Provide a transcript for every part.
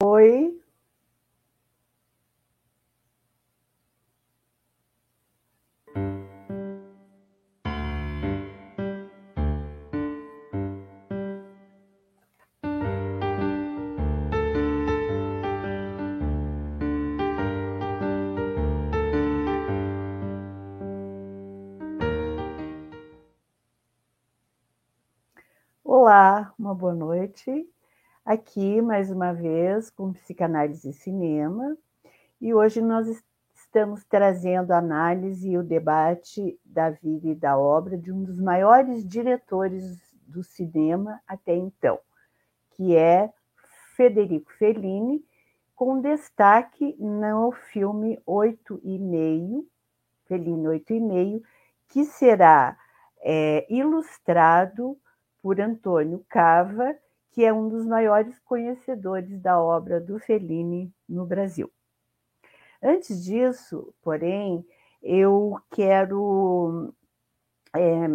Oi. Olá, uma boa noite. Aqui, mais uma vez, com Psicanálise e Cinema. E hoje nós estamos trazendo a análise e o debate da vida e da obra de um dos maiores diretores do cinema até então, que é Federico Fellini, com destaque no filme Oito e Meio, Fellini Oito e Meio, que será é, ilustrado por Antônio Cava, que é um dos maiores conhecedores da obra do Fellini no Brasil. Antes disso, porém, eu quero é,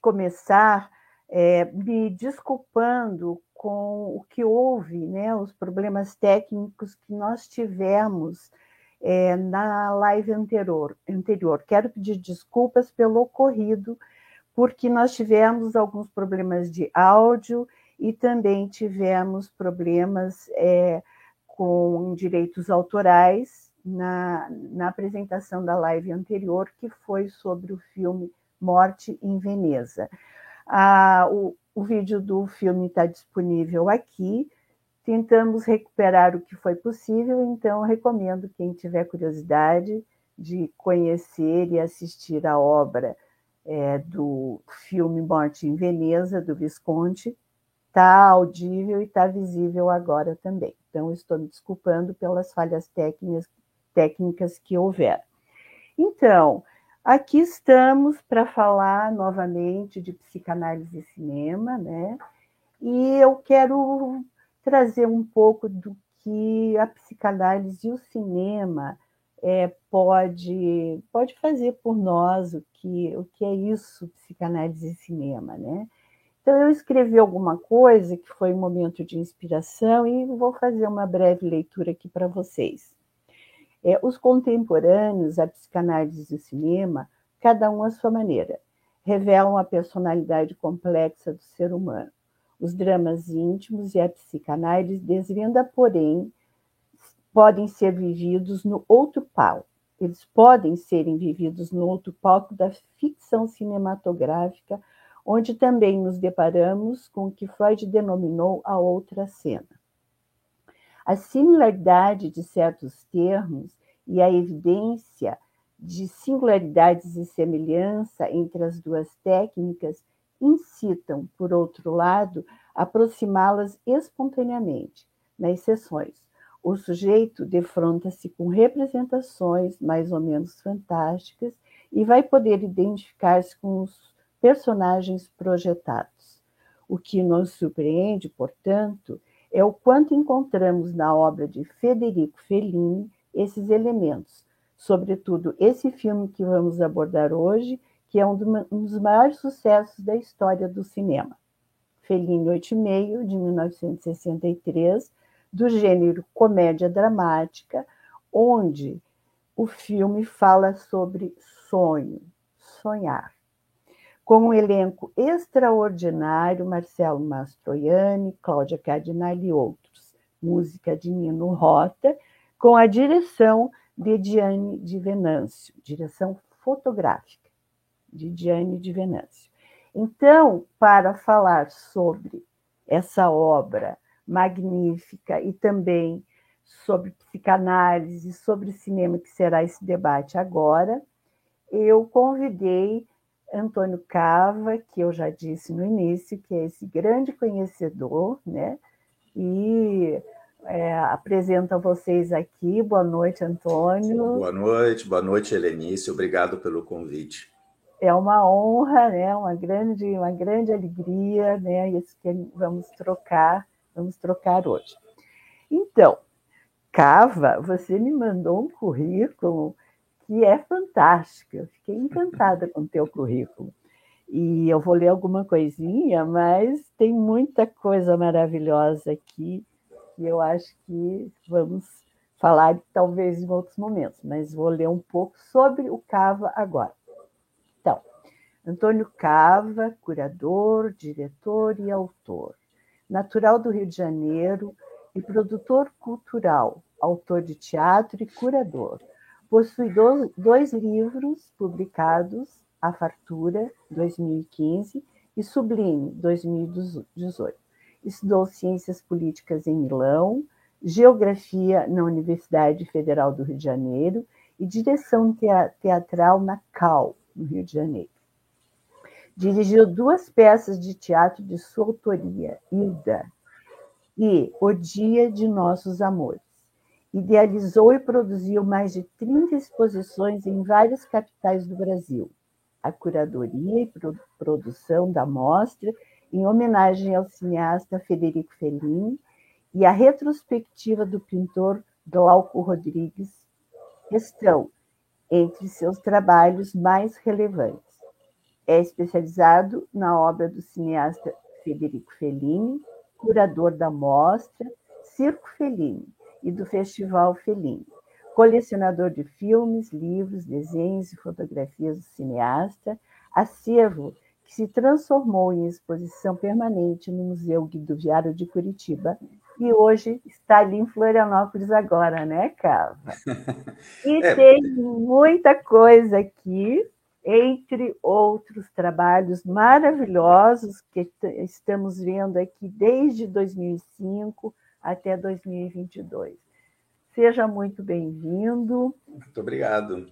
começar é, me desculpando com o que houve, né, os problemas técnicos que nós tivemos é, na live anterior, anterior. Quero pedir desculpas pelo ocorrido porque nós tivemos alguns problemas de áudio e também tivemos problemas é, com direitos autorais na, na apresentação da live anterior, que foi sobre o filme Morte em Veneza. Ah, o, o vídeo do filme está disponível aqui. Tentamos recuperar o que foi possível, então recomendo quem tiver curiosidade de conhecer e assistir a obra é, do filme Morte em Veneza, do Visconti, está audível e está visível agora também. Então, estou me desculpando pelas falhas técnicas, técnicas que houveram. Então, aqui estamos para falar novamente de psicanálise e cinema, né? E eu quero trazer um pouco do que a psicanálise e o cinema é, pode, pode fazer por nós o que, o que é isso, psicanálise e cinema, né? Então, eu escrevi alguma coisa que foi um momento de inspiração e vou fazer uma breve leitura aqui para vocês. É, os contemporâneos, a psicanálise e o cinema, cada um à sua maneira, revelam a personalidade complexa do ser humano. Os dramas íntimos e a psicanálise desvenda, porém, podem ser vividos no outro palco. Eles podem serem vividos no outro palco da ficção cinematográfica, onde também nos deparamos com o que Freud denominou a outra cena. A similaridade de certos termos e a evidência de singularidades e semelhança entre as duas técnicas incitam, por outro lado, a aproximá-las espontaneamente nas sessões, o sujeito defronta-se com representações mais ou menos fantásticas e vai poder identificar-se com os personagens projetados. O que nos surpreende, portanto, é o quanto encontramos na obra de Federico Fellini esses elementos, sobretudo esse filme que vamos abordar hoje, que é um dos maiores sucessos da história do cinema. Fellini 8,5, de 1963, do gênero comédia dramática, onde o filme fala sobre sonho, sonhar. Com um elenco extraordinário, Marcelo Mastroianni, Cláudia Cardinale e outros. Música de Nino Rota, com a direção de Diane de Venâncio, direção fotográfica de Diane de Venâncio. Então, para falar sobre essa obra magnífica e também sobre psicanálise, sobre cinema, que será esse debate agora, eu convidei Antônio Cava, que eu já disse no início, que é esse grande conhecedor, né? E é, apresento a vocês aqui. Boa noite, Antônio. Boa noite, boa noite, Helenice. Obrigado pelo convite. É uma honra, né? Uma grande, uma grande alegria, né? Isso que vamos trocar Vamos trocar hoje. Então, Cava, você me mandou um currículo que é fantástico. Eu fiquei encantada com o teu currículo. E eu vou ler alguma coisinha, mas tem muita coisa maravilhosa aqui que eu acho que vamos falar talvez em outros momentos, mas vou ler um pouco sobre o Cava agora. Então, Antônio Cava, curador, diretor e autor. Natural do Rio de Janeiro e produtor cultural, autor de teatro e curador. Possui dois livros publicados, A Fartura, 2015, e Sublime, 2018. Estudou Ciências Políticas em Milão, Geografia na Universidade Federal do Rio de Janeiro e Direção Teatral na CAL, no Rio de Janeiro. Dirigiu duas peças de teatro de sua autoria, Hilda e O Dia de Nossos Amores. Idealizou e produziu mais de 30 exposições em várias capitais do Brasil. A curadoria e produção da mostra, em homenagem ao cineasta Federico Fellini, e a retrospectiva do pintor Glauco Rodrigues estão entre seus trabalhos mais relevantes. É especializado na obra do cineasta Federico Fellini, curador da mostra Circo Fellini e do Festival Fellini, colecionador de filmes, livros, desenhos e fotografias do cineasta, acervo que se transformou em exposição permanente no Museu Guido Viário de Curitiba e hoje está ali em Florianópolis agora, né, Cava? E é. tem muita coisa aqui entre outros trabalhos maravilhosos que estamos vendo aqui desde 2005 até 2022. Seja muito bem-vindo. Muito obrigado.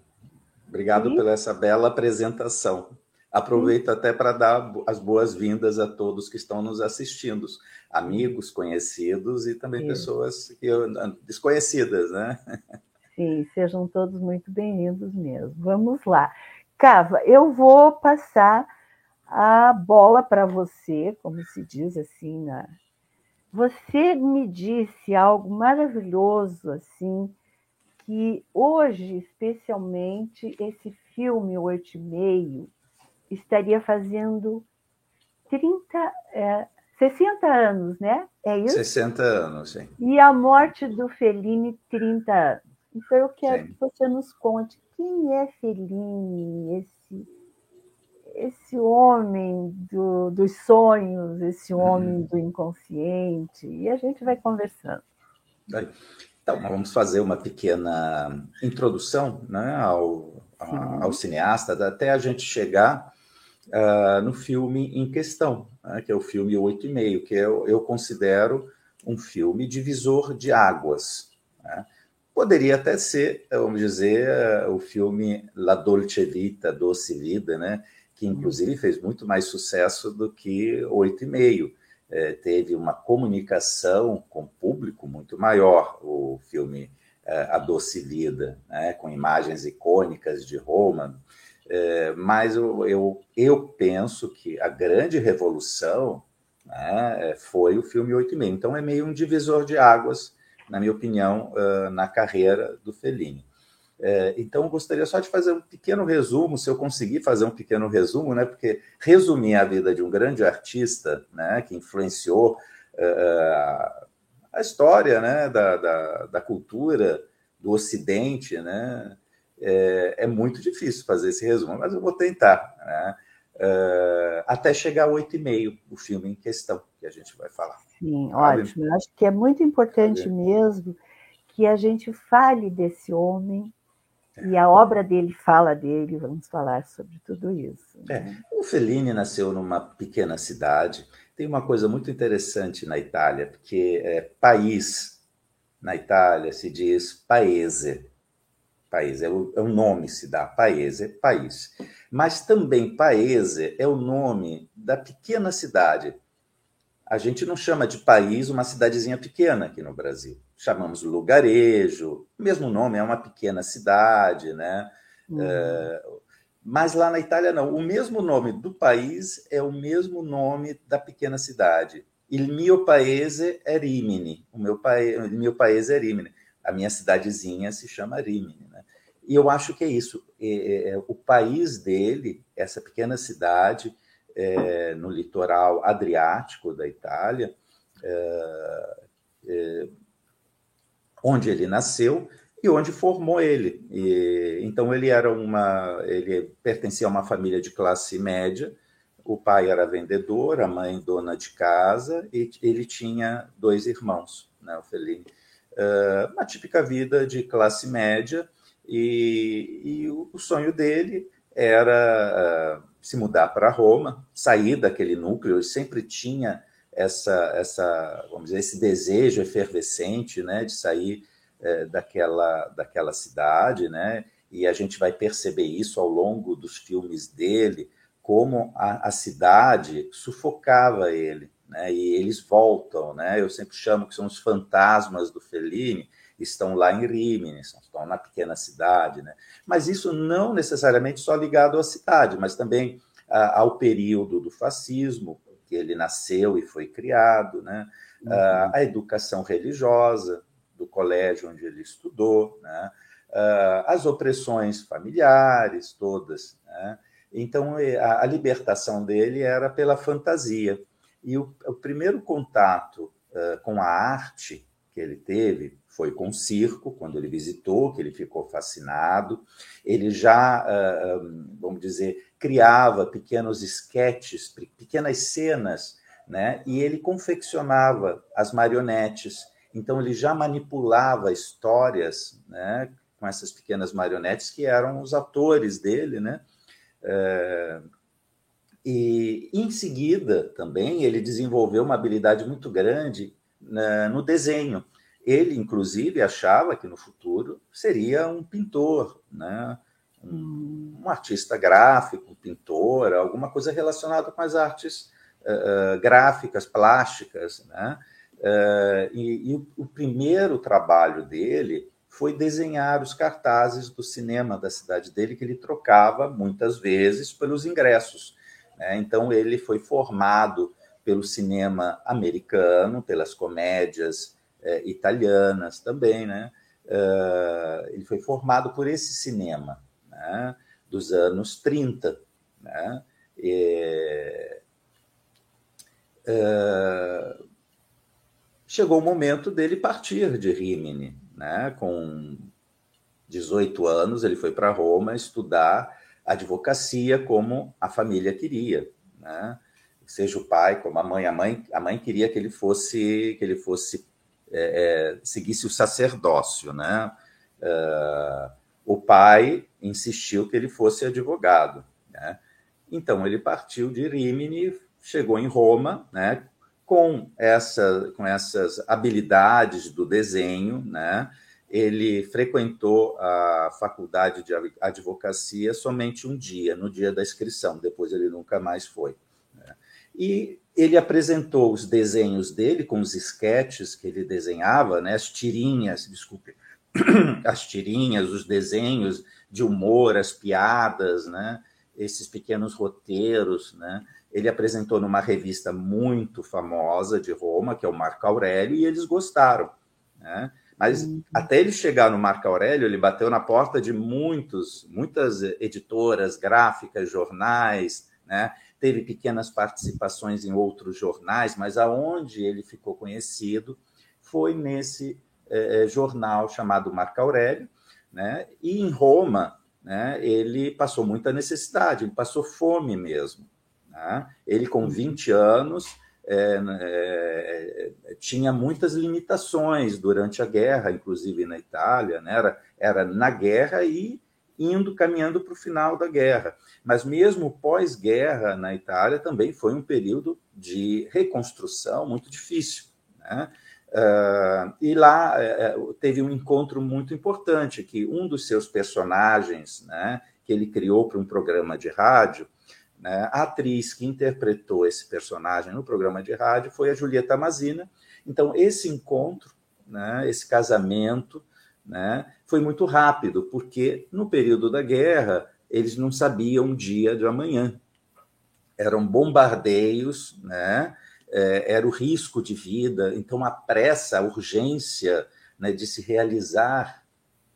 Obrigado e... pela essa bela apresentação. Aproveito até para dar as boas-vindas a todos que estão nos assistindo, amigos, conhecidos e também Sim. pessoas desconhecidas, né? Sim, sejam todos muito bem-vindos mesmo. Vamos lá. Cava, eu vou passar a bola para você, como se diz assim na. Você me disse algo maravilhoso assim, que hoje, especialmente, esse filme Oito e Meio estaria fazendo 30, é, 60 anos, né? É isso? 60 anos, sim. E a morte do Fellini, 30 anos. Então eu quero sim. que você nos conte quem é Fellini, esse, esse homem do, dos sonhos, esse uhum. homem uhum. do inconsciente, e a gente vai conversando. Então, vamos fazer uma pequena introdução né, ao, ao cineasta, até a gente chegar uh, no filme em questão, né, que é o filme Oito e Meio, que eu, eu considero um filme divisor de águas. Né? Poderia até ser, vamos dizer, uh, o filme La Dolce Vita, Doce Vida, né? Que inclusive fez muito mais sucesso do que Oito e Meio. É, teve uma comunicação com o público muito maior, o filme é, A Doce Vida, né? com imagens icônicas de Roma. É, mas eu, eu, eu, penso que a grande revolução né, foi o filme Oito e Meio. Então é meio um divisor de águas na minha opinião, na carreira do Fellini. É, então, gostaria só de fazer um pequeno resumo, se eu conseguir fazer um pequeno resumo, né, porque resumir a vida de um grande artista né, que influenciou uh, a história né, da, da, da, cultura do Ocidente, né, é, é, muito difícil fazer esse resumo, mas eu vou tentar. Né, uh, até chegar ao oito e meio, o filme em questão, que a gente vai falar. Sim, ótimo. Eu acho que é muito importante mesmo que a gente fale desse homem e a obra dele fala dele, vamos falar sobre tudo isso. Né? É. O Fellini nasceu numa pequena cidade. Tem uma coisa muito interessante na Itália, porque é, país na Itália se diz paese. Paese é o, é o nome se dá, paese, país. Mas também paese é o nome da pequena cidade a gente não chama de país uma cidadezinha pequena aqui no Brasil. Chamamos lugarejo, o mesmo nome, é uma pequena cidade, né? Uhum. É, mas lá na Itália não. O mesmo nome do país é o mesmo nome da pequena cidade. Il mio paese è Rimini. O meu, pa... Il mio paese è Rimini. A minha cidadezinha se chama Rimini. Né? E eu acho que é isso. É, é, é o país dele, essa pequena cidade, é, no litoral adriático da Itália, é, é, onde ele nasceu e onde formou ele. E, então ele era uma, ele pertencia a uma família de classe média. O pai era vendedor, a mãe dona de casa e ele tinha dois irmãos, né, o. Uh, uma típica vida de classe média e, e o, o, sonho dele era uh, se mudar para Roma, sair daquele núcleo. Ele sempre tinha essa, essa, vamos dizer, esse desejo efervescente, né, de sair é, daquela, daquela cidade, né? E a gente vai perceber isso ao longo dos filmes dele, como a, a cidade sufocava ele, né? E eles voltam, né? Eu sempre chamo que são os fantasmas do Fellini, estão lá em Rimini, estão na pequena cidade, né? Mas isso não necessariamente só ligado à cidade, mas também ao período do fascismo, que ele nasceu e foi criado, né? Uhum. A, a educação religiosa, do colégio onde ele estudou, né? uh, as opressões familiares todas. Né? Então, a, a, libertação dele era pela fantasia. E o, o primeiro contato uh, com a arte que ele teve foi com o circo, quando ele visitou, que ele ficou fascinado. Ele já, uh, vamos dizer, criava pequenos esquetes, pequenas cenas, né? e ele confeccionava as marionetes então, ele já manipulava histórias né, com essas pequenas marionetes que eram os atores dele, né? É, e em seguida também ele desenvolveu uma habilidade muito grande né, no desenho. Ele, inclusive, achava que no futuro seria um pintor, né? um, um artista gráfico, um pintor, alguma coisa relacionada com as artes uh, gráficas, plásticas. Né? Uh, e, e, o primeiro trabalho dele foi desenhar os cartazes do cinema da cidade dele, que ele trocava muitas vezes pelos ingressos. Né? Então, ele foi formado pelo cinema americano, pelas comédias uh, italianas também. Né? Uh, ele foi formado por esse cinema né? dos anos 30. Né? E, chegou o momento dele partir de Rimini. Né? Com 18 anos, ele foi para Roma estudar advocacia como a família queria. Né? Seja o pai como a mãe. A mãe, a mãe queria que ele fosse, que ele fosse é, é, seguisse o sacerdócio. Né? Uh, o pai insistiu que ele fosse advogado. Né? Então ele partiu de Rimini, chegou em Roma, né? com, essa, com essas habilidades do desenho, né? ele frequentou a faculdade de advocacia somente um dia, no dia da inscrição, depois ele nunca mais foi. Né? E ele apresentou os desenhos dele, com os esquetes que ele desenhava, né? as tirinhas, desculpe, as tirinhas, os desenhos de humor, as piadas, né? esses pequenos roteiros, né? ele apresentou numa revista muito famosa de Roma, que é o Marco Aurélio, e eles gostaram. Né? Mas uhum. até ele chegar no Marco Aurélio, ele bateu na porta de muitos, muitas editoras, gráficas, jornais, né? Teve pequenas participações em outros jornais, mas aonde ele ficou conhecido foi nesse eh, jornal chamado Marco Aurélio, né? e em Roma né, ele passou muita necessidade, ele passou fome mesmo. Né? Ele, com 20 uhum. anos, é, é, tinha muitas limitações durante a guerra, inclusive na Itália, né? era, era na guerra e indo caminhando para o final da guerra. Mas mesmo pós-guerra na Itália também foi um período de reconstrução muito difícil. Né? Uh, e lá uh, teve um encontro muito importante que um dos seus personagens, né, que ele criou para um programa de rádio, né? A atriz que interpretou esse personagem no programa de rádio foi a Julieta Mazina. Então, esse encontro, né, esse casamento, né, foi muito rápido, porque no período da guerra eles não sabiam o dia de amanhã. Eram bombardeios, né, é, era o risco de vida, então a pressa, a urgência né, de se realizar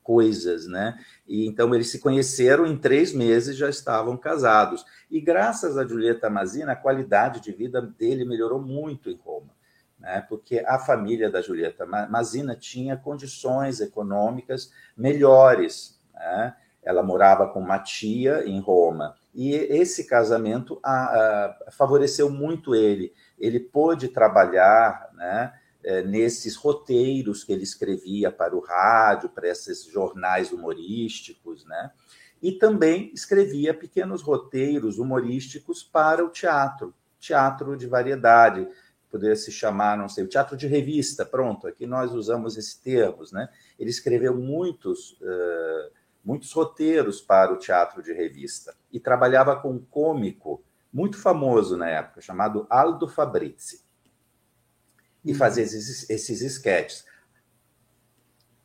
coisas, né? E então eles se conheceram em três meses já estavam casados. E graças a Julieta Mazina, a qualidade de vida dele melhorou muito em Roma. Né? porque a família da Julieta Mazina tinha condições econômicas melhores. Né? Ela morava com uma tia em Roma, e esse casamento a, a, favoreceu muito ele. Ele pôde trabalhar né, é, nesses roteiros que ele escrevia para o rádio, para esses jornais humorísticos, né? e também escrevia pequenos roteiros humorísticos para o teatro, teatro de variedade, poderia se chamar, não sei, o teatro de revista, pronto, aqui nós usamos esses termos, né? Ele escreveu muitos, uh, muitos roteiros para o teatro de revista e trabalhava com um cômico muito famoso na época, chamado Aldo Fabrizi, e hum. fazia esses, esses esquetes.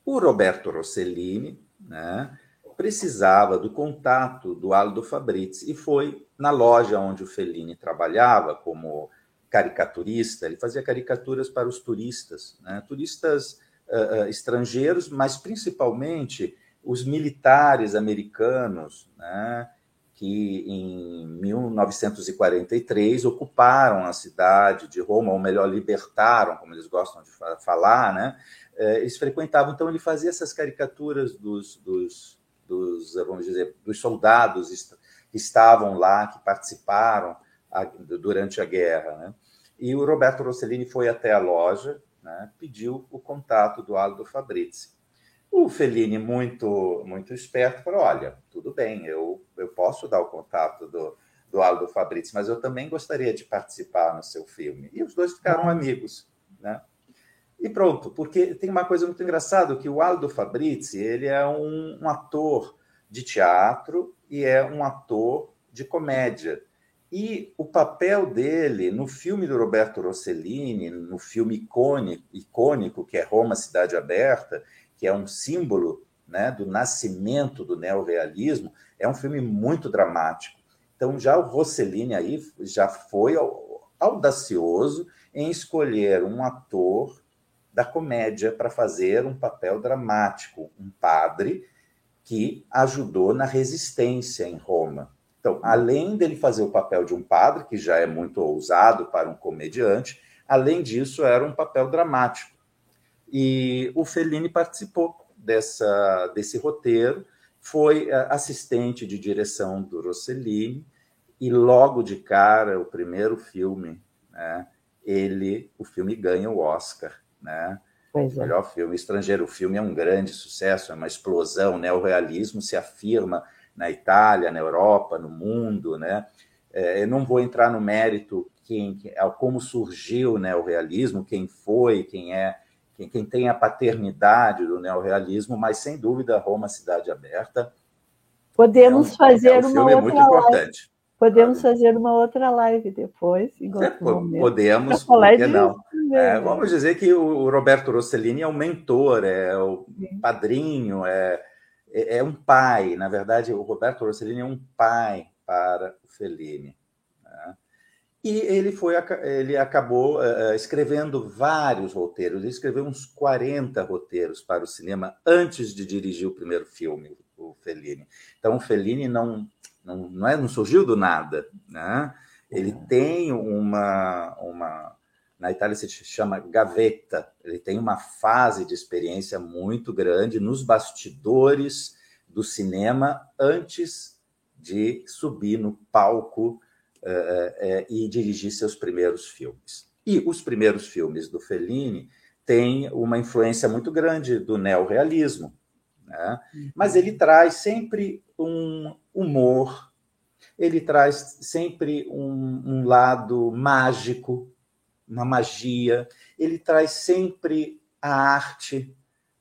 O Roberto Rossellini, né? precisava do contato do Aldo Fabrizi e foi na loja onde o Fellini trabalhava como caricaturista, ele fazia caricaturas para os turistas, né? turistas uh, uh, estrangeiros, mas principalmente os militares americanos, né? que em 1943 ocuparam a cidade de Roma, ou melhor, libertaram, como eles gostam de falar, né? Eh, eles frequentavam, então ele fazia essas caricaturas dos, dos dos, vamos dizer, dos soldados que estavam lá, que participaram durante a guerra. Né? E o Roberto Rossellini foi até a loja, né? pediu o contato do Aldo Fabrizi. O Fellini, muito, muito esperto, falou: Olha, tudo bem, eu, eu posso dar o contato do, do Aldo Fabrizi, mas eu também gostaria de participar no seu filme. E os dois ficaram amigos. Né? E pronto, porque tem uma coisa muito engraçada, que o Aldo Fabrizi, ele é um, um ator de teatro e é um ator de comédia. E o papel dele no filme do Roberto Rossellini, no filme icônico, icônico que é Roma Cidade Aberta, que é um símbolo né, do nascimento do neorrealismo, é um filme muito dramático. Então já o Rossellini aí já foi audacioso em escolher um ator da comédia para fazer um papel dramático, um padre que ajudou na resistência em Roma. Então, além dele fazer o papel de um padre, que já é muito ousado para um comediante, além disso, era um papel dramático. E o Fellini participou dessa, desse roteiro, foi eh, assistente de direção do Rossellini, e logo de cara, o primeiro filme, né, ele, o filme ganha o Oscar né? Pois é. Melhor filme estrangeiro. O filme é um grande sucesso, é uma explosão, né? O realismo se afirma na Itália, na Europa, no mundo, né? É, eu não vou entrar no mérito quem, como surgiu né, o realismo, quem foi, quem é, quem, quem tem a paternidade do neorrealismo, mas sem dúvida Roma Cidade Aberta. Podemos é um, fazer é um uma outra muito importante. Podemos fazer uma outra live depois. É, podemos, por que não? É, vamos dizer que o Roberto Rossellini é o mentor, é o Sim. padrinho, é, é, é, um pai. Na verdade, o Roberto Rossellini é um pai para o Fellini. Né? E ele, foi, ele acabou uh, escrevendo vários roteiros. Ele escreveu uns 40 roteiros para o cinema antes de dirigir o primeiro filme, o Fellini. Então, o Fellini não não, não, é, não surgiu do nada. Né? Ele uhum. tem uma, uma. Na Itália se chama gaveta, ele tem uma fase de experiência muito grande nos bastidores do cinema antes de subir no palco uh, uh, e dirigir seus primeiros filmes. E os primeiros filmes do Fellini têm uma influência muito grande do neorrealismo, né? Mas ele traz sempre um humor, ele traz sempre um, um lado mágico, uma magia, ele traz sempre a arte.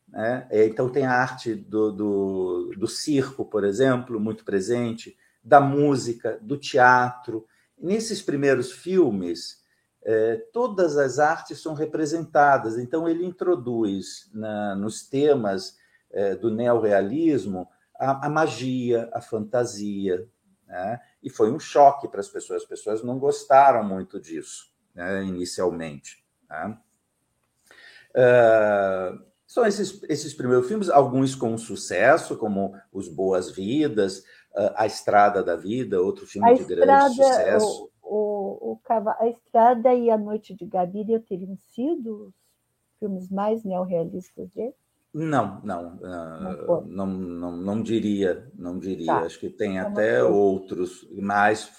Né? É, então, tem a arte do, do, do circo, por exemplo, muito presente, da música, do teatro. Nesses primeiros filmes, é, todas as artes são representadas. Então, ele introduz na, nos temas é, do neorrealismo a, a, magia, a fantasia. Né? E foi um choque para as pessoas. As pessoas não gostaram muito disso, né, inicialmente. Uh, são esses, esses primeiros filmes, alguns com sucesso, como Os Boas Vidas, uh, A Estrada da Vida, outro filme a de estrada, grande sucesso. O, o, A Estrada e A Noite de Gaviria teriam sido os filmes mais neorrealistas dele? Não, não, não, não, não, não, diria, não diria. Tá. Acho que tem até outros, mas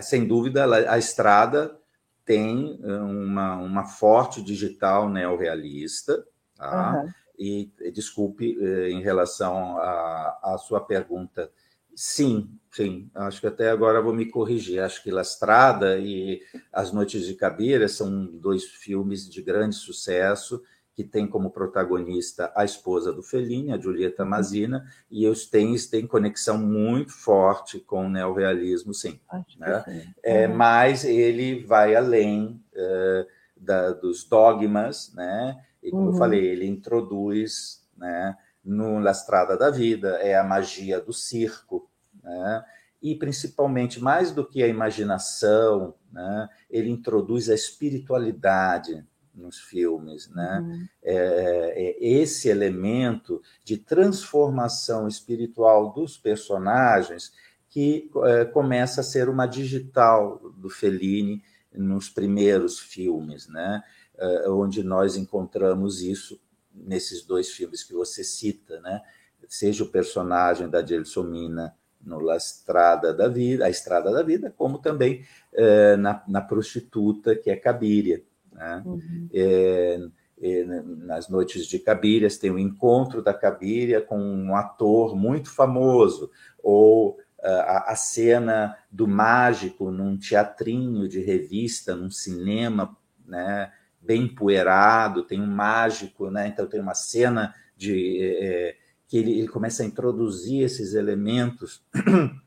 sem dúvida a Estrada tem uma, uma forte digital neorrealista, tá? Uhum. E desculpe em relação à sua pergunta, sim, sim. Acho que até agora vou me corrigir. Acho que Lastrada e As Noites de Cabeira são dois filmes de grande sucesso que tem como protagonista a esposa do Fellini, a Giulietta Mazina, e os tens têm conexão muito forte com o neorrealismo, sim. Né? sim. É, uhum. Mas ele vai além é, da, dos dogmas, né? E como uhum. eu falei, ele introduz, né? No La Strada da Vida é a magia do circo, né? E principalmente mais do que a imaginação, né? Ele introduz a espiritualidade, nos filmes, né? Uhum. É, é, esse elemento de transformação espiritual dos personagens que é, começa a ser uma digital do Fellini nos primeiros filmes, né? É, onde nós encontramos isso nesses dois filmes que você cita, né? Seja o personagem da Gelsomina no La Estrada da Vida, a Estrada da Vida, como também é, na, na prostituta que é Cabiria. Né? Uhum. É, é, nas noites de Cabiria tem o encontro da Cabiria com um ator muito famoso, ou a, a, cena do mágico num teatrinho de revista, num cinema né, bem empoeirado, tem um mágico, né, então tem uma cena de é, que ele, ele, começa a introduzir esses elementos.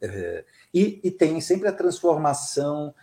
É, e, e, tem sempre a transformação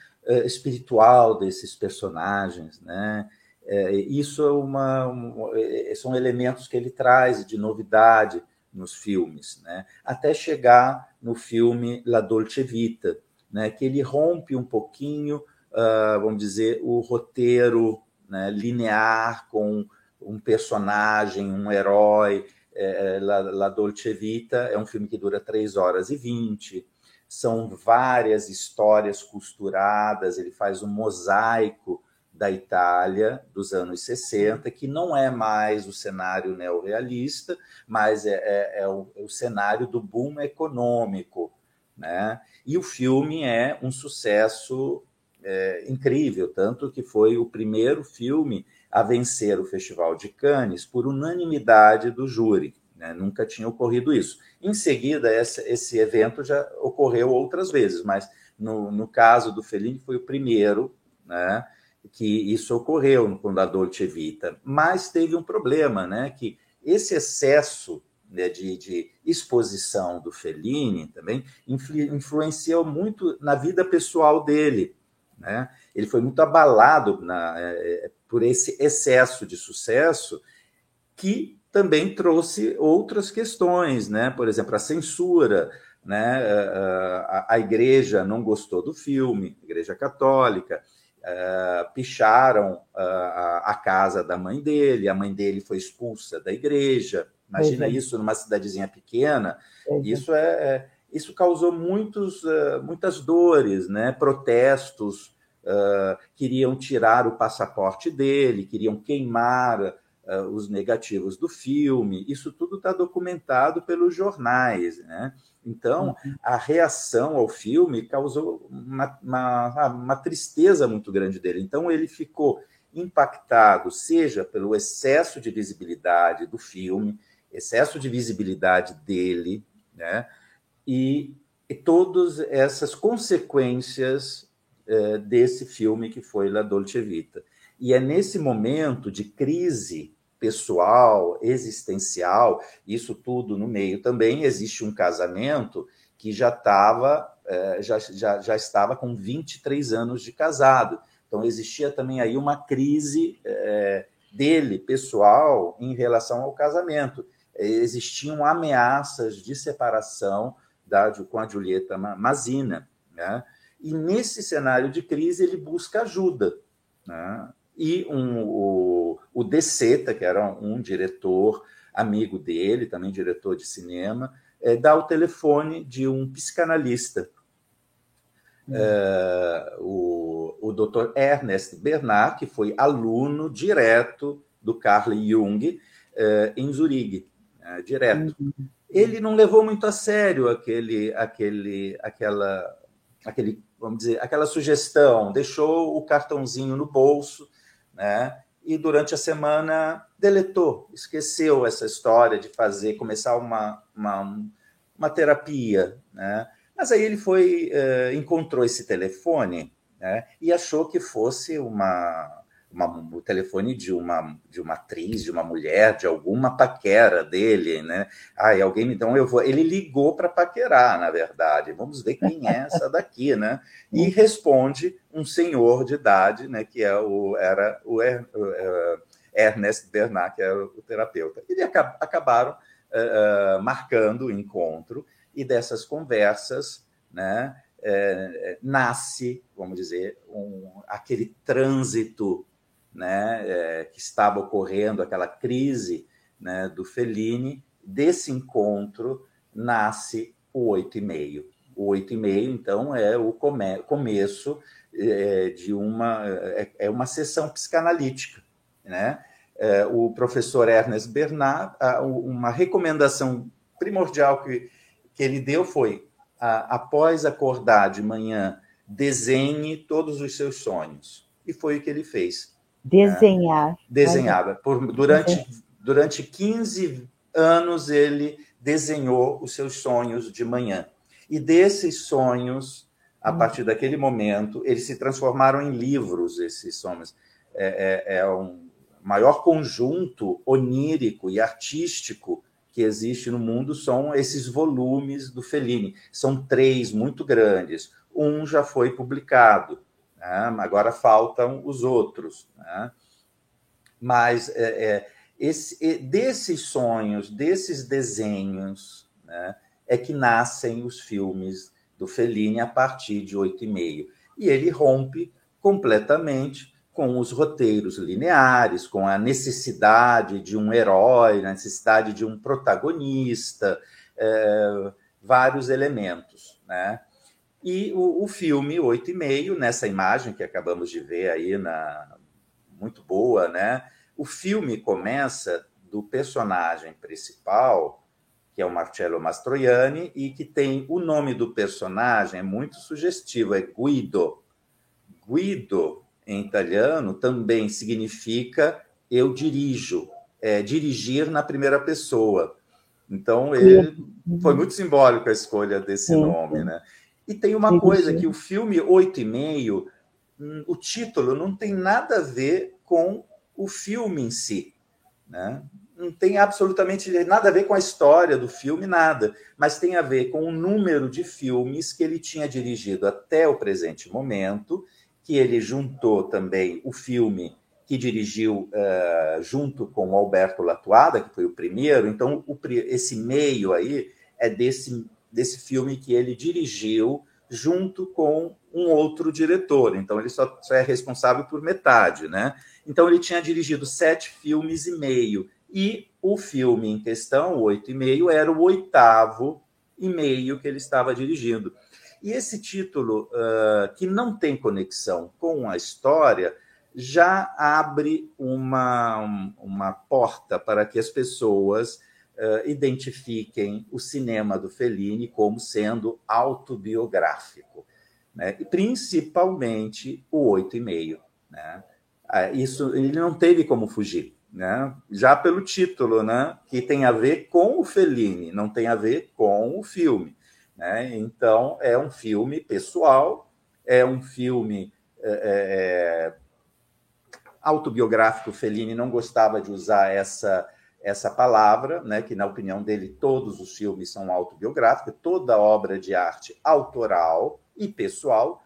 espiritual desses personagens, né? É, isso é uma, um, é, são elementos que ele traz de novidade nos filmes, né? Até chegar no filme La Dolce Vita, né? Que ele rompe um pouquinho, uh, vamos dizer, o roteiro né? linear com um personagem, um herói. É, La, La Dolce Vita é um filme que dura 3 horas e 20, são várias histórias costuradas, ele faz um mosaico da Itália dos anos 60, que não é mais o cenário neorrealista, mas é, é, é, o, é o, cenário do boom econômico. Né? E o filme é um sucesso é, incrível, tanto que foi o primeiro filme a vencer o Festival de Cannes por unanimidade do júri. Né? Nunca tinha ocorrido isso. Em seguida, esse, esse evento já ocorreu outras vezes, mas no, no caso do Fellini foi o primeiro né, que isso ocorreu com a Dolce Vita. Mas teve um problema, né, que esse excesso né, de, de, exposição do Fellini também influ, influenciou muito na vida pessoal dele. Né? Ele foi muito abalado na, é, por esse excesso de sucesso que também trouxe outras questões, né? Por exemplo, a censura, né? A, a igreja não gostou do filme, a igreja católica, uh, picharam uh, a casa da mãe dele, a mãe dele foi expulsa da igreja. Imagina uhum. isso numa cidadezinha pequena. Uhum. Isso é, é, isso causou muitos, uh, muitas dores, né? Protestos, queriam tirar o passaporte dele, queriam queimar uh, os negativos do filme, isso tudo está documentado pelos jornais. Né? Então, uhum. a reação ao filme causou uma, uma, uma tristeza muito grande dele. Então, ele ficou impactado, seja pelo excesso de visibilidade do filme, excesso de visibilidade dele, né? e, e todas essas consequências eh, desse filme que foi La Dolce Vita. E é nesse momento de crise pessoal, existencial, isso tudo no meio também existe um casamento que já estava é, já, já, já estava com 23 anos de casado. Então existia também aí uma crise é, dele, pessoal, em relação ao casamento. Existiam ameaças de separação da, com a Julieta Mazina. Né? E nesse cenário de crise ele busca ajuda. Né? e um, o, o De Seta, que era um diretor amigo dele, também diretor de cinema, é, dá o telefone de um psicanalista. uh, o, o Dr. Ernest Bernard, que foi aluno direto do Carl Jung uh, em Zurigue, uh, direto. Uhum. Ele não levou muito a sério aquele, aquele, aquela, aquele, vamos dizer, aquela sugestão, deixou o cartãozinho no bolso, né? E durante a semana deletou, esqueceu essa história de fazer, começar uma, uma, uma terapia, né? Mas aí ele foi, uh, encontrou esse telefone né, e achou que fosse uma, uma, o telefone de uma, de uma atriz, de uma mulher, de alguma paquera dele, né? Ai, alguém, então eu vou. Ele ligou para paquerar, na verdade. Vamos ver quem é essa daqui, né? E responde um senhor de idade, né? Que é o, era o, er, uh, Ernest Bernard, que era o terapeuta. E acabaram uh, uh, marcando o encontro e dessas conversas, né, é, nasce, vamos dizer, um, aquele trânsito né, é, que estava ocorrendo, aquela crise né, do Fellini, desse encontro nasce o oito e meio. O oito e meio, então, é o come começo é, de uma é, é, uma sessão psicanalítica, né? É, o professor Ernest Bernard, uma recomendação primordial que que ele deu foi: a, após acordar de manhã, desenhe todos os seus sonhos. E foi o que ele fez. Desenhar. Desenhava. Por, durante, durante 15 anos, ele desenhou os seus sonhos de manhã. E desses sonhos, a hum. partir daquele momento, eles se transformaram em livros, esses sonhos. É, é, é um maior conjunto onírico e artístico que existe no mundo são esses volumes do Fellini. São três muito grandes. Um já foi publicado, né? agora faltam os outros. Né? Mas é, é, esse, desses sonhos, desses desenhos, né, é que nascem os filmes do Fellini a partir de oito e meio. E ele rompe completamente com os roteiros lineares, com a necessidade de um herói, a necessidade de um protagonista, é, vários elementos. Né? E o, o filme Oito e Meio, nessa imagem que acabamos de ver aí, na, muito boa, né? o filme começa do personagem principal, que é o Marcello Mastroianni, e que tem o nome do personagem, é muito sugestivo, é Guido. Guido em italiano também significa eu dirijo, é, dirigir na primeira pessoa. Então, ele foi muito simbólico a escolha desse nome, né? E tem uma coisa que o filme Oito e Meio, hum, o título não tem nada a ver com o filme em si, né? Não tem absolutamente nada a ver com a história do filme, nada, mas tem a ver com o número de filmes que ele tinha dirigido até o presente momento que ele juntou também o filme que dirigiu uh, junto com o Alberto Latuada, que foi o primeiro. Então, o, esse meio aí é desse, desse filme que ele dirigiu junto com um outro diretor. Então, ele só, só é responsável por metade, né? Então, ele tinha dirigido sete filmes e meio. E o filme em questão, oito e meio, era o oitavo e meio que ele estava dirigindo. E esse título, uh, que não tem conexão com a história, já abre uma, uma porta para que as pessoas uh, identifiquem o cinema do Fellini como sendo autobiográfico, né? e principalmente o oito e meio. Né? Uh, isso ele não teve como fugir. Né? Já pelo título, né? que tem a ver com o Fellini, não tem a ver com o filme. Né? Então, é um filme pessoal, é um filme é, é, é autobiográfico. Fellini não gostava de usar essa, essa palavra, né? que, na opinião dele, todos os filmes são autobiográficos, toda obra de arte autoral e pessoal,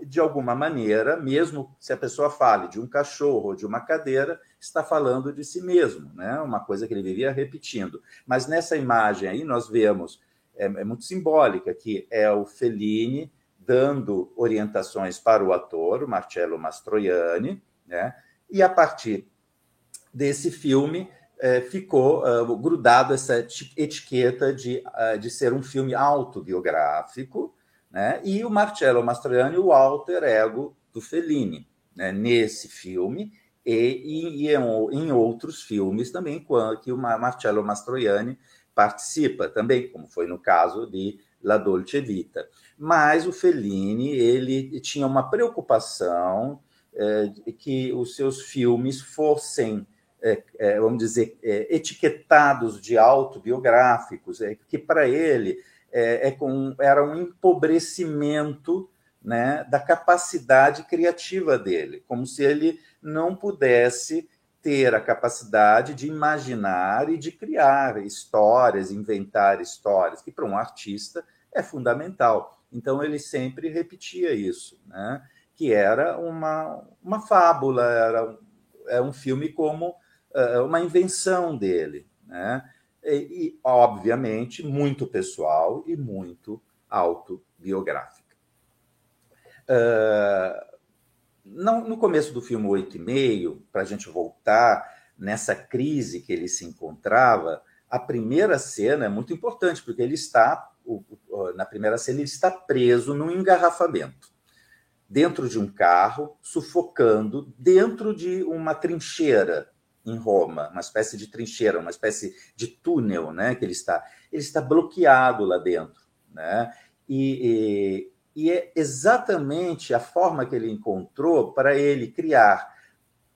de alguma maneira, mesmo se a pessoa fale de um cachorro ou de uma cadeira, está falando de si mesmo, né? uma coisa que ele vivia repetindo. Mas nessa imagem aí, nós vemos é, é muito simbólica, que é o Fellini dando orientações para o ator, o Marcello Mastroianni, né? e a partir desse filme é, ficou uh, grudado essa etiqueta de, uh, de ser um filme autobiográfico, né? e o Marcello Mastroianni, o alter ego do Fellini, né? nesse filme e, e, e, em outros filmes também, que o Marcello Mastroianni participa também, como foi no caso de La Dolce Vita. Mas o Fellini ele tinha uma preocupação de que os seus filmes fossem, é, é, vamos dizer, é, etiquetados de autobiográficos, é, que para ele é, com, era um empobrecimento né, da capacidade criativa dele, como se ele não pudesse ter a capacidade de imaginar e de criar histórias, inventar histórias, que para um artista é fundamental. Então ele sempre repetia isso, né? que era uma, uma fábula, era um, é um filme como uh, uma invenção dele. Né? E, e, obviamente, muito pessoal e muito autobiográfica. Uh, não, no começo do filme Oito e Meio, para a gente voltar nessa crise que ele se encontrava, a primeira cena é muito importante, porque ele está, na primeira cena, ele está preso num engarrafamento, dentro de um carro, sufocando, dentro de uma trincheira em Roma, uma espécie de trincheira, uma espécie de túnel, né, que ele está. Ele está bloqueado lá dentro, né? E, e é exatamente a forma que ele encontrou para ele criar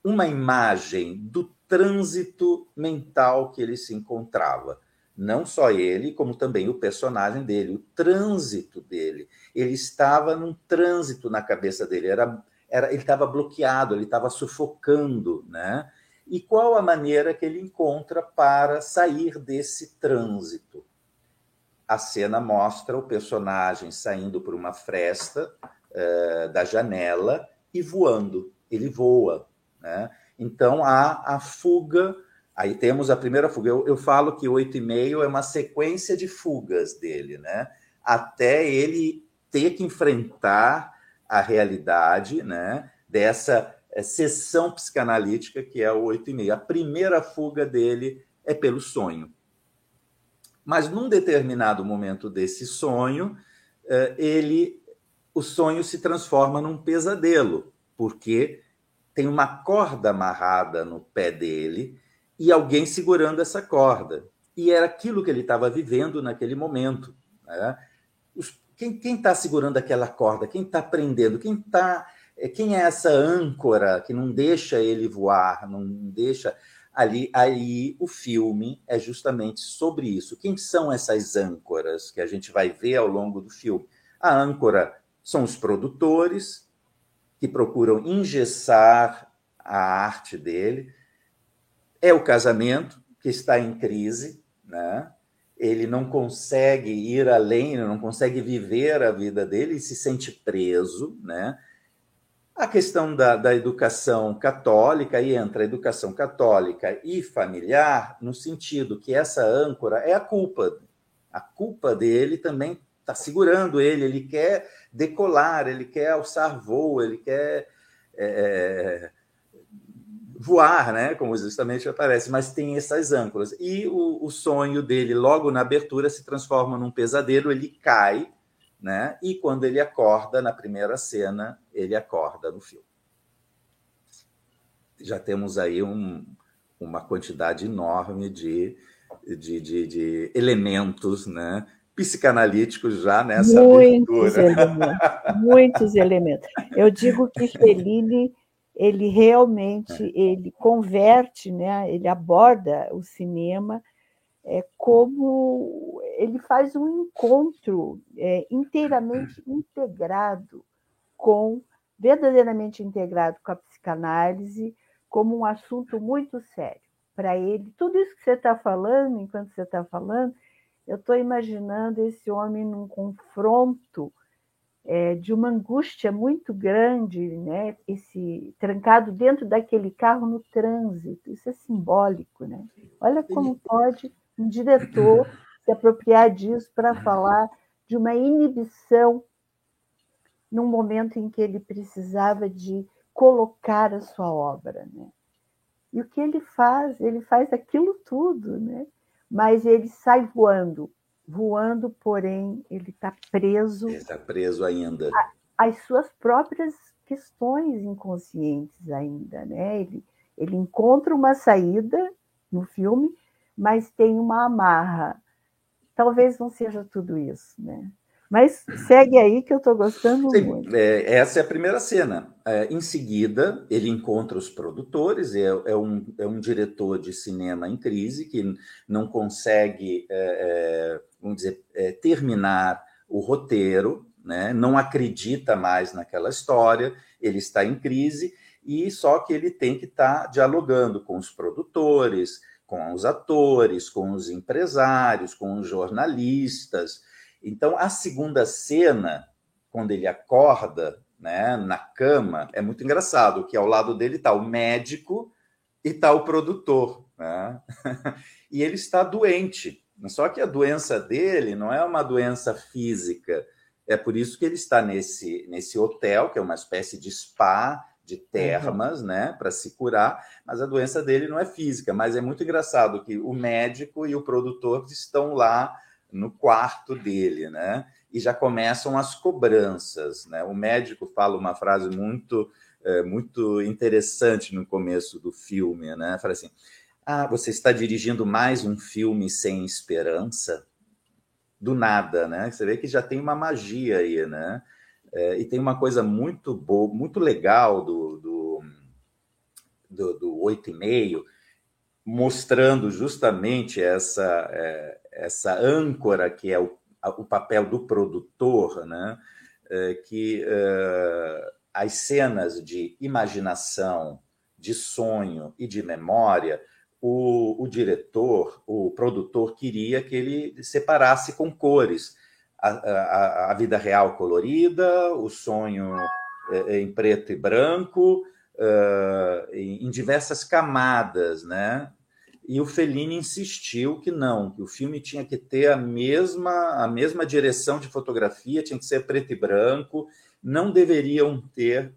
uma imagem do trânsito mental que ele se encontrava. Não só ele, como também o personagem dele, o trânsito dele. Ele estava num trânsito na cabeça dele, era, era, ele estava bloqueado, ele estava sufocando, né? E qual a maneira que ele encontra para sair desse trânsito? a cena mostra o personagem saindo por uma fresta uh, da janela e voando. Ele voa. Né? Então há a fuga. Aí temos a primeira fuga. Eu, eu falo que oito e meio é uma sequência de fugas dele, né? Até ele ter que enfrentar a realidade, né? Dessa eh, sessão psicanalítica que é o oito e meio. A primeira fuga dele é pelo sonho. Mas num determinado momento desse sonho, eh, ele o sonho se transforma num pesadelo, porque tem uma corda amarrada no pé dele e alguém segurando essa corda. E era aquilo que ele estava vivendo naquele momento. Né? quem está segurando aquela corda? Quem está prendendo? Quem tá, eh, quem é essa âncora que não deixa ele voar, não deixa ali, aí o filme é justamente sobre isso. Quem são essas âncoras que a gente vai ver ao longo do filme? A âncora são os produtores que procuram engessar a arte dele. É o casamento que está em crise, né? Ele não consegue ir além, não consegue viver a vida dele e se sente preso, né? A questão da, da educação católica, aí entra a educação católica e familiar, no sentido que essa âncora é a culpa. A culpa dele também está segurando ele, ele quer decolar, ele quer alçar voo, ele quer é, voar, né? como justamente aparece, mas tem essas âncoras. E o, o sonho dele, logo na abertura, se transforma num pesadelo, ele cai né? E quando ele acorda na primeira cena, ele acorda no filme. Já temos aí um, uma quantidade enorme de, de, de, de, elementos, né? Psicanalíticos já nessa muitos abertura. Elementos, muitos elementos. Eu digo que Fellini ele realmente é. ele converte, né? Ele aborda o cinema é, como ele faz um encontro é, inteiramente integrado com, verdadeiramente integrado com a psicanálise, como um assunto muito sério. Para ele, tudo isso que você está falando, enquanto você está falando, eu estou imaginando esse homem num confronto é, de uma angústia muito grande, né? Esse trancado dentro daquele carro no trânsito, isso é simbólico, né? Olha como pode um diretor se apropriar disso para falar de uma inibição num momento em que ele precisava de colocar a sua obra, né? E o que ele faz? Ele faz aquilo tudo, né? Mas ele sai voando. voando, porém ele está preso. Está preso ainda. Às suas próprias questões inconscientes ainda, né? Ele, ele encontra uma saída no filme, mas tem uma amarra. Talvez não seja tudo isso, né? Mas segue aí que eu estou gostando Sim, muito. É, essa é a primeira cena. É, em seguida, ele encontra os produtores, é, é, um, é um diretor de cinema em crise que não consegue, é, é, vamos dizer, é, terminar o roteiro, né? não acredita mais naquela história, ele está em crise, e só que ele tem que estar tá dialogando com os produtores, com os atores, com os empresários, com os jornalistas então, a segunda cena, quando ele acorda né, na cama, é muito engraçado, que ao lado dele está o médico e está o produtor. Né? e ele está doente. Só que a doença dele não é uma doença física. É por isso que ele está nesse, nesse hotel, que é uma espécie de spa, de termas, uhum. né, para se curar, mas a doença dele não é física. Mas é muito engraçado que o médico e o produtor estão lá no quarto dele, né? E já começam as cobranças, né? O médico fala uma frase muito é, muito interessante no começo do filme, né? Fala assim: "Ah, você está dirigindo mais um filme sem esperança?" Do nada, né? Você vê que já tem uma magia aí, né? É, e tem uma coisa muito boa, muito legal do, do, do, do 8,5, mostrando justamente essa, é, essa âncora que é o, o papel do produtor, né? É, que é, as cenas de imaginação, de sonho e de memória, o, o, diretor, o produtor queria que ele separasse com cores a, a, a vida real colorida, o sonho é, em preto e branco, em diversas camadas, né? e o Fellini insistiu que não, que o filme tinha que ter a mesma, a mesma direção de fotografia, tinha que ser preto e branco, não deveriam ter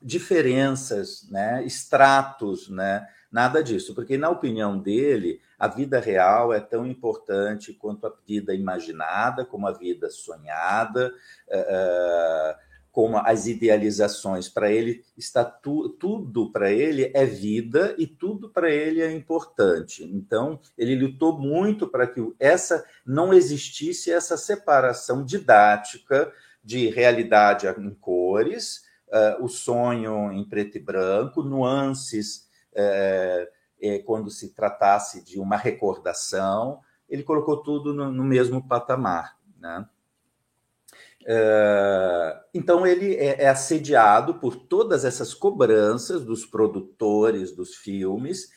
diferenças, né, estratos, né, nada disso, porque na opinião dele, a vida real é tão importante quanto a vida imaginada, como a vida sonhada, uh, como as idealizações. Para ele está tu, tudo para ele é vida e tudo para ele é importante. Então ele lutou muito para que essa não existisse essa separação didática de realidade em cores, uh, o sonho em preto e branco, nuances uh, quando se tratasse de uma recordação. Ele colocou tudo no, no mesmo patamar, né? Eh, então, ele é, é assediado por todas essas cobranças dos produtores dos filmes,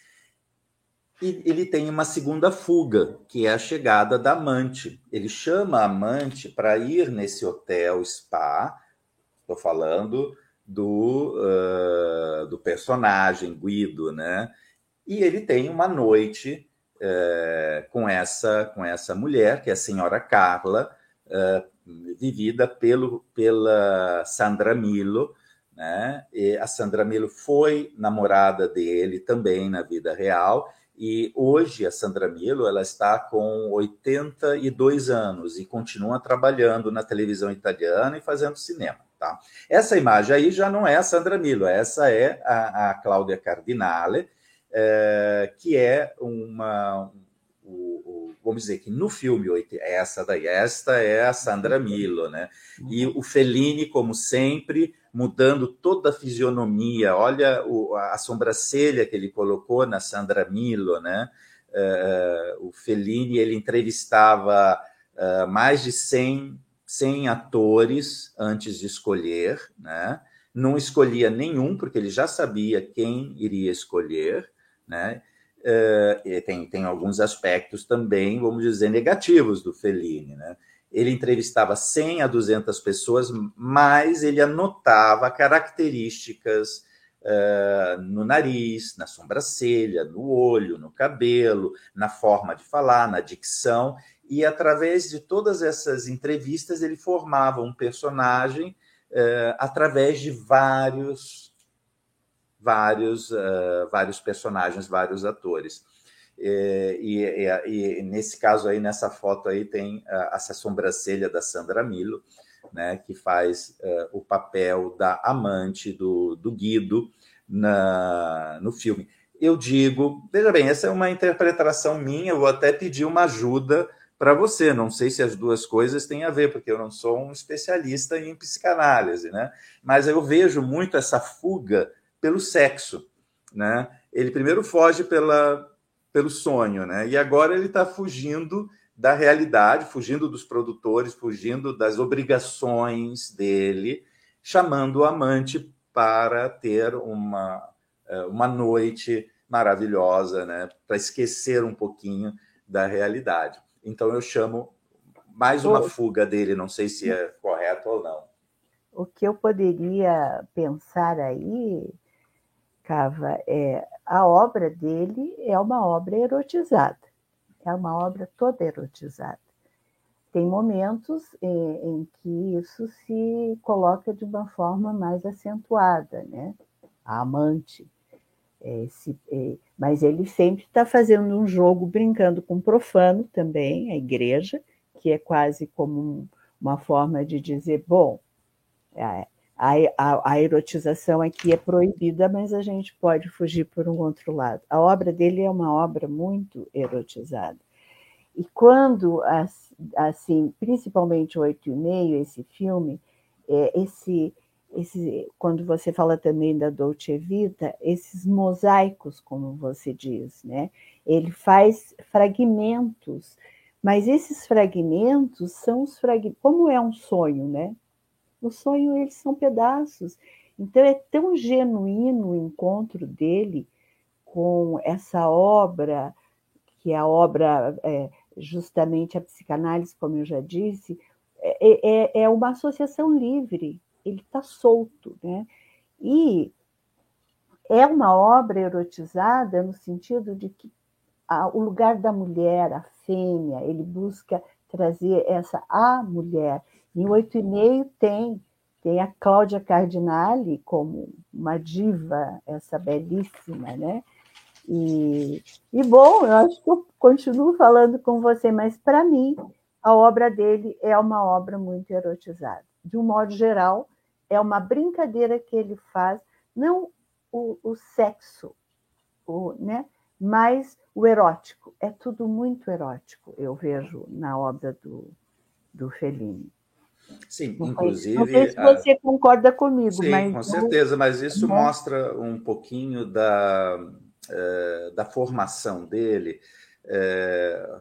e ele tem uma segunda fuga, que é a chegada da amante. Ele chama a amante para ir nesse hotel spa, estou falando do, uh, do personagem Guido, né? E ele tem uma noite uh, com, essa, com essa mulher, que é a senhora Carla, uh, vivida pelo, pela Sandra Milo, né? E a Sandra Milo foi namorada dele também na vida real, e hoje a Sandra Milo ela está com 82 anos e continua trabalhando na televisão italiana e fazendo cinema. Tá? Essa imagem aí já não é a Sandra Milo, essa é a, a Cláudia Cardinale, é, que é uma, vamos dizer que no filme essa daí, esta é a Sandra Milo, né? E o Fellini, como sempre, mudando toda a fisionomia. Olha o, a sobrancelha que ele colocou na Sandra Milo, né? Uh, o Fellini ele entrevistava uh, mais de 100, 100 atores antes de escolher, né? Não escolhia nenhum porque ele já sabia quem iria escolher, né? Uh, tem, tem alguns aspectos também, vamos dizer, negativos do Fellini. Né? Ele entrevistava 100 a 200 pessoas, mas ele anotava características uh, no nariz, na sobrancelha, no olho, no cabelo, na forma de falar, na dicção, e através de todas essas entrevistas ele formava um personagem uh, através de vários vários, uh, vários personagens, vários atores. E, e, e, nesse caso aí, nessa foto aí, tem essa sobrancelha da Sandra Milo, né, que faz uh, o papel da amante do, do Guido na, no filme. Eu digo, veja bem, essa é uma interpretação minha, eu vou até pedir uma ajuda para você. Não sei se as duas coisas têm a ver, porque eu não sou um especialista em psicanálise, né? Mas eu vejo muito essa fuga pelo sexo, né? Ele primeiro foge pela, pelo sonho, né? E agora ele está fugindo da realidade, fugindo dos produtores, fugindo das obrigações dele, chamando o amante para ter uma, é, uma noite maravilhosa, né? Para esquecer um pouquinho da realidade. Então eu chamo mais uma fuga dele, não sei se é correto ou não. O que eu poderia pensar aí, Cava, é a obra dele é uma obra erotizada, é uma obra toda erotizada. Tem momentos em, é, em que isso se coloca de uma forma mais acentuada, né? A amante. É, é, mas ele sempre está fazendo um jogo brincando com o profano também, a igreja, que é quase como um, uma forma de dizer: bom, a, a, a, erotização aqui é proibida, mas a gente pode fugir por um outro lado. A obra dele é uma obra muito erotizada. E quando, assim, principalmente oito e meio, esse filme, é, esse esse, quando você fala também da Dolce Vita, esses mosaicos, como você diz, né? Ele faz fragmentos, mas esses fragmentos são os fragmentos, como é um sonho, né? O sonho eles são pedaços. Então é tão genuíno o encontro dele com essa obra, que é a obra é, justamente a psicanálise, como eu já disse, é, é, é uma associação livre ele está solto, né? E é uma obra erotizada no sentido de que a, o lugar da mulher, a fêmea, ele busca trazer essa a mulher. Em oito e meio tem tem a Cláudia Cardinale como uma diva, essa belíssima, né? E, e bom, eu acho que eu continuo falando com você, mas para mim a obra dele é uma obra muito erotizada. De um modo geral, é uma brincadeira que ele faz, não o, o sexo, o, né? mas o erótico. É tudo muito erótico, eu vejo na obra do, do Fellini. Sim, inclusive. Não sei se você a... concorda comigo, Sim, mas. Com certeza, mas isso né? mostra um pouquinho da, é, da formação dele. É,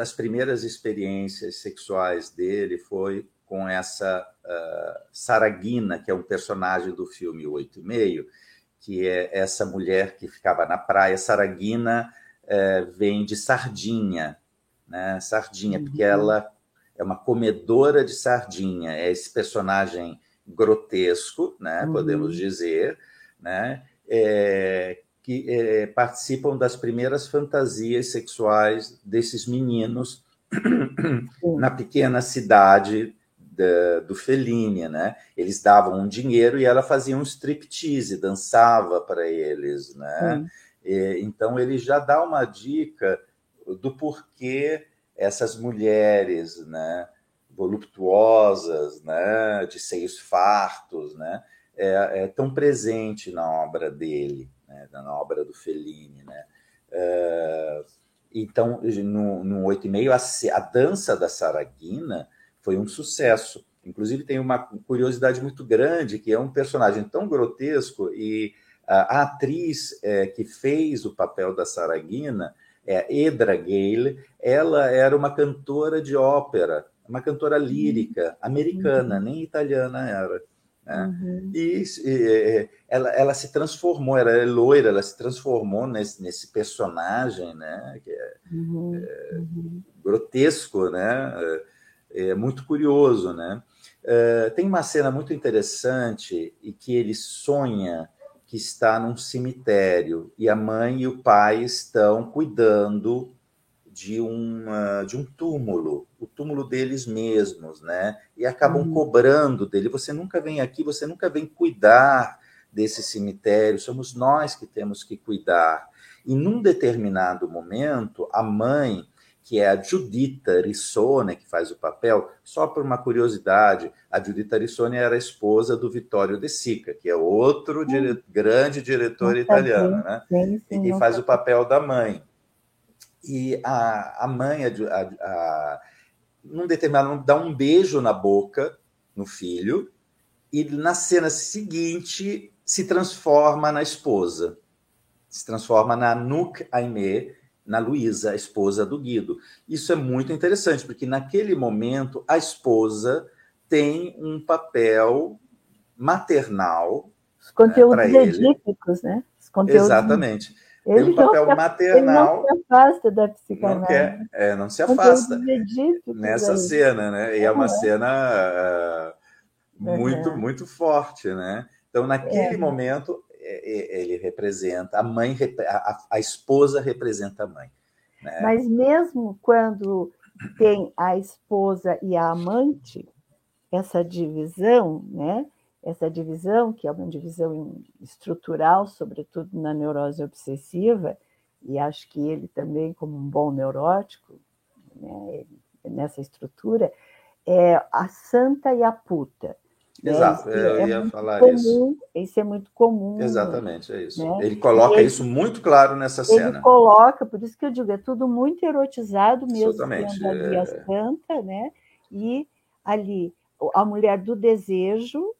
as primeiras experiências sexuais dele foi com essa Saragina, que é um personagem do filme Oito e Meio, que é essa mulher que ficava na praia. Saragina vem de sardinha, né? Sardinha, uhum. porque ela é uma comedora de sardinha. É esse personagem grotesco, né? Uhum. Podemos dizer, né? É, que é, participam das primeiras fantasias sexuais desses meninos na pequena cidade da, do Fellini, né? Eles davam um dinheiro e ela fazia um striptease, dançava para eles, né? E, então ele já dá uma dica do porquê essas mulheres, né? voluptuosas, né, de seios fartos, né, é, é tão presente na obra dele, né, na obra do Fellini, né. É, então, no, no 8 e meio, a, a dança da Saraguina foi um sucesso. Inclusive, tem uma curiosidade muito grande, que é um personagem tão grotesco, e a, atriz é, que fez o papel da Saraguina, é Edra Gale, ela era uma cantora de ópera, uma cantora lírica, americana, uhum. nem italiana era. Né? Uhum. E, e ela, ela, se transformou, ela é loira, ela se transformou nesse, nesse personagem, né? Que é, uhum. é uhum. grotesco, né? é muito curioso, né? Tem uma cena muito interessante e que ele sonha que está num cemitério e a mãe e o pai estão cuidando de, uma, de um túmulo, o túmulo deles mesmos, né? E acabam uhum. cobrando dele. Você nunca vem aqui, você nunca vem cuidar desse cemitério, somos nós que temos que cuidar. E num determinado momento, a mãe, que é a Judita Rissone, que faz o papel, só por uma curiosidade, a Judita Rissone era a esposa do Vittorio De Sica, que é outro dire... grande diretor italiano, né? Sim, sim, e faz o papel da mãe. E a, a mãe, a, a, a, num determinado momento, dá um beijo na boca no filho, e na cena seguinte se transforma na esposa, se transforma na Nouk Aimee, na Luísa, a esposa do Guido. Isso é muito interessante, porque naquele momento a esposa tem um papel maternal. Os conteúdos né, edípicos, né? Os conteúdos... Exatamente. Ele tem um papel não, maternal. Ele não se afasta da psicanálise. Não, quer, é, não se afasta. Nessa cena, né? E é uma cena uh, muito, muito forte, né? Então, naquele é. momento, é, é, ele representa, a mãe, a, a esposa representa a mãe. Né? Mas mesmo quando tem a esposa e a amante, essa divisão, né? Essa divisão, que é uma divisão estrutural, sobretudo na neurose obsessiva, e acho que ele também, como um bom neurótico, né, nessa estrutura, é a santa e a puta. Exato, é, eu é ia falar comum, isso. Isso é muito comum. Exatamente, é isso. Né? Ele coloca ele, isso muito claro nessa ele cena. Ele coloca, por isso que eu digo, é tudo muito erotizado mesmo, Absolutamente. ali é... a santa, né? E ali a mulher do desejo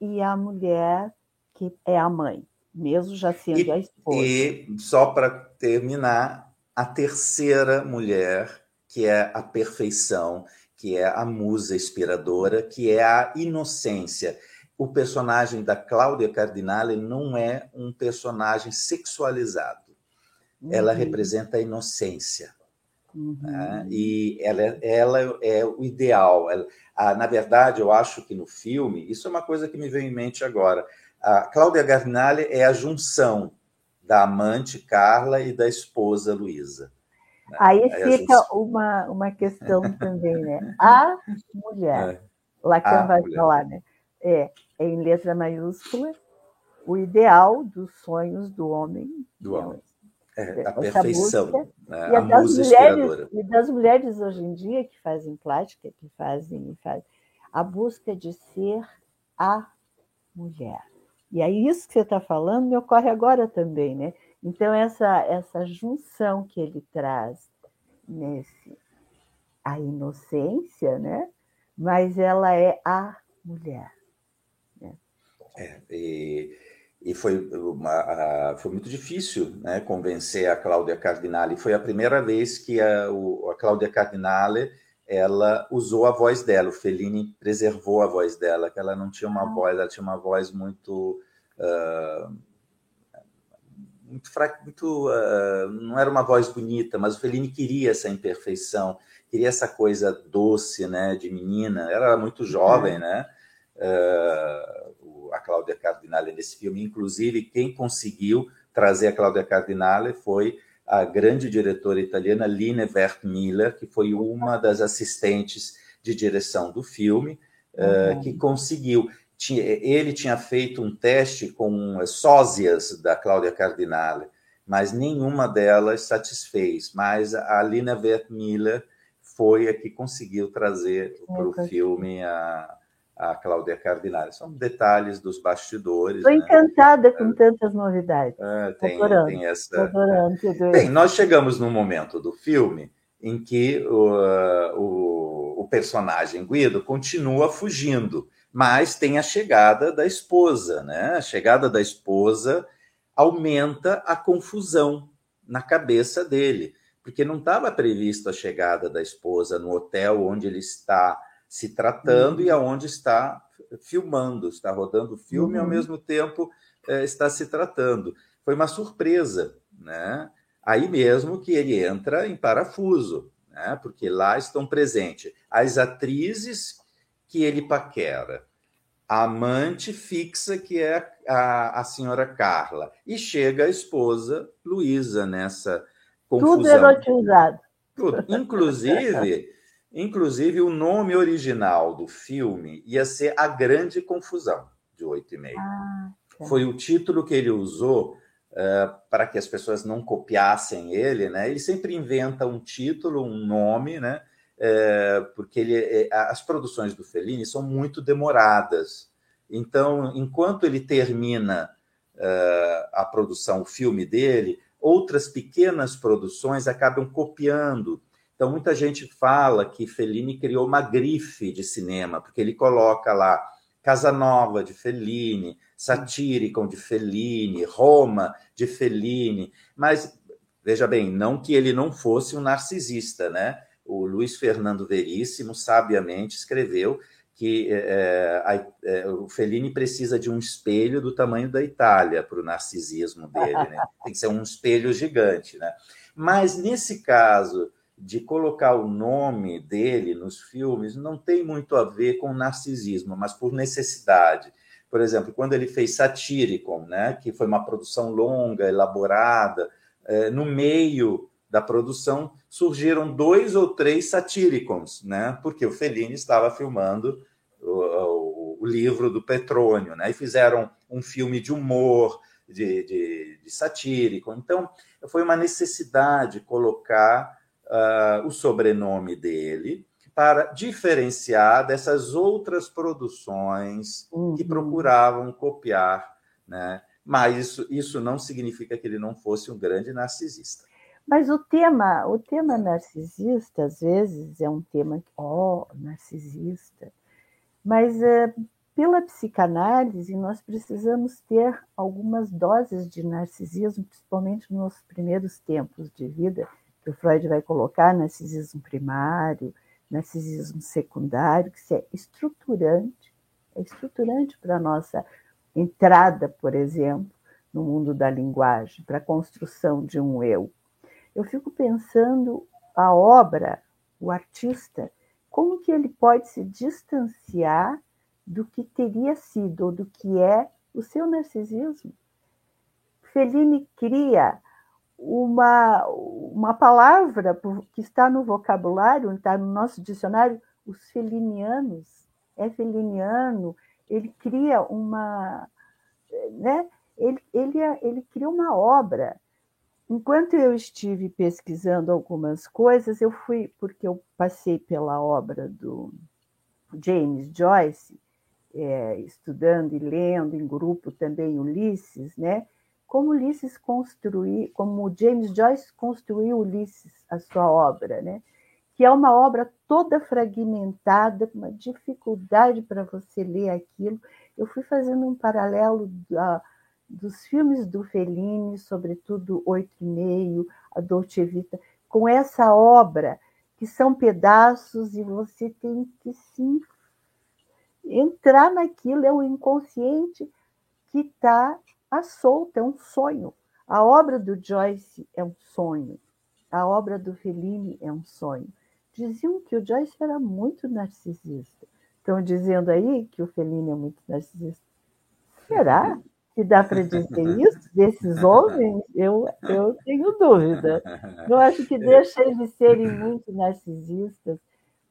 e a mulher que é a mãe, mesmo já sendo e, a esposa. E só para terminar, a terceira mulher, que é a perfeição, que é a musa inspiradora, que é a inocência. O personagem da Cláudia Cardinale não é um personagem sexualizado. Uhum. Ela representa a inocência. Uhum. Né? E ela, é, ela é o ideal. Ela, a, na verdade, eu acho que no filme, isso é uma coisa que me veio em mente agora. A Cláudia Cardinale é a junção da amante Carla e da esposa Luísa. Né? Aí, Aí fica gente... uma, uma questão também, né? A mulher, é. Lacan a vai mulher. falar, né? É, é em letra maiúscula, o ideal dos sonhos do homem. Do homem. É, a perfeição, busca, né? e a, das mulheres, E das mulheres hoje em dia que fazem plástica, que fazem, fazem a busca de ser a mulher. E aí isso que você está falando me ocorre agora também, né? Então, essa, essa junção que ele traz nesse a inocência, né? mas ela é a mulher. Né? É, e, e foi, uma, foi muito difícil né, convencer a Cláudia Cardinale. Foi a primeira vez que a, o, a Cláudia Cardinale ela usou a voz dela. O Fellini preservou a voz dela, que ela não tinha uma ah. voz, ela tinha uma voz muito. Uh, muito fraco, muito uh, não era uma voz bonita, mas o Fellini queria essa imperfeição, queria essa coisa doce, né, de menina. Ela era muito jovem, é. né? Uh, a Cláudia Cardinale nesse filme, inclusive quem conseguiu trazer a Cláudia Cardinale foi a grande diretora italiana Line Wertmüller, que foi uma das assistentes de direção do filme, uh, que conseguiu ele tinha feito um teste com sósias da Cláudia Cardinale, mas nenhuma delas satisfez. Mas a Lina Wertmüller foi a que conseguiu trazer para o filme a, a Cláudia Cardinale. São detalhes dos bastidores. Estou né? encantada com é, tantas novidades. É, tem, adorando, tem essa. Adorando Bem, nós chegamos num momento do filme em que o, o, o personagem Guido continua fugindo mas tem a chegada da esposa, né? A chegada da esposa aumenta a confusão na cabeça dele, porque não estava previsto a chegada da esposa no hotel onde ele está se tratando uhum. e aonde está filmando, está rodando o filme uhum. e ao uhum. mesmo tempo é, está se tratando. Foi uma surpresa, né? Aí mesmo que ele entra em parafuso, né? Porque lá estão presentes as atrizes que ele paquera, a amante fixa, que é a, a senhora Carla, e chega a esposa Luísa nessa confusão. Tudo erotizado. Tudo. Inclusive, inclusive, o nome original do filme ia ser A Grande Confusão, de oito e meio. Ah, tá. Foi o título que ele usou uh, para que as pessoas não copiassem ele, né? Ele sempre inventa um título, um nome, né? Uh, porque ele, as produções do Fellini são muito demoradas. Então, enquanto ele termina uh, a produção, o filme dele, outras pequenas produções acabam copiando. Então, muita gente fala que Fellini criou uma grife de cinema, porque ele coloca lá Casanova de Fellini, Satyricon de Fellini, Roma de Fellini, mas veja bem, não que ele não fosse um narcisista, né? O Luiz Fernando Veríssimo sabiamente escreveu que é, é, o Fellini precisa de um espelho do tamanho da Itália para o narcisismo dele, né? Tem que ser um espelho gigante, né? Mas nesse caso de colocar o nome dele nos filmes não tem muito a ver com narcisismo, mas por necessidade. Por exemplo, quando ele fez Satyricon, né, que foi uma produção longa, elaborada, é, no meio da produção surgiram dois ou três Satyricons, né, porque o Fellini estava filmando o, o, o livro do Petrônio, né, e fizeram um filme de humor, de, de, de satírico. Então, foi uma necessidade colocar uh, o sobrenome dele para diferenciar dessas outras produções uhum. que procuravam copiar, né? Mas isso, isso não significa que ele não fosse um grande narcisista. Mas o tema, o tema narcisista, às vezes, é um tema, ó, oh, narcisista. Mas é, pela psicanálise, nós precisamos ter algumas doses de narcisismo, principalmente nos primeiros tempos de vida, que o Freud vai colocar narcisismo primário, narcisismo secundário, que é estruturante, é estruturante para a nossa entrada, por exemplo, no mundo da linguagem, para a construção de um eu. Eu fico pensando a obra, o artista, como que ele pode se distanciar do que teria sido ou do que é o seu narcisismo. Fellini cria uma, uma palavra que está no vocabulário, está no nosso dicionário, os felinianos. É feliniano, ele cria uma. Né? Ele, ele, ele cria uma obra. Enquanto eu estive pesquisando algumas coisas, eu fui, porque eu passei pela obra do James Joyce, é, estudando e lendo em grupo também Ulisses, né? como Ulisses construiu, como James Joyce construiu Ulisses, a sua obra, né? que é uma obra toda fragmentada, com uma dificuldade para você ler aquilo. Eu fui fazendo um paralelo da, dos filmes do Fellini, sobretudo Oito e Meio, a Dolce Vita, com essa obra, que são pedaços e você tem que se entrar naquilo, é o inconsciente que está a solta, é um sonho. A obra do Joyce é um sonho. A obra do Fellini é um sonho. Diziam que o Joyce era muito narcisista. Estão dizendo aí que o Fellini é muito narcisista. Será que dá para dizer isso desses homens? Eu, eu tenho dúvida. Eu acho que deixa eles serem muito narcisistas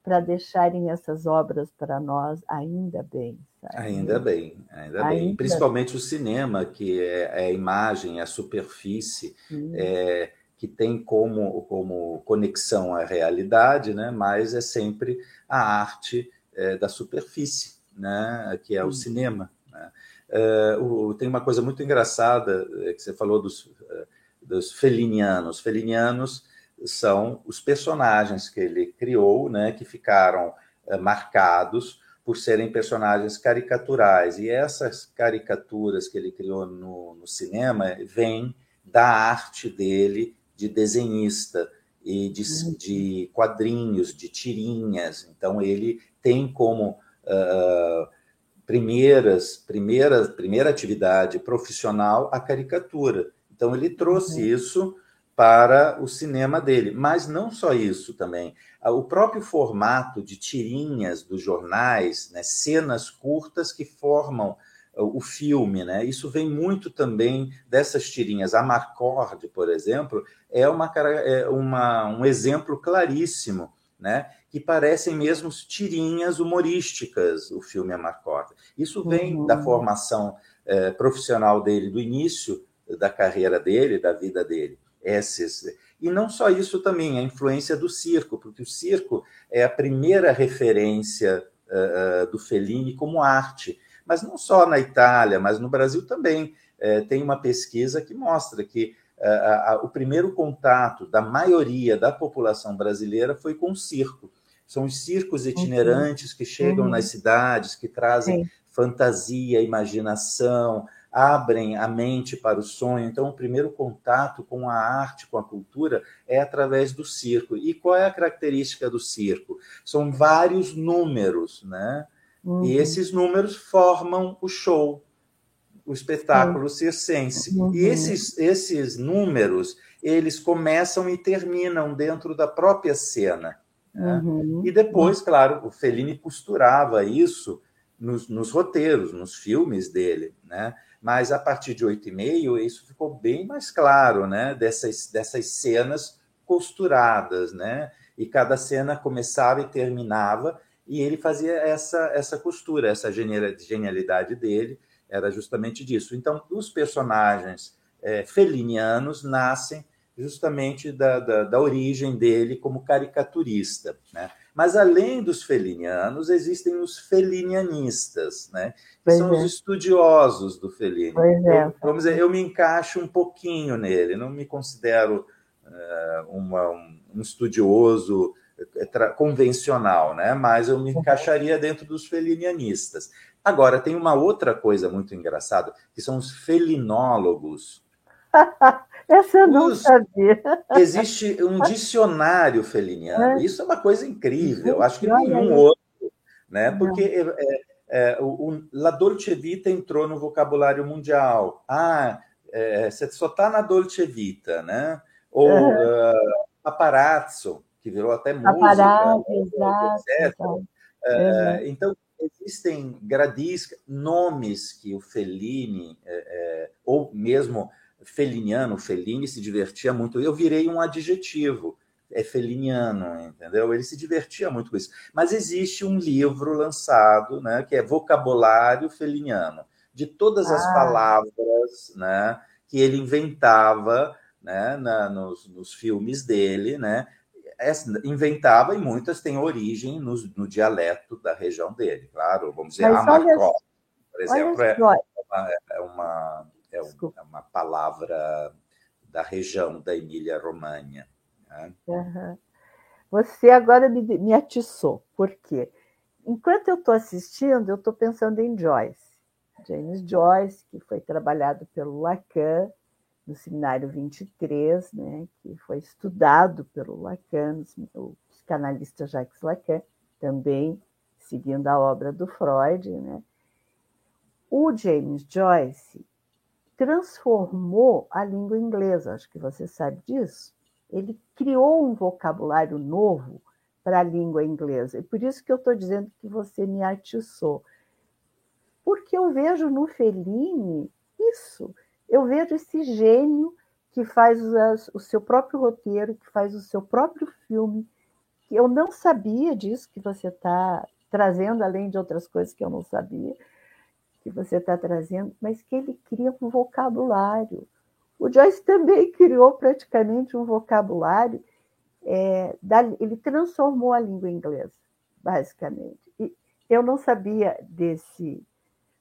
para deixarem essas obras para nós, ainda bem. Sabe? Ainda bem, ainda, ainda bem. Principalmente o cinema, que é, é a imagem, a superfície, é, que tem como, como conexão a realidade, né? mas é sempre a arte é, da superfície, né? que é o cinema. Né? O, tem uma coisa muito engraçada é, que você falou dos, é, dos felinianos. Felinianos são os personagens que ele criou, né, que ficaram marcados por serem personagens caricaturais. E essas caricaturas que ele criou no, no cinema vêm da arte dele de desenhista e de, uhum. de, quadrinhos, de tirinhas. Então ele tem como uh, primeiras, primeira, primeira atividade profissional a caricatura. Então ele trouxe uhum. isso para o cinema dele. Mas não só isso também. O próprio formato de tirinhas dos jornais, né, cenas curtas que formam o filme, né? Isso vem muito também dessas tirinhas. A Marcord, por exemplo, é, uma, é uma, um exemplo claríssimo, né? Que parecem mesmo tirinhas humorísticas, o filme A Marcord. Isso vem uhum. da formação é, profissional dele do início da carreira dele, da vida dele. Esses, e não só isso também, a influência do circo, porque o circo é a primeira referência uh, do Fellini como arte. Mas não só na Itália, mas no Brasil também. Uh, tem uma pesquisa que mostra que uh, o primeiro contato da maioria da população brasileira foi com o circo. São os circos itinerantes uhum. que chegam uhum. nas cidades, que trazem Sim. fantasia, imaginação, abrem a mente para o sonho. Então, o primeiro contato com a arte, com a cultura, é através do circo. E qual é a característica do circo? São vários números, né? Uhum. E esses números formam o show, o espetáculo Sim. circense. Uhum. E esses, esses números, eles começam e terminam dentro da própria cena. Né? Uhum. E depois, claro, o Fellini costurava isso nos, nos roteiros, nos filmes dele, né? mas a partir de oito e meio isso ficou bem mais claro, né? Dessas, dessas cenas costuradas, né? E cada cena começava e terminava e ele fazia essa essa costura, essa genialidade dele era justamente disso. Então, os personagens é, felinianos nascem justamente da, da, da origem dele como caricaturista, né? Mas além dos felinianos, existem os felinianistas, né? Que são é. os estudiosos do Fellini. É. Eu, vamos dizer, eu me encaixo um pouquinho nele, não me considero uh, uma, um, um, estudioso eh, convencional, né? Mas eu me uhum. encaixaria dentro dos felinianistas. Agora, tem uma outra coisa muito engraçada, que são os felinólogos. Essa eu não Os, sabia. Existe um dicionário feliniano. É. Isso é uma coisa incrível. Acho que nenhum outro, né? Porque é, é, é, o, o, La Dolce Vita entrou no vocabulário mundial. Ah, é, você só está na Dolce Vita, né? Ou uh, paparazzo, que virou até música, paparazzo, exato, etc. Uh, então, existem gradis, nomes que o Fellini, é, ou mesmo feliniano, Fellini se divertia muito. Eu virei um adjetivo, é feliniano, entendeu? Ele se divertia muito com isso. Mas existe um livro lançado, né, que é Vocabulário Feliniano, de todas as ah. palavras, né, que ele inventava, né, na, nos, nos filmes dele, né, inventava e muitas têm origem no, no, dialeto da região dele, claro. Vamos dizer, Amacó, por exemplo, é uma, é uma é, é uma palavra da região da Emília-Romanha. Né? Uhum. Você agora me, me atiçou, por quê? Enquanto eu estou assistindo, eu estou pensando em Joyce. James Joyce, que foi trabalhado pelo Lacan no Seminário 23, né, que foi estudado pelo Lacan, o psicanalista Jacques Lacan, também seguindo a obra do Freud. Né. O James Joyce transformou a língua inglesa, acho que você sabe disso. Ele criou um vocabulário novo para a língua inglesa. E por isso que eu estou dizendo que você me atiçou. Porque eu vejo no Fellini isso. Eu vejo esse gênio que faz o seu próprio roteiro, que faz o seu próprio filme. Que eu não sabia disso que você está trazendo, além de outras coisas que eu não sabia que você está trazendo, mas que ele cria um vocabulário. O Joyce também criou praticamente um vocabulário, é, da, ele transformou a língua inglesa, basicamente. E eu não sabia desse.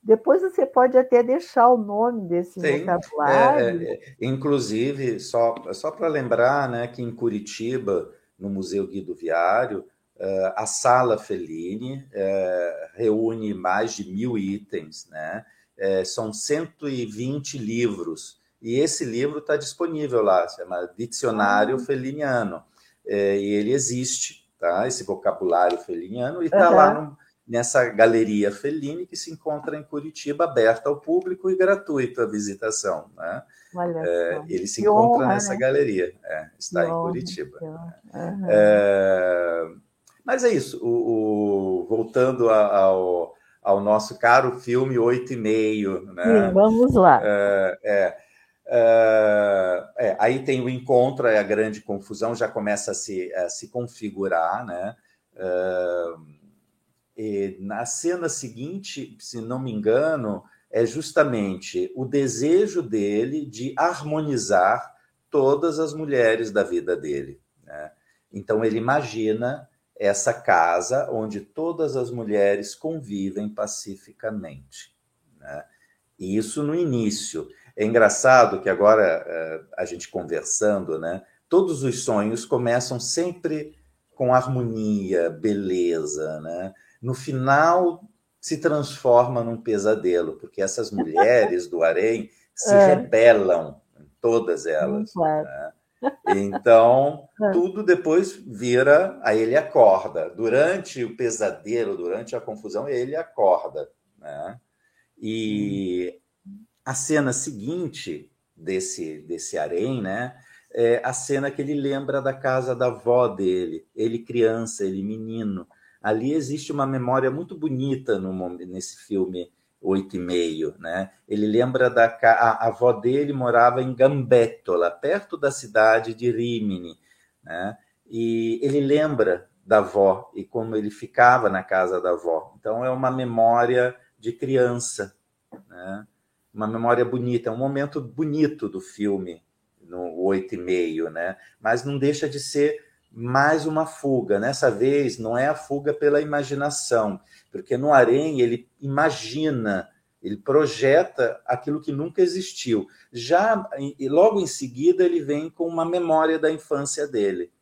Depois você pode até deixar o nome desse Sim, vocabulário. É, é, inclusive, só, só para lembrar né, que em Curitiba, no Museu Guido Viário, Uh, a Sala Fellini uh, reúne mais de mil itens, né? Uh, são 120 livros, e esse livro está disponível lá, se chama Dicionário uhum. Felliniano, e ele existe, tá? Esse vocabulário feliniano, e está uhum. lá no, nessa galeria Fellini, que se encontra em Curitiba, aberta ao público e gratuito a visitação, né? É, ele se encontra honra, nessa né? galeria, é, está que em Curitiba. Uhum. É, mas é isso, o, o voltando ao, ao nosso caro filme Oito e Meio. Né? Sim, vamos lá. É, é, é, é, aí tem o encontro, é a grande confusão, já começa a se, a se configurar, né? E na cena seguinte, se não me engano, é justamente o desejo dele de harmonizar todas as mulheres da vida dele. Né? Então, ele imagina essa casa onde todas as mulheres convivem pacificamente. Né? E isso no início. É engraçado que agora, eh, a gente conversando, né? todos os sonhos começam sempre com harmonia, beleza. Né? No final, se transforma num pesadelo, porque essas mulheres do harém se é. rebelam, todas elas. Né? Então, é. tudo depois vira, aí ele acorda. Durante o pesadelo, durante a confusão, ele acorda. Né? E a cena seguinte desse, desse harém, né? É a cena que ele lembra da casa da avó dele, ele criança, ele menino, ali existe uma memória muito bonita no, nesse filme oito e meio, né? Ele lembra da a, a, avó dele morava em Gambettola, perto da cidade de Rimini, né? E ele lembra da avó e como ele ficava na casa da avó. Então é uma memória de criança, né? Uma memória bonita, é um momento bonito do filme no oito e meio, né? Mas não deixa de ser mais uma fuga. Nessa vez, não é a fuga pela imaginação, porque no Harém ele imagina, ele projeta aquilo que nunca existiu. Já e logo em seguida ele vem com uma memória da infância dele.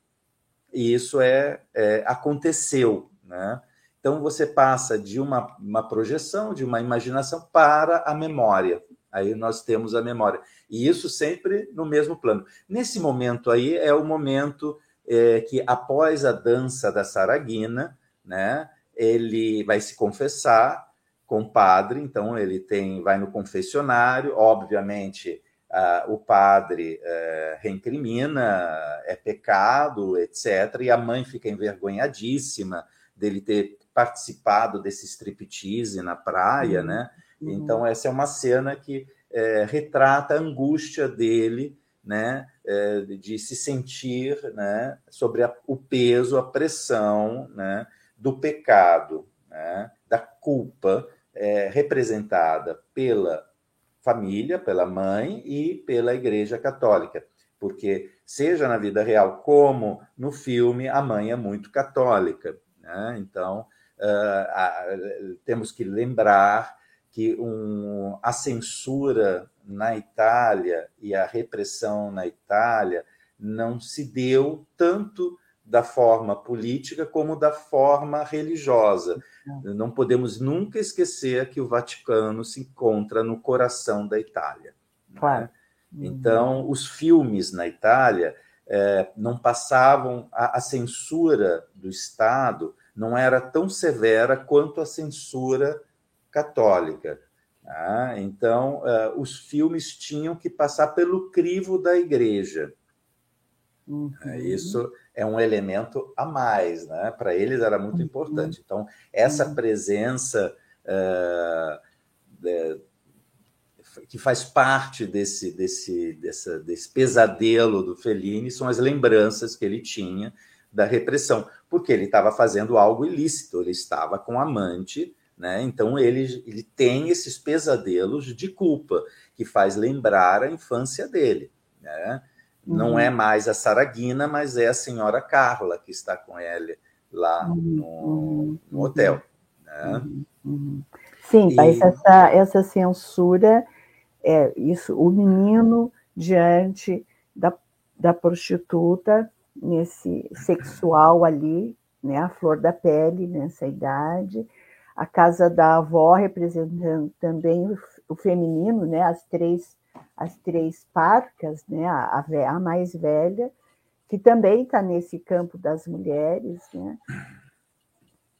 E isso é, é aconteceu, né? Então você passa de uma, uma projeção, de uma imaginação para a memória. Aí nós temos a memória. E isso sempre no mesmo plano. Nesse momento aí é o momento é, que após a dança da Saraguina, né, ele vai se confessar com o padre, então ele tem, vai no confessionário, obviamente o padre uh, reincrimina, é pecado, etc., e a mãe fica envergonhadíssima dele ter participado desse striptease na praia, uhum. né? Uhum. Então essa é uma cena que é, retrata a angústia dele né, é, de se sentir né, sobre a, o peso, a pressão né, do pecado, né, da culpa é, representada pela família, pela mãe e pela Igreja Católica. Porque, seja na vida real como no filme, a mãe é muito católica. Né? Então, uh, a, temos que lembrar que um, a censura na Itália e a repressão na Itália não se deu tanto da forma política como da forma religiosa. Não podemos nunca esquecer que o Vaticano se encontra no coração da Itália. Né? Claro. Né? Então, os filmes na Itália é, não passavam a, a censura do Estado não era tão severa quanto a censura católica. Tá? Então, uh, os filmes tinham que passar pelo crivo da igreja. Uhum. Isso é um elemento a mais, né? Para eles era muito uhum. importante. Então, essa uhum. presença uh, de, que faz parte desse, desse, dessa, desse pesadelo do Fellini são as lembranças que ele tinha da repressão, porque ele estava fazendo algo ilícito, ele estava com amante né? Então ele, ele tem esses pesadelos de culpa que faz lembrar a infância dele. Né? Não é uhum. mais a Saraguina, mas é a senhora Carla que está com ele lá uhum. no, uhum. no hotel. Né? Sim, e... mas essa, essa censura é isso, o menino diante da, da prostituta nesse sexual ali, né, a flor da pele nessa idade, a casa da avó representando também o, feminino, né? As três as três parcas, né? A, a, a mais velha, que também está nesse campo das mulheres, né?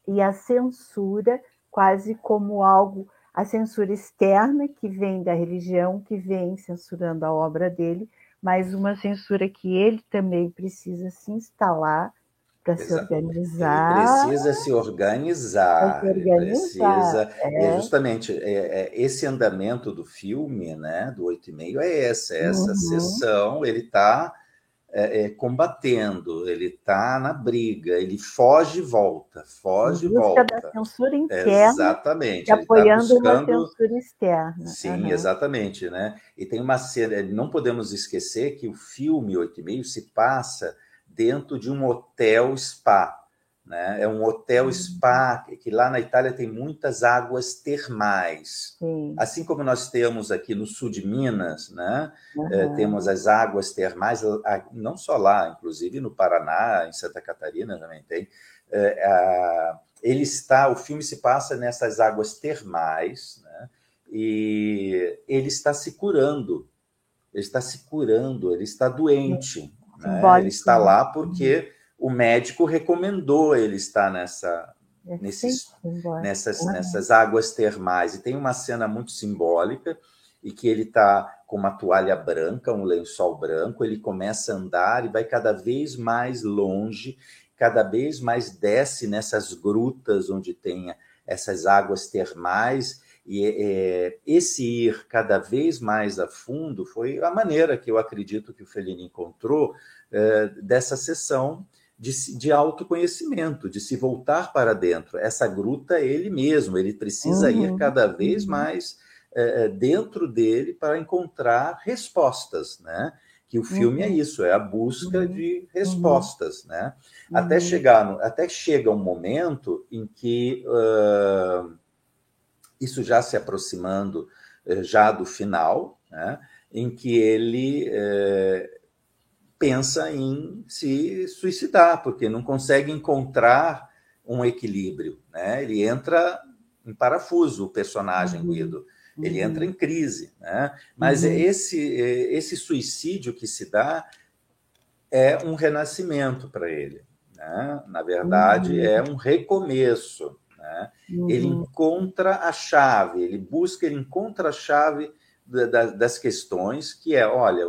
E a censura quase como algo a censura externa que vem da religião, que vem censurando a obra dele, mas uma censura que ele também precisa se instalar para se organizar. Ele precisa se organizar. Se organizar precisa. É. é justamente é, é, esse andamento do filme, né, do oito e meio, é essa, é essa uhum. sessão. Ele está é, é, combatendo, ele está na briga, ele foge e volta, foge e volta. da censura interna. Exatamente. Tá apoiando tá buscando... uma censura externa. Sim, uhum. exatamente. Né? E tem uma cena, não podemos esquecer que o filme Oito e Meio se passa dentro de um hotel spa. Né? É um hotel uhum. spa que lá na Itália tem muitas águas termais. Sim. Assim como nós temos aqui no sul de Minas, né? Uhum. É, temos as águas termais, não só lá, inclusive no Paraná, em Santa Catarina também tem. É, a, ele está, o filme se passa nessas águas termais, né? e ele está se curando, ele está se curando, ele está doente, né? ele está lá porque o médico recomendou ele estar nessa, é nesses, nessas, uhum. nessas águas termais. E tem uma cena muito simbólica e que ele está com uma toalha branca, um lençol branco, ele começa a andar e vai cada vez mais longe, cada vez mais desce nessas grutas onde tem essas águas termais. E é, esse ir cada vez mais a fundo foi a maneira que eu acredito que o Fellini encontrou é, dessa sessão de, de autoconhecimento, de se voltar para dentro. Essa gruta é ele mesmo, ele precisa uhum. ir cada vez uhum. mais é, dentro dele para encontrar respostas, né? Que o filme é uhum. é isso, é a busca uhum. de respostas, né? Até uhum. chegar, no, até chega um momento em que uh, isso já se aproximando uh, já do final, né? Em que ele uh, pensa em se suicidar, porque não consegue encontrar um equilíbrio. Né? Ele entra em parafuso, o personagem uhum. Guido. Ele uhum. entra em crise. Né? Mas uhum. esse, esse suicídio que se dá é um renascimento para ele. Né? Na verdade, uhum. é um recomeço. Né? Ele uhum. encontra a chave, ele busca, ele encontra a chave das questões, que é, olha,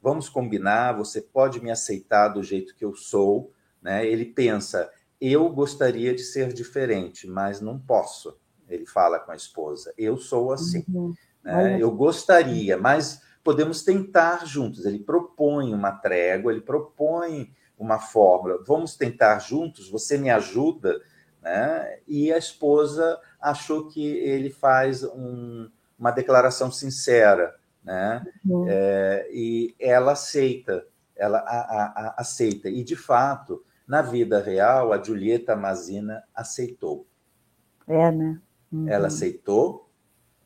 vamos combinar, você pode me aceitar do jeito que eu sou, né? Ele pensa, eu gostaria de ser diferente, mas não posso. Ele fala com a esposa, eu sou assim. Uhum. Né? Eu gostaria, mas podemos tentar juntos. Ele propõe uma trégua, ele propõe uma fórmula. Vamos tentar juntos, você me ajuda, né? E a esposa achou que ele faz um, uma declaração sincera né? Uhum. É, e ela aceita, ela a, a, a, aceita. E, de fato, na vida real, a Julieta Mazina aceitou. É, né? Uhum. Ela aceitou,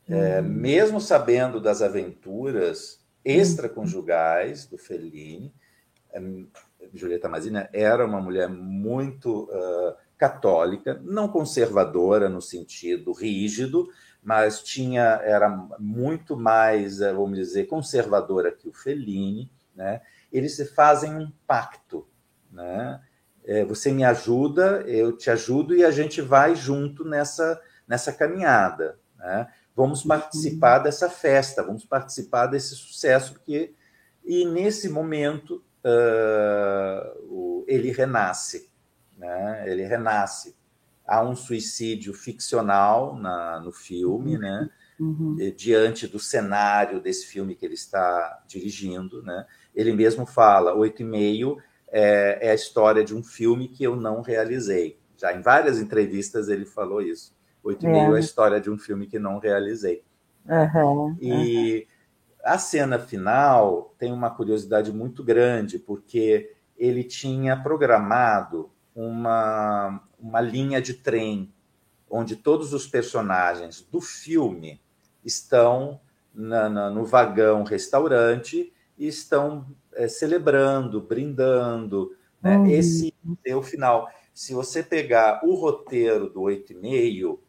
é, uhum. mesmo sabendo das aventuras extraconjugais do Fellini. É, Julieta Mazina era uma mulher muito uh, católica, não conservadora no sentido rígido, mas tinha era muito mais, eh, vamos dizer, conservadora que o Fellini, né? Eles fazem um pacto, né? É, você me ajuda, eu te ajudo e a gente vai junto nessa nessa caminhada, né? Vamos uhum. participar uhum. dessa festa, vamos participar desse sucesso porque e nesse momento uh, ele renasce, né? Ele renasce há um suicídio ficcional na, no filme, uhum. né? Uhum. diante do cenário desse filme que ele está dirigindo, né? Ele mesmo fala, oito e meio é, é, a história de um filme que eu não realizei. Já em várias entrevistas ele falou isso. Oito e meio é a história de um filme que não realizei. Uhum. E a cena final tem uma curiosidade muito grande, porque ele tinha programado uma, uma linha de trem onde todos os personagens do filme estão na, na, no vagão restaurante e estão é, celebrando, brindando. Né? Uhum. Esse é o final. Se você pegar o roteiro do oito e meio,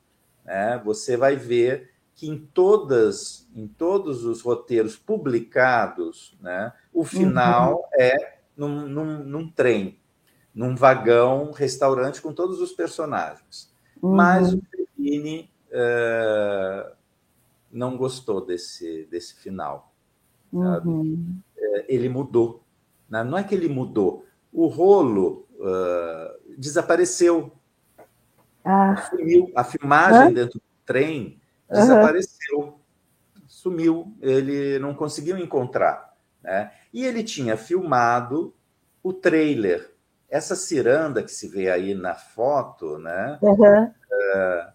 né, você vai ver que em todas, em todos os roteiros publicados, né, o final uhum. é num, num, num trem num vagão restaurante com todos os personagens. Uhum. Mas o Fellini uh, não gostou desse, desse final. Uhum. Uh, ele mudou. Né? Não é que ele mudou. O rolo uh, desapareceu. Ah. Sumiu. A filmagem dentro do trem desapareceu. Sumiu. Ele não conseguiu encontrar. Né? E ele tinha filmado o trailer. Essa ciranda que se vê aí na foto, né? Uhum. Uh,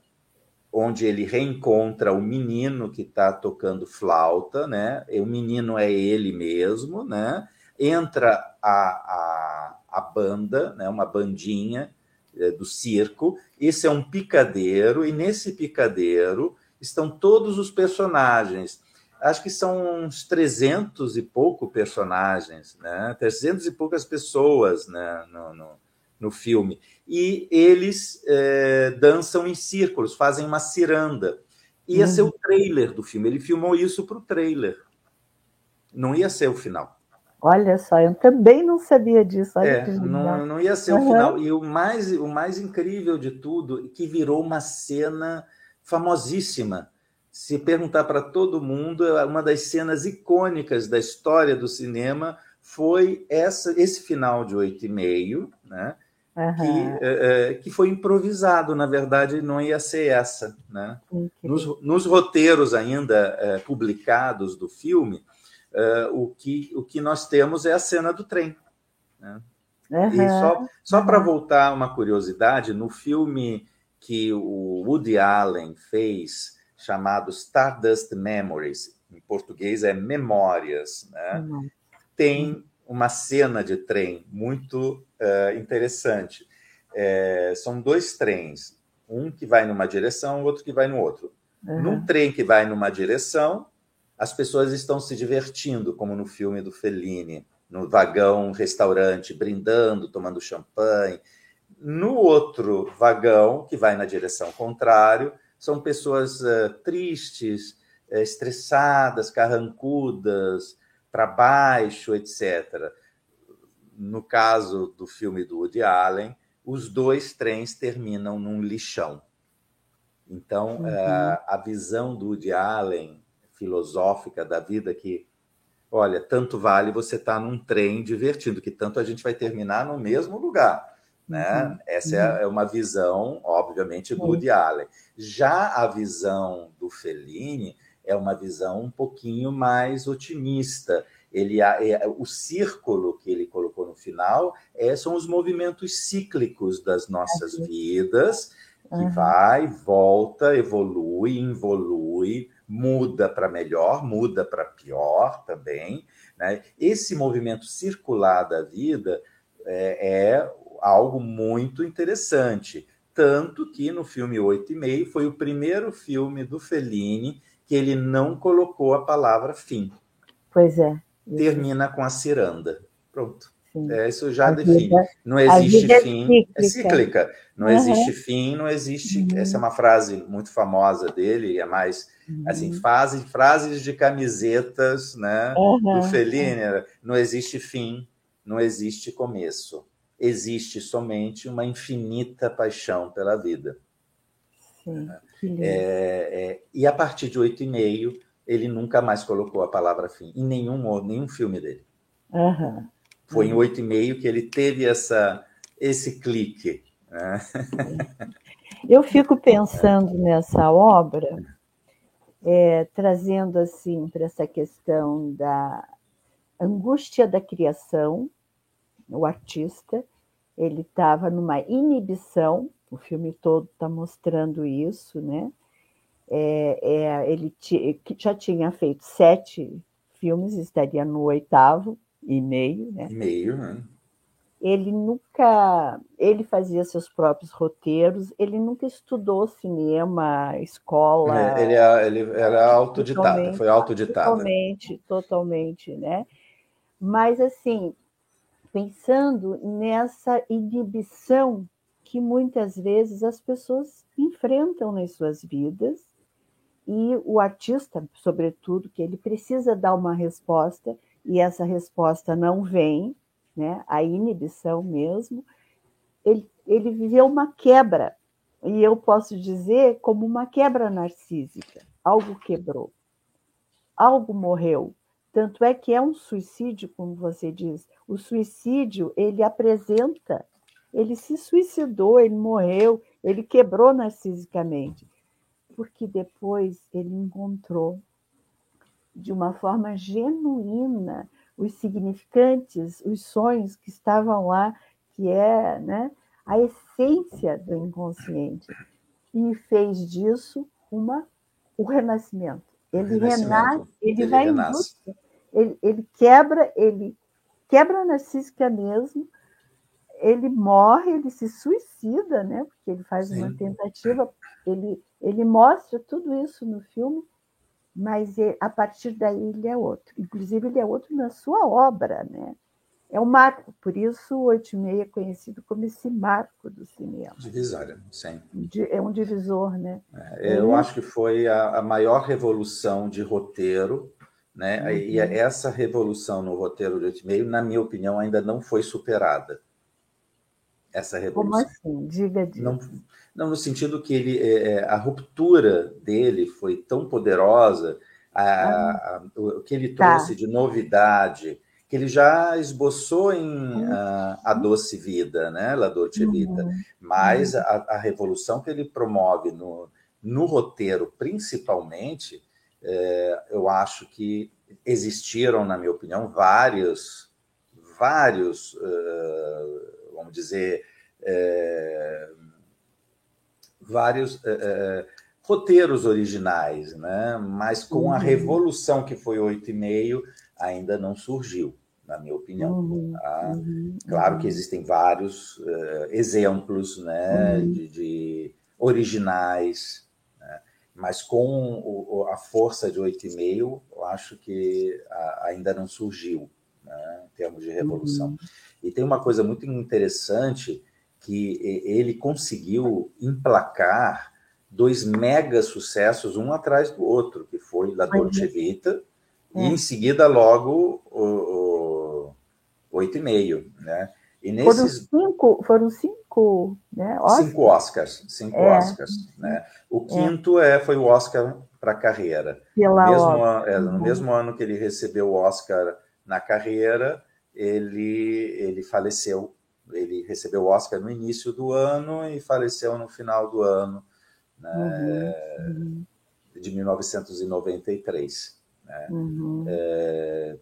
onde ele reencontra o menino que está tocando flauta, né? E o menino é ele mesmo, né? Entra a, a, a banda, né? Uma bandinha é, do circo. Esse é um picadeiro e nesse picadeiro estão todos os personagens. Acho que são uns 300 e pouco personagens, né? 300 e poucas pessoas né? no, no, no filme e eles é, dançam em círculos, fazem uma ciranda. Ia uhum. ser o trailer do filme. Ele filmou isso para o trailer. Não ia ser o final. Olha só, eu também não sabia disso. É, não, não ia ser uhum. o final. E o mais, o mais incrível de tudo, que virou uma cena famosíssima. Se perguntar para todo mundo, é uma das cenas icônicas da história do cinema foi essa, esse final de oito e meio, né? Uhum. Que, é, que foi improvisado, na verdade, não ia ser essa. Né? Nos, nos, roteiros ainda é, publicados do filme, é, o, que, o que nós temos é a cena do trem. Né? Uhum. E só, só para voltar uma curiosidade, no filme que o Woody Allen fez, chamado Stardust Memories, em português é Memórias, né? Uhum. tem uma cena de trem muito uh, interessante. É, são dois trens, um que vai numa direção, outro que vai no outro. Uhum. Num trem que vai numa direção, as pessoas estão se divertindo, como no filme do Fellini, no vagão restaurante, brindando, tomando champanhe. No outro vagão, que vai na direção contrária, são pessoas uh, tristes, uh, estressadas, carrancudas, para baixo, etc. No caso do filme do Woody Allen, os dois trens terminam num lixão. Então, uhum. Eh, a visão do Woody Allen, filosófica da vida, que, olha, tanto vale você estar tá num trem divertindo, que tanto a gente vai terminar no mesmo lugar. Né? Uhum. Essa é, uhum. é uma visão, obviamente, do Woody Allen. Já a visão do Fellini é uma visão um pouquinho mais otimista. Ele, é, o círculo que ele colocou no final é, são os movimentos cíclicos das nossas vidas, que uhum. vai, volta, evolui, involui, muda para melhor, muda para pior também. Né? Esse movimento circular da vida é, é algo muito interessante. Tanto que no filme Oito e Meio foi o primeiro filme do Fellini que ele não colocou a palavra fim. Pois é. Termina com a ciranda. Pronto. É, isso já a define. Vida, não existe é fim. Cíclica. É cíclica. Não uhum. existe fim, não existe. Uhum. Essa é uma frase muito famosa dele, é mais uhum. assim, frase, frases de camisetas né, do Fellini. Não existe fim, não existe começo. Existe somente uma infinita paixão pela vida. Sim. Né? É, é, e a partir de oito e meio, ele nunca mais colocou a palavra fim em nenhum, nenhum filme dele. Uhum. Foi em oito e meio que ele teve essa, esse clique. Né? Eu fico pensando nessa obra, é, trazendo assim para essa questão da angústia da criação, o artista, ele estava numa inibição o filme todo está mostrando isso, né? É, é, ele já tinha feito sete filmes, estaria no oitavo e meio, né? E meio, né? Ele nunca, ele fazia seus próprios roteiros, ele nunca estudou cinema, escola. É, ele, é, ele era autodidata, foi autodidata. Totalmente, totalmente, né? Mas assim, pensando nessa inibição que muitas vezes as pessoas enfrentam nas suas vidas e o artista, sobretudo, que ele precisa dar uma resposta e essa resposta não vem, né? A inibição mesmo, ele, ele viveu uma quebra e eu posso dizer como uma quebra narcísica. Algo quebrou, algo morreu. Tanto é que é um suicídio, como você diz. O suicídio ele apresenta ele se suicidou, ele morreu, ele quebrou narcisicamente, porque depois ele encontrou de uma forma genuína os significantes, os sonhos que estavam lá, que é né, a essência do inconsciente, e fez disso uma, o renascimento. Ele renasce, ele, ele vai renasce. em busca, ele, ele quebra, ele quebra narcísica mesmo, ele morre, ele se suicida, né? Porque ele faz Sim. uma tentativa, ele, ele mostra tudo isso no filme, mas ele, a partir daí ele é outro. Inclusive, ele é outro na sua obra, né? É um marco, por isso o 8,5 é conhecido como esse marco do cinema. Divisória, sim. É um divisor, né? É, eu acho que foi a, a, maior revolução de roteiro, né? Uhum. E essa revolução no roteiro de 8,5, na minha opinião, ainda não foi superada essa revolução. Como assim? Diga disso. Não, não no sentido que ele, é, é, a ruptura dele foi tão poderosa, a, ah. a, o que ele tá. trouxe tá. de novidade, que ele já esboçou em uhum. a, a, Doce Vida, né, La Dolce Vita, uhum. mas uhum. a, a, revolução que ele promove no, no roteiro, principalmente, é, eu acho que existiram, na minha opinião, vários, vários uh, vamos dizer, é, vários é, é, roteiros originais, né? mas com a revolução que foi oito e meio ainda não surgiu, na minha opinião. Uhum. Tá? Uhum. Claro que existem vários uh, exemplos né? Uhum. de, de, originais, né? mas com o, a força de oito e meio, eu acho que a, ainda não surgiu né? em termos de revolução. Uhum. E tem uma coisa muito interessante que ele conseguiu emplacar dois mega sucessos um atrás do outro, que foi La Dolce Vita é. e em seguida logo o, oito e meio, né? E nesses foram cinco, foram cinco, né? Oscars? Cinco Oscars, cinco é. Oscars, né? O é. quinto é. é foi o Oscar para carreira. Pela mesmo, é, no uhum. mesmo ano que ele recebeu o Oscar na carreira, ele, ele faleceu. Ele recebeu o Oscar no início do ano e faleceu no final do ano né, uhum. de 1993. Né? Uhum. É...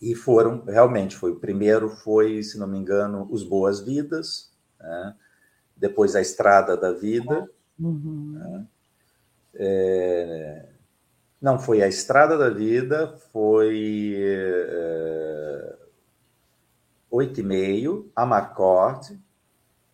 E foram, realmente, foi o primeiro foi, se não me engano, Os Boas Vidas, né? depois A Estrada da Vida. Uhum. Né? É... Não, foi a Estrada da Vida, foi é, oito e meio, a Marcote.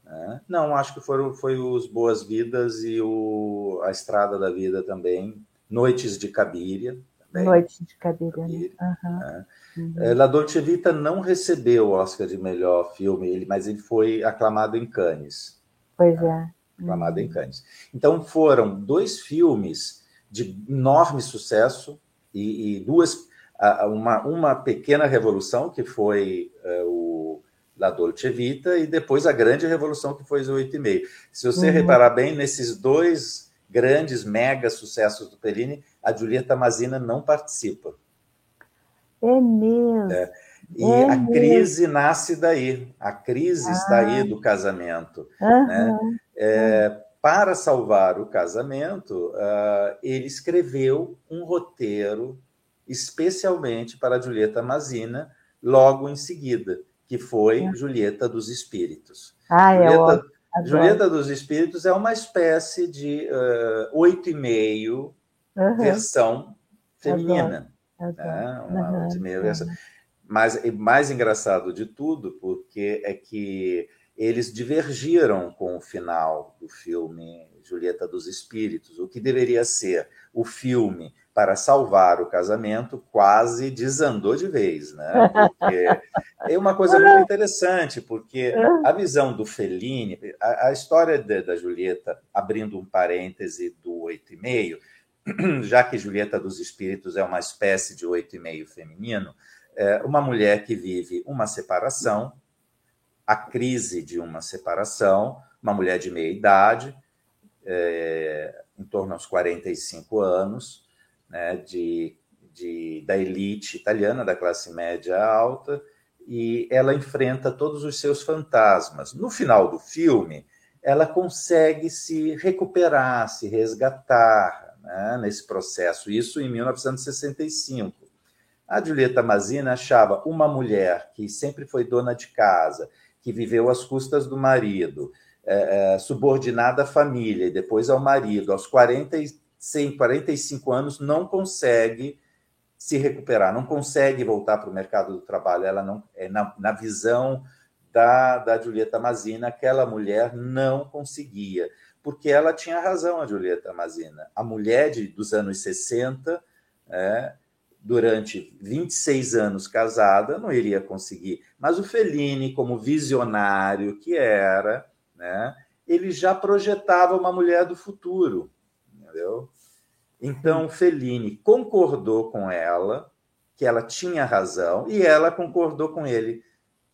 Né? Não, acho que foram, foi os Boas Vidas e o, a Estrada da Vida também, Noites de Cabiria. Também. Noites de Cabiria uhum. né? uhum. É, La Dolce Vita não recebeu o Oscar de melhor filme, ele, mas ele foi aclamado em Cannes. Pois né? é. Aclamado uhum. em Cannes. Então foram dois filmes de enorme sucesso e, e duas uma, uma pequena revolução que foi uh, o La Dolce Vita e depois a grande revolução que foi o oito e meio. Se você uhum. reparar bem nesses dois grandes mega sucessos do Pellini, a Giulietta Mazina não participa. É mesmo. É. E é a mesmo. crise nasce daí. A crise ah. está aí do casamento. Uhum. Né? É, para salvar o casamento, uh, ele escreveu um roteiro especialmente para Julieta Mazina, logo em seguida, que foi é. Julieta dos Espíritos. Ah, Julieta, eu Julieta dos Espíritos é uma espécie de oito uh, e meio uhum. versão feminina. Né? Uma uhum. versão. Mas mais engraçado de tudo, porque é que eles divergiram com o final do filme Julieta dos Espíritos. O que deveria ser o filme para salvar o casamento quase desandou de vez, né? Porque é uma coisa muito interessante, porque a visão do Fellini, a, a história de, da Julieta, abrindo um parêntese do oito e meio, já que Julieta dos Espíritos é uma espécie de oito e meio feminino, é uma mulher que vive uma separação a crise de uma separação, uma mulher de meia idade, é, em torno aos 45 anos, né, de, de, da elite italiana, da classe média alta, e ela enfrenta todos os seus fantasmas. No final do filme, ela consegue se recuperar, se resgatar né, nesse processo, isso em 1965. A Julieta Mazina achava uma mulher que sempre foi dona de casa, que viveu às custas do marido, é, é, subordinada à família e depois ao marido, aos 45, 45 anos, não consegue se recuperar, não consegue voltar para o mercado do trabalho. Ela não, é, na, na visão da, da Julieta Mazina, aquela mulher não conseguia, porque ela tinha razão, a Julieta Mazina. A mulher de, dos anos 60, é, durante 26 anos casada, não iria conseguir. Mas o Fellini, como visionário que era, né, ele já projetava uma mulher do futuro, entendeu? Então, Fellini concordou com ela, que ela tinha razão, e ela concordou com ele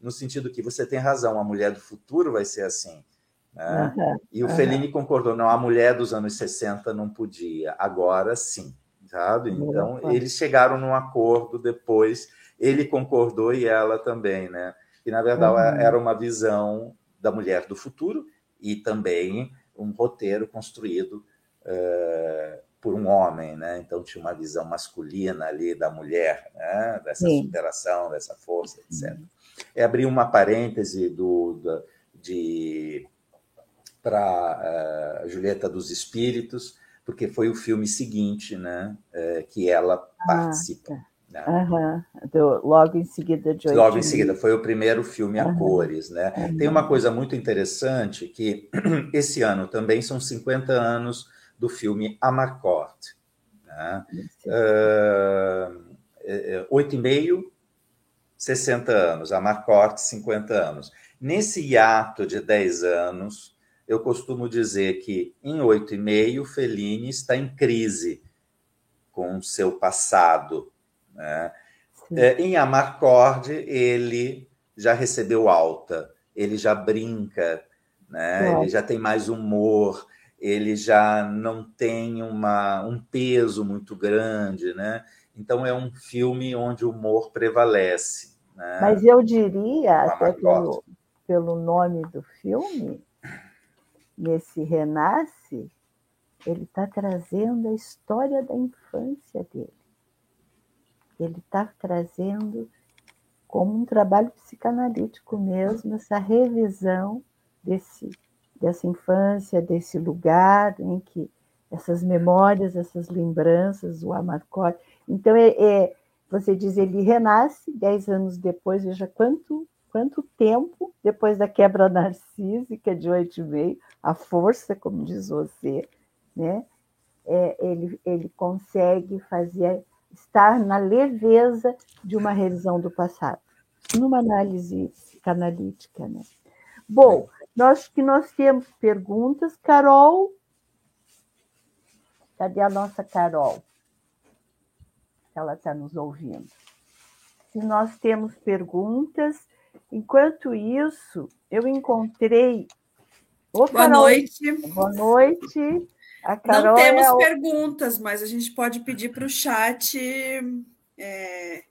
no sentido que você tem razão, a mulher do futuro vai ser assim. Né? Uhum, e o uhum. Fellini concordou, não, a mulher dos anos 60 não podia, agora sim. Sabe? Então, uhum. eles chegaram num acordo depois, ele concordou e ela também, né? E, na verdade, era uma visão da mulher do futuro e também um roteiro construído uh, por um homem, né? Então, tinha uma visão masculina ali da mulher, né? Dessa sim. superação, dessa força, etc. Uhum é abrir uma parêntese do, do de para uh, Julieta dos Espíritos, porque foi o filme seguinte, né, uh, que ela ah, participa. Tá. Né? Uhum. Do, logo em seguida de Logo em seguida, foi o primeiro filme a uhum. cores. Né? Uhum. Tem uma coisa muito interessante que esse ano também são 50 anos do filme Amarcord. Né? Uh, oito e meio 60 anos, a Marcotte, 50 anos. Nesse hiato de 10 anos, eu costumo dizer que em 8,5, Fellini está em crise com o seu passado. Né? É, em Amarcord, ele já recebeu alta, ele já brinca, né? ele já tem mais humor, ele já não tem uma, um peso muito grande. Né? Então, é um filme onde o humor prevalece. Né? Mas eu diria, até pelo, pelo nome do filme, nesse Renasce, ele está trazendo a história da infância dele. Ele está trazendo como um trabalho psicanalítico mesmo, essa revisão desse, dessa infância, desse lugar em que essas memórias, essas lembranças, o Amarcord. Então, é, é, você diz, ele renasce dez anos depois, veja quanto, quanto tempo depois da quebra narcísica de oito e meio, a força, como diz você, né? É, ele, ele consegue fazer estar na leveza de uma revisão do passado, numa análise psicanalítica. Né? Bom, nós que nós temos perguntas, Carol. Cadê a nossa Carol? ela está nos ouvindo. Se nós temos perguntas, enquanto isso, eu encontrei. Ô, Boa noite. Boa noite. A Carol Não temos é... perguntas, mas a gente pode pedir para o chat. É...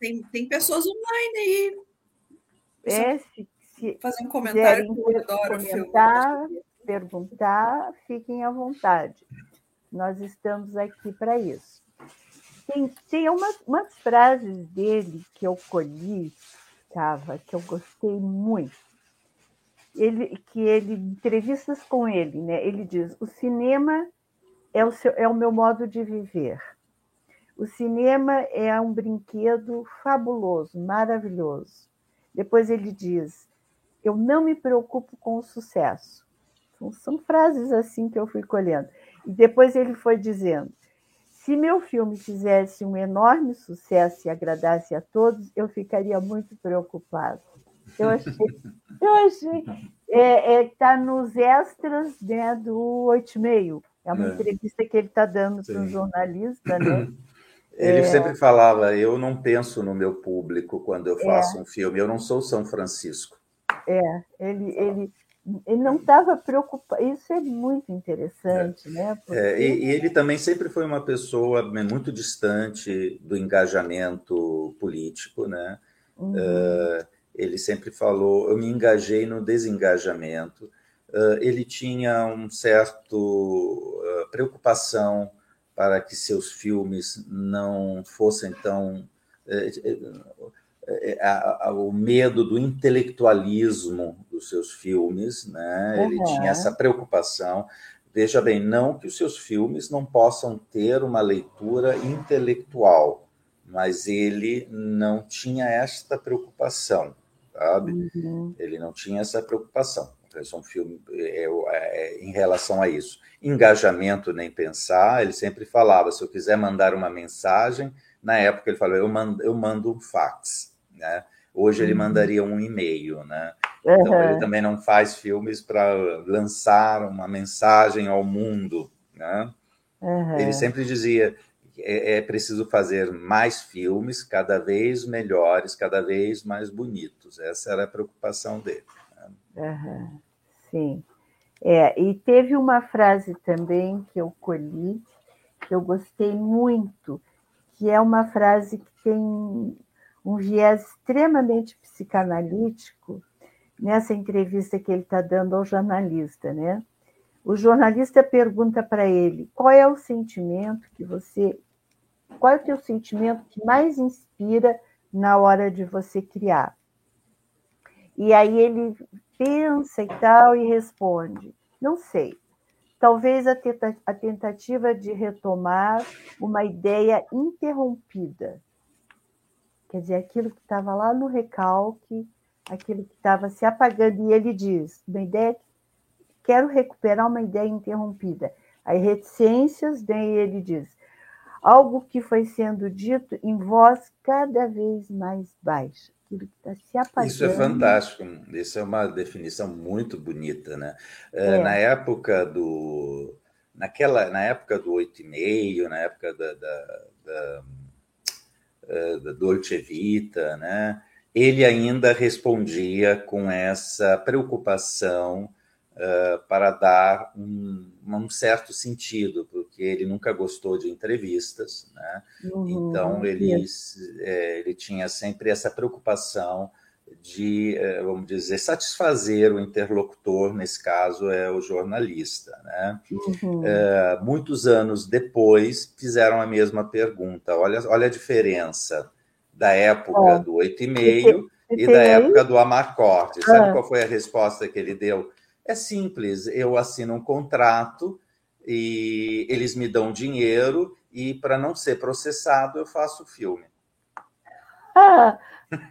Tem, tem pessoas online aí. É, se, se fazer um comentário que eu adoro comentar, perguntar, fiquem à vontade. Nós estamos aqui para isso. Tem, tem umas, umas frases dele que eu colhi, Cava, que eu gostei muito. Ele, que ele, entrevistas com ele, né? Ele diz: o cinema é o, seu, é o meu modo de viver. O cinema é um brinquedo fabuloso, maravilhoso. Depois ele diz: eu não me preocupo com o sucesso. São, são frases assim que eu fui colhendo. E depois ele foi dizendo: se meu filme fizesse um enorme sucesso e agradasse a todos, eu ficaria muito preocupado. Eu achei, eu achei é, é, tá nos extras né, do oito meio. É uma é. entrevista que ele está dando para um jornalista, né? Ele é... sempre falava: eu não penso no meu público quando eu faço é. um filme, eu não sou São Francisco. É, ele, ele ele não estava preocupado. Isso é muito interessante, é. né? Porque... É, e, e, ele também sempre foi uma pessoa muito distante do engajamento político, né? Uhum. Uh, ele sempre falou: eu me engajei no desengajamento. Uh, ele tinha um certo uh, preocupação para que seus filmes não fossem tão. É, é, o medo do intelectualismo dos seus filmes, né? Ele tinha essa preocupação. Veja bem, não que os seus filmes não possam ter uma leitura intelectual, mas ele não tinha esta preocupação, sabe? Uhum. Ele não tinha essa preocupação. Então, um filme é, é, em relação a isso. Engajamento nem pensar. Ele sempre falava: se eu quiser mandar uma mensagem, na época ele falou: eu mando, eu mando um fax, né? Hoje ele uhum. mandaria um e-mail, né? Então uhum. ele também não faz filmes para lançar uma mensagem ao mundo, né? Uhum. Ele sempre dizia: é, é, preciso fazer mais filmes, cada vez melhores, cada vez mais bonitos. Essa era a preocupação dele. Né? Uhum. Sim. É, e teve uma frase também que eu colhi, que eu gostei muito, que é uma frase que tem um viés extremamente psicanalítico nessa entrevista que ele está dando ao jornalista, né? O jornalista pergunta para ele qual é o sentimento que você, qual é o teu sentimento que mais inspira na hora de você criar? E aí ele pensa e tal e responde: não sei. Talvez a, a tentativa de retomar uma ideia interrompida. Quer dizer, aquilo que estava lá no recalque, aquilo que estava se apagando. E ele diz: uma ideia, quero recuperar uma ideia interrompida. Aí, reticências, daí ele diz: algo que foi sendo dito em voz cada vez mais baixa aquilo que está se apagando. Isso é fantástico, isso é uma definição muito bonita, né? É. Na época do. Naquela, na época do oito e meio, na época da, da, da, da Dolce Vita, né? ele ainda respondia com essa preocupação uh, para dar um, um, certo sentido, porque ele nunca gostou de entrevistas, né? Uhum, então ele, é, ele tinha sempre essa preocupação de, é, vamos dizer, satisfazer o interlocutor, nesse caso é o jornalista. Né? Uhum. É, muitos anos depois fizeram a mesma pergunta. Olha, olha a diferença da época do oito e meio e da época do Amarcorte. Sabe ah. qual foi a resposta que ele deu? É simples, eu assino um contrato e eles me dão dinheiro e para não ser processado eu faço o filme. Ah,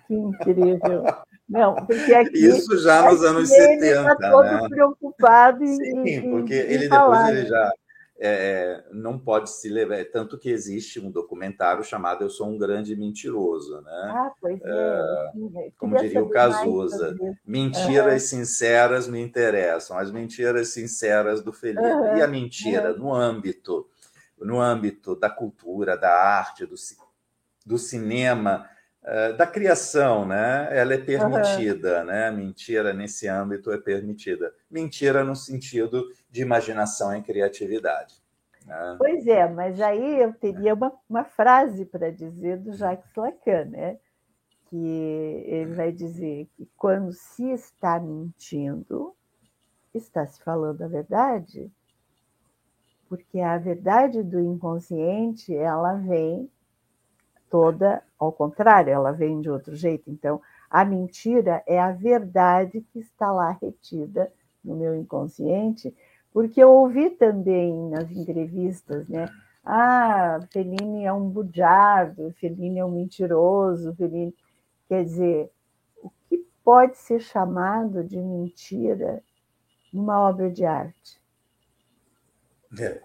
que incrível. Não, porque aqui, Isso já nos anos 70. Ele está todo né? preocupado em, Sim, em, porque em ele falar. depois ele já é, não pode se levar. Tanto que existe um documentário chamado Eu Sou um Grande Mentiroso, né? Ah, pois é. é como diria o Cazuza, mentiras uhum. sinceras me interessam, as mentiras sinceras do Felipe. Uhum. E a mentira uhum. no âmbito, no âmbito da cultura, da arte, do, do cinema, da criação, né? Ela é permitida, né? A mentira nesse âmbito é permitida. Mentira no sentido de imaginação e criatividade. Né? Pois é, mas aí eu teria uma, uma frase para dizer do Jacques Lacan, né? que ele vai dizer que quando se está mentindo, está se falando a verdade, porque a verdade do inconsciente ela vem toda ao contrário, ela vem de outro jeito. Então, a mentira é a verdade que está lá retida no meu inconsciente porque eu ouvi também nas entrevistas, né? Ah, Fellini é um budiado, Fellini é um mentiroso, Fellini... Quer dizer, o que pode ser chamado de mentira numa obra de arte? É.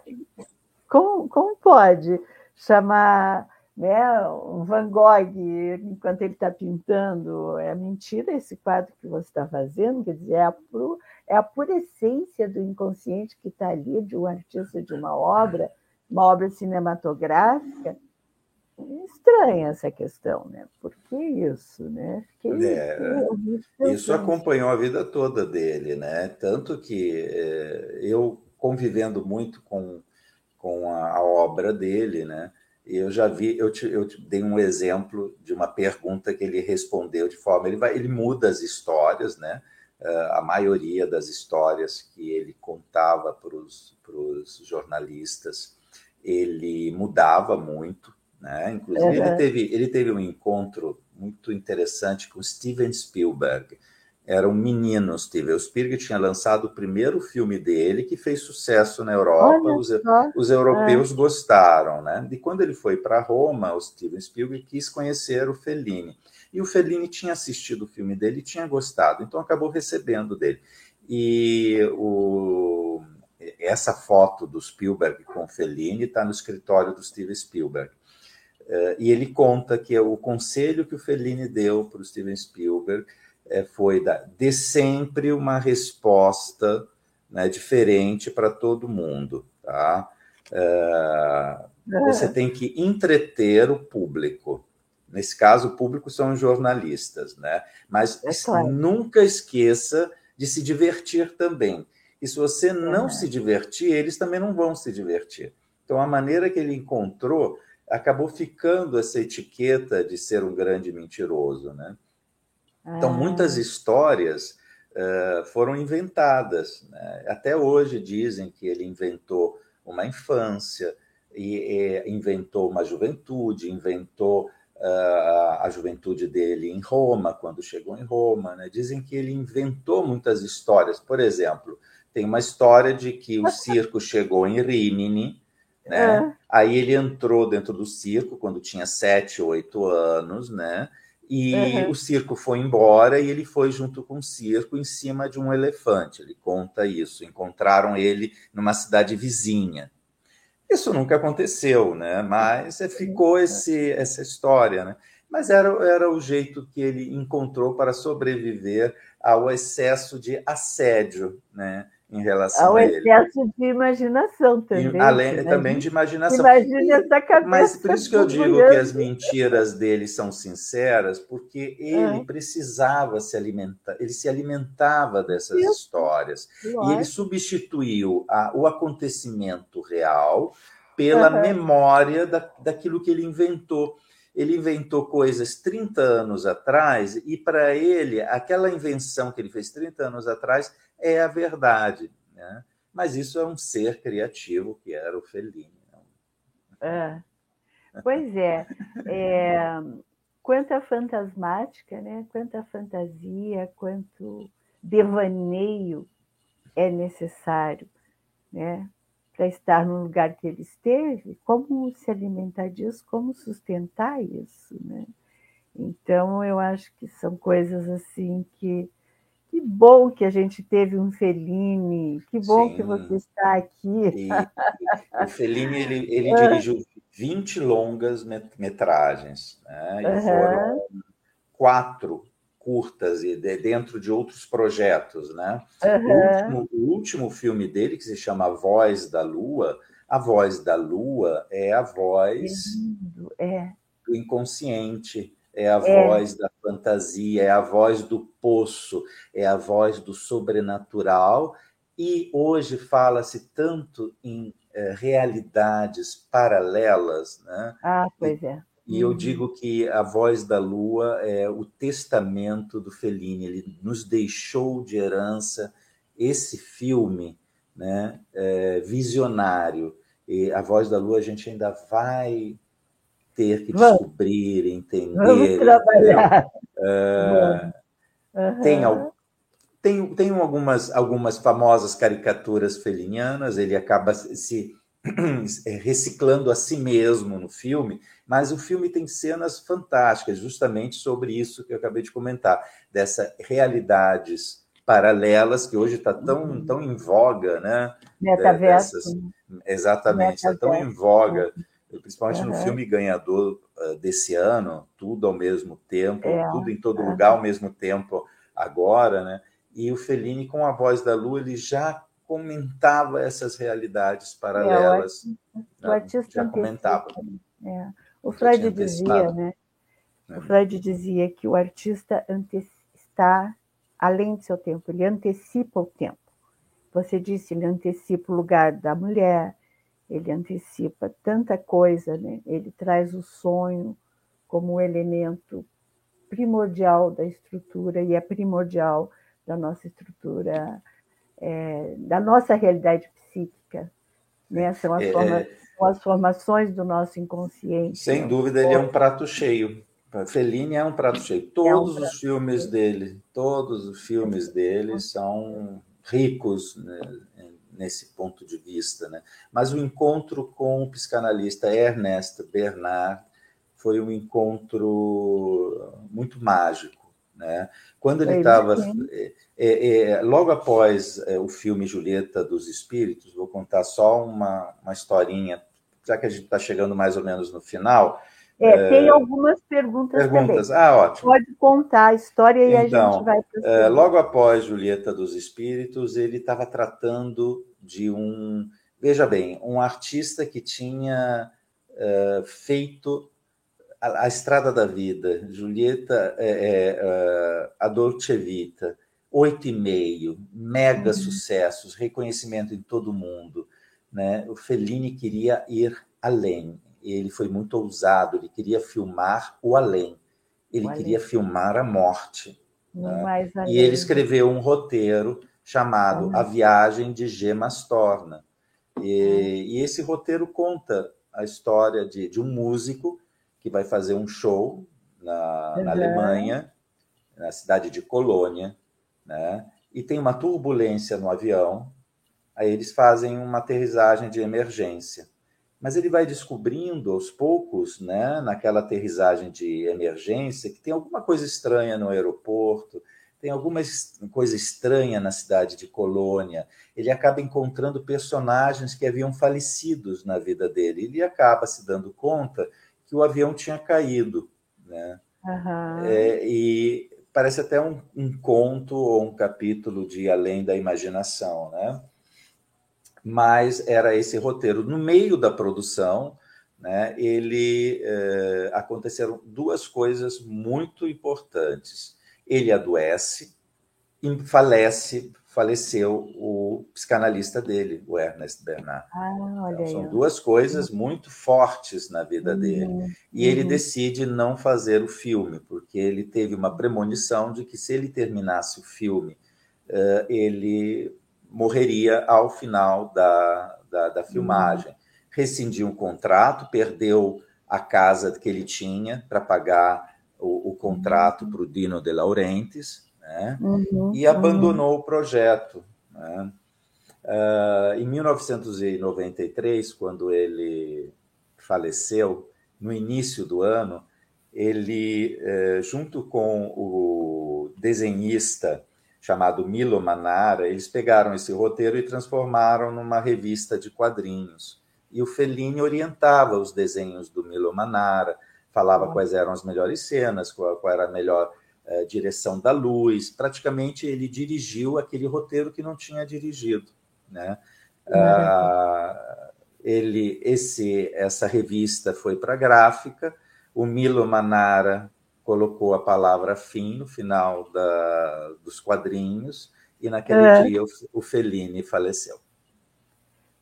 Como, como pode chamar né, um Van Gogh, enquanto ele está pintando, é mentira esse quadro que você está fazendo? Quer dizer, é a, é a pura essência do inconsciente que está ali, de um artista de uma obra, uma obra cinematográfica. Estranha essa questão, né? Por que isso, né? é, isso acompanhou a vida toda dele, né? Tanto que é, eu convivendo muito com, com a, a, obra dele, né? Eu já vi, eu te, eu te dei um exemplo de uma pergunta que ele respondeu de forma, ele vai, ele muda as histórias, né? uh, a maioria das histórias que ele contava para os jornalistas, ele mudava muito, né? Inclusive, uhum. ele, teve, ele teve um encontro muito interessante com Steven Spielberg. Era um menino, Steven Spielberg tinha lançado o primeiro filme dele, que fez sucesso na Europa, os, os, europeus é. gostaram, né? E quando ele foi para Roma, o Steven Spielberg quis conhecer o Fellini. E o Fellini tinha assistido o filme dele e tinha gostado, então acabou recebendo dele. E o, essa foto do Spielberg com o Fellini está no escritório do Steven Spielberg. Uh, e ele conta que o conselho que o Fellini deu para o Steven Spielberg uh, foi dar, dê sempre uma resposta né, diferente para todo mundo. Tá? Uh, você tem que entreter o público. Nesse caso, o público são os jornalistas, né? Mas é claro. nunca esqueça de se divertir também. E se você não se divertir, eles também não vão se divertir. Então, a maneira que ele encontrou acabou ficando essa etiqueta de ser um grande mentiroso, né? Então, muitas ah. histórias uh, foram inventadas. Né? Até hoje dizem que ele inventou uma infância, e, e inventou uma juventude, inventou uh, a juventude dele em Roma, quando chegou em Roma. Né? Dizem que ele inventou muitas histórias. Por exemplo, tem uma história de que o circo chegou em Rimini, né? É. Aí ele entrou dentro do circo quando tinha sete, oito anos, né? E uhum. o circo foi embora e ele foi junto com o circo em cima de um elefante. Ele conta isso. Encontraram ele numa cidade vizinha. Isso nunca aconteceu, né? Mas é, ficou esse, essa história, né? Mas era, era o jeito que ele encontrou para sobreviver ao excesso de assédio, né? Em relação Ao a ele. excesso de imaginação também. além imagina, também de imaginação. Imagina essa cabeça. Mas por isso que eu digo que as mentiras dele são sinceras, porque ele é. precisava se alimentar, ele se alimentava dessas isso. histórias. E ele substituiu a, o acontecimento real pela uhum. memória da, daquilo que ele inventou ele inventou coisas 30 anos atrás e para ele aquela invenção que ele fez 30 anos atrás é a verdade. Né? Mas isso é um ser criativo que era o Fellini. É. Pois é. é. Quanta fantasmática, né? quanta fantasia, quanto devaneio é necessário né? para estar no lugar que ele esteve, como se alimentar disso, como sustentar isso. Né? Então, eu acho que são coisas assim que que bom que a gente teve um Fellini, que bom Sim. que você está aqui. E, o Fellini ele, ele dirigiu 20 longas metragens, né? e uhum. foram quatro curtas e de, dentro de outros projetos. Né? Uhum. O, último, o último filme dele, que se chama Voz da Lua, a voz da Lua é a voz é. do inconsciente é a é. voz da fantasia, é a voz do poço, é a voz do sobrenatural. E hoje fala-se tanto em é, realidades paralelas, né? Ah, pois é. E eu uhum. digo que a voz da lua é o testamento do Fellini. Ele nos deixou de herança esse filme, né, é, visionário. E a voz da lua a gente ainda vai ter que Vamos. descobrir, entender. Uh, uhum. Tem, tem, tem algumas, algumas famosas caricaturas felinianas, ele acaba se reciclando a si mesmo no filme, mas o filme tem cenas fantásticas, justamente sobre isso que eu acabei de comentar, dessas realidades paralelas que hoje está tão, uhum. tão em voga, né? Metaverso. Dessas, exatamente, está tão em voga principalmente uhum. no filme ganhador uh, desse ano, tudo ao mesmo tempo, é, tudo em todo é. lugar ao mesmo tempo agora, né? E o Fellini, com a voz da Lua, ele já comentava essas realidades paralelas. É, o, né? artista já comentava. É. O Freud dizia, né? O é. Freud dizia que o artista está além do seu tempo, ele antecipa o tempo. Você disse, ele antecipa o lugar da mulher, ele antecipa tanta coisa, né? ele traz o sonho como um elemento primordial da estrutura e é primordial da nossa estrutura, é, da nossa realidade psíquica. Né? São as é, formas, com as formações do nosso inconsciente. Sem dúvida, ele é um prato cheio. Fellini é um prato cheio. Todos é um os filmes cheio. dele, todos os filmes dele são ricos né, nesse ponto de vista, né? Mas o encontro com o psicanalista Ernest Bernard foi um encontro muito mágico, né? Quando ele estava é, é, é, logo após é, o filme Julieta dos Espíritos, vou contar só uma, uma historinha, já que a gente está chegando mais ou menos no final. É, tem algumas perguntas. Perguntas, também. ah, ótimo. Pode contar a história e então, a gente vai. É, logo após Julieta dos Espíritos, ele estava tratando de um, veja bem, um artista que tinha uh, feito a, a, Estrada da Vida, Julieta, é, é, uh, a Dolce Vita, oito e meio, mega uhum. sucessos, reconhecimento em todo mundo. Né? O Fellini queria ir além. Ele foi muito ousado, ele queria filmar o além. Ele o queria além. filmar a morte. Né? E ele escreveu um roteiro chamado uhum. A Viagem de Gemas Torna. E, e, esse roteiro conta a história de, de, um músico que vai fazer um show na, uhum. na Alemanha, na cidade de Colônia, né? e tem uma turbulência no avião, aí eles fazem uma aterrissagem de emergência. Mas ele vai descobrindo aos poucos, né, naquela aterrissagem de emergência, que tem alguma coisa estranha no aeroporto, tem alguma coisa estranha na cidade de Colônia. Ele acaba encontrando personagens que haviam falecidos na vida dele. Ele acaba se dando conta que o avião tinha caído. Né? Uhum. É, e parece até um, um, conto ou um capítulo de Além da Imaginação. Né? Mas era esse roteiro. No meio da produção, né, ele é, aconteceram duas coisas muito importantes ele adoece e falece, faleceu o psicanalista dele, o Ernest Bernard. Ah, então, são duas coisas muito fortes na vida uhum. dele. E uhum. ele decide não fazer o filme, porque ele teve uma premonição de que se ele terminasse o filme, uh, ele morreria ao final da, da, da filmagem. Uhum. Rescindiu um contrato, perdeu a casa que ele tinha para pagar o, o contrato para o Dino De Laurentiis, né? Uhum, e abandonou uhum. o projeto. Né? Uh, em 1993, quando ele faleceu, no início do ano, ele, uh, junto com o desenhista chamado Milo Manara, eles pegaram esse roteiro e transformaram numa revista de quadrinhos. E o Fellini orientava os desenhos do Milo Manara, falava quais eram as melhores cenas, qual, qual era a melhor é, direção da luz. Praticamente ele dirigiu aquele roteiro que não tinha dirigido, né? Ah, ele, esse, essa revista foi para a gráfica. O Milo Manara colocou a palavra fim no final da, dos quadrinhos e naquele é. dia o, o Fellini faleceu.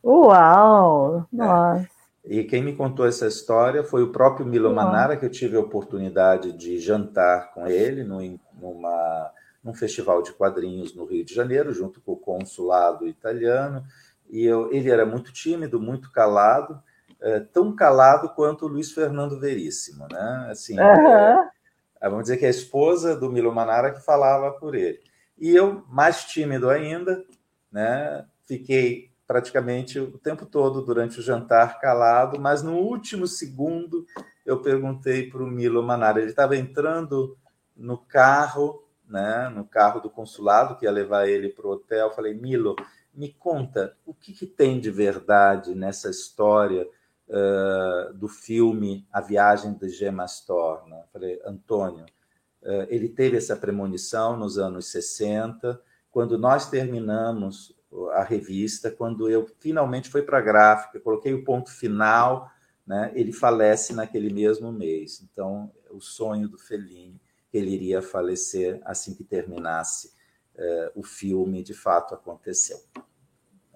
Uau! É. E quem me contou essa história foi o próprio Milo Manara, que eu tive a oportunidade de jantar com ele numa, num festival de quadrinhos no Rio de Janeiro, junto com o consulado italiano. E eu, ele era muito tímido, muito calado, é, tão calado quanto o Luiz Fernando Veríssimo, né? Assim, uhum. é, vamos dizer que é a esposa do Milo Manara que falava por ele. E eu, mais tímido ainda, né? Fiquei praticamente o tempo todo durante o jantar calado, mas no último segundo eu perguntei para o Milo Manara, ele estava entrando no carro, né, no carro do consulado que ia levar ele para o hotel, falei, Milo, me conta, o que, que tem de verdade nessa história uh, do filme A Viagem de Gemas Torna? Falei, Antônio, uh, ele teve essa premonição nos anos 60, quando nós terminamos a revista, quando eu finalmente fui para a gráfica, coloquei o ponto final, né, ele falece naquele mesmo mês. Então, o sonho do Fellini, ele iria falecer assim que terminasse eh, o filme, de fato aconteceu.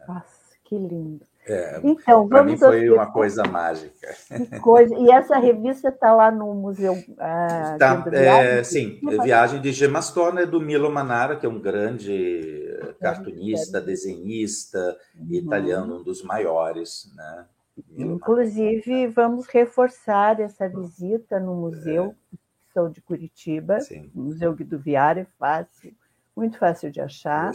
Nossa, que lindo. É, então, para mim foi uma coisa mágica. Coisa. E essa revista está lá no Museu. Ah, tá, é, sim, Viagem de Gemastorna é do Milo Manara, que é um grande cartunista, desenhista uhum. italiano, um dos maiores. Né? Inclusive, vamos reforçar essa visita no Museu é. de Curitiba, Sim. Museu Guido Viara, é fácil, muito fácil de achar.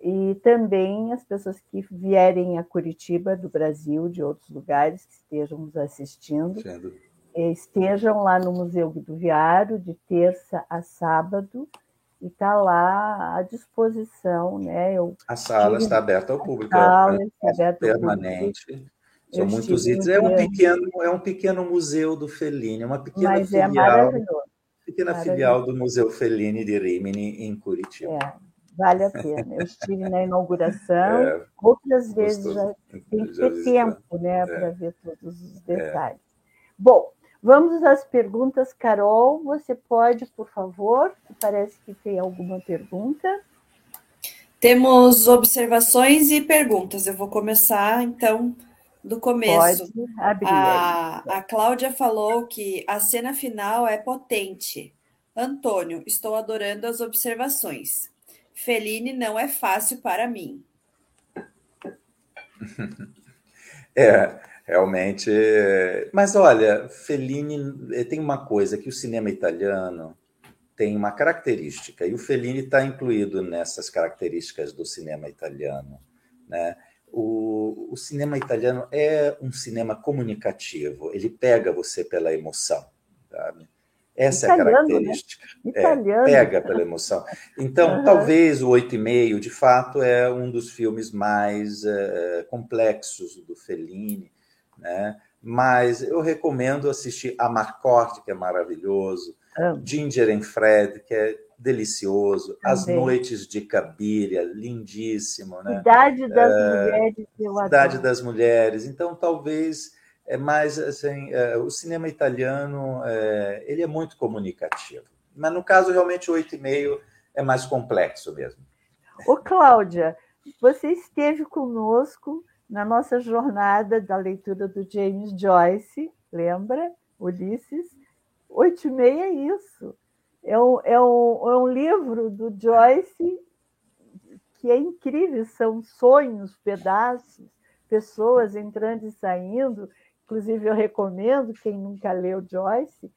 E também as pessoas que vierem a Curitiba, do Brasil, de outros lugares, que estejam nos assistindo, estejam lá no Museu Guido Viário, de terça a sábado, e está lá à disposição. Né? Eu a sala está aberta ao público, a sala é está aberta permanente. Ao público. São Eu muitos itens. É um pequeno, é um pequeno museu do Fellini, é uma pequena Mas é filial, é pequena filial do Museu Fellini de Rimini em Curitiba. É, vale a pena. Eu estive na inauguração, é, outras vezes já tem que ter tempo, né, é. para ver todos os é. detalhes. Bom, Vamos às perguntas, Carol. Você pode, por favor? Parece que tem alguma pergunta. Temos observações e perguntas. Eu vou começar, então, do começo. Pode abrir. A, a Cláudia falou que a cena final é potente. Antônio, estou adorando as observações. Feline não é fácil para mim. É, Realmente. Mas olha, Fellini eh, tem uma coisa que o cinema italiano tem uma característica, e o Fellini está incluído nessas características do cinema italiano. Né? O, o, cinema italiano é um cinema comunicativo, ele pega você pela emoção. Sabe? Essa italiano, é a né? característica. Né? É, pega pela emoção. Então, uhum. talvez o Oito e Meio, de fato, é um dos filmes mais é, complexos do Fellini né? Mas eu recomendo assistir a Marcotte, que é maravilhoso, Ginger and Fred, que é delicioso, Também. As Noites de Cabiria, lindíssimo, né? Cidade das é, Mulheres, eu Cidade adoro. das Mulheres. Então, talvez é mais assim, é, o cinema italiano é, ele é muito comunicativo, mas no caso realmente oito e meio é mais complexo mesmo. Ô Cláudia, você esteve conosco na nossa jornada da leitura do James Joyce, lembra? Ulisses. Oito e meia é isso. É um, é, um, é um livro do Joyce que é incrível, são sonhos, pedaços, pessoas entrando e saindo. Inclusive, eu recomendo, quem nunca leu Joyce,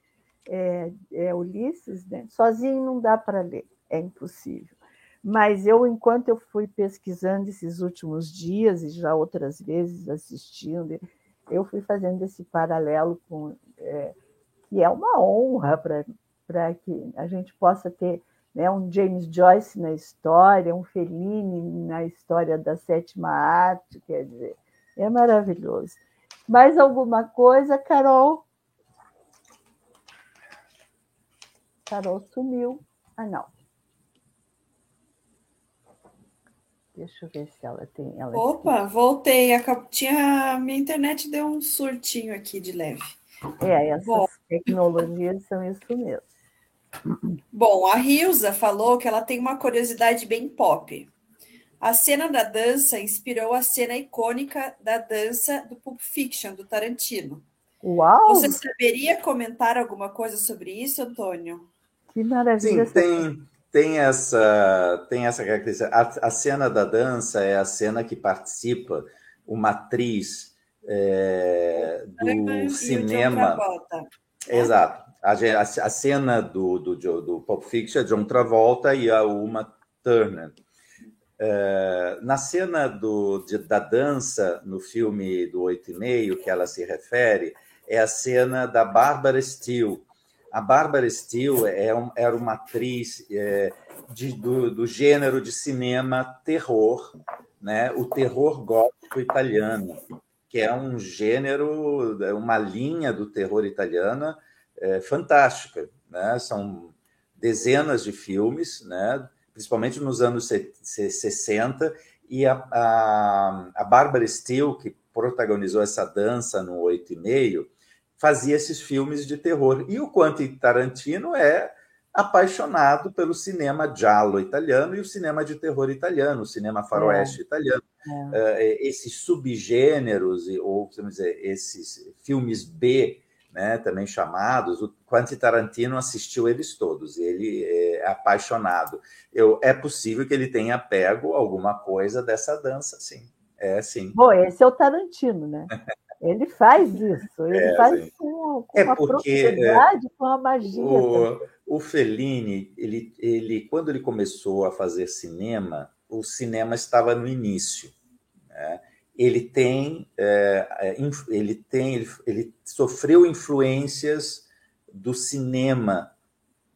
é, é Ulisses, né? sozinho não dá para ler, é impossível. Mas eu, enquanto eu fui pesquisando esses últimos dias e já outras vezes assistindo, eu fui fazendo esse paralelo com é, que é uma honra para que a gente possa ter né, um James Joyce na história, um Fellini na história da sétima arte, quer dizer, é maravilhoso. Mais alguma coisa, Carol? Carol sumiu. Ah, não. Deixa eu ver se ela tem. Ela Opa, aqui. voltei. Tinha... Minha internet deu um surtinho aqui de leve. É, essas Bom. tecnologias são isso mesmo. Bom, a Rilza falou que ela tem uma curiosidade bem pop. A cena da dança inspirou a cena icônica da dança do Pulp Fiction, do Tarantino. Uau! Você saberia comentar alguma coisa sobre isso, Antônio? Que maravilha! Sim, tem, tem essa, tem essa característica. A, a, cena da dança é a cena que participa uma atriz é, do cinema. Exato. A, a, a, cena do, do, do Pulp Fiction é John Travolta e a Uma Turner. É, na cena do, de, da dança no filme do Oito e Meio, que ela se refere, é a cena da Barbara Steele, a Bárbara Steele é um, era uma atriz é, de, do, do, gênero de cinema terror, né? o terror gótico italiano, que é um gênero, uma linha do terror italiano é, fantástica. Né? São dezenas de filmes, né? Principalmente nos anos 60, e a, a, a Bárbara Steele, que protagonizou essa dança no Oito e Meio, fazia esses filmes de terror. E o Quentin Tarantino é apaixonado pelo cinema giallo italiano e o cinema de terror italiano, o cinema faroeste é. italiano. É. Uh, esses subgêneros, ou vamos dizer, esses filmes B, né, também chamados, o Quentin Tarantino assistiu eles todos, ele é apaixonado. Eu, é possível que ele tenha pego alguma coisa dessa dança, sim. É, sim. Bom, esse é o Tarantino, né? Ele faz isso, ele é, faz com, com é uma porque, propriedade, com a magia. O, o Fellini, ele, ele, quando ele começou a fazer cinema, o cinema estava no início. Né? Ele tem, é, é ele tem, ele, ele, sofreu influências do cinema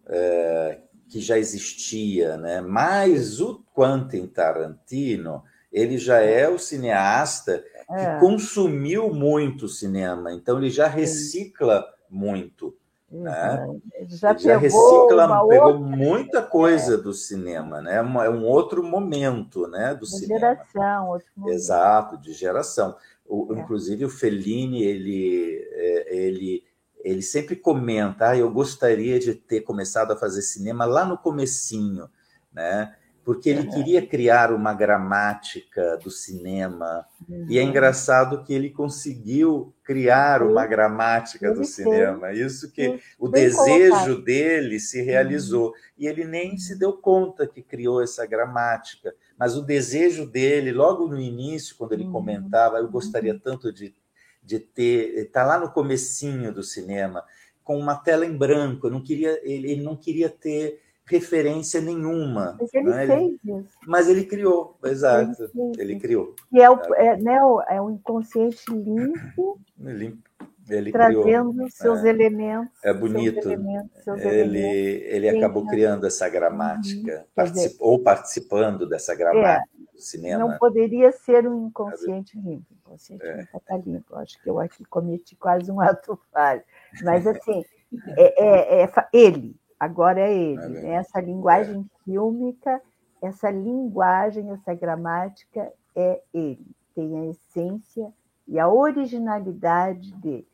é, que já existia, né? Mas o Quentin Tarantino, ele já é o cineasta que é. consumiu muito cinema, então ele já recicla muito. Né? Já, já recicla, pegou outra... muita coisa é. do cinema, né? É um outro momento, né, do de cinema. Geração, outro momento. Exato, de geração. O, é. Inclusive o Fellini, ele, é, ele, ele sempre comenta, ah, eu gostaria de ter começado a fazer cinema lá no comecinho, né? Porque ele queria criar uma gramática do cinema. Uhum. E é uhum. engraçado que ele conseguiu criar uma gramática do cinema. Isso que o desejo dele se realizou. Uhum. E ele nem se deu conta que criou essa gramática. Mas o desejo dele, logo no início, quando ele comentava, eu gostaria tanto de, de ter, está lá no comecinho do cinema, com uma tela em branco. Eu não queria, ele, ele não queria ter referência nenhuma. Mas ele né? fez isso. Mas ele criou, exato. Ele, ele criou. E é o, é, né, é o inconsciente limpo, limpo. Ele trazendo criou, seus é, elementos. É bonito. Seus elementos, ele, elementos. ele acabou criando essa gramática, uhum. particip, ou participando dessa gramática é, do cinema. Não poderia ser um inconsciente limpo. O inconsciente é. limpo está limpo. Acho que eu aqui cometi quase um ato falho. Mas, assim, é, é, é ele, agora é ele. É né? Essa linguagem é. fílmica, essa linguagem, essa gramática é ele. Tem a essência e a originalidade dele.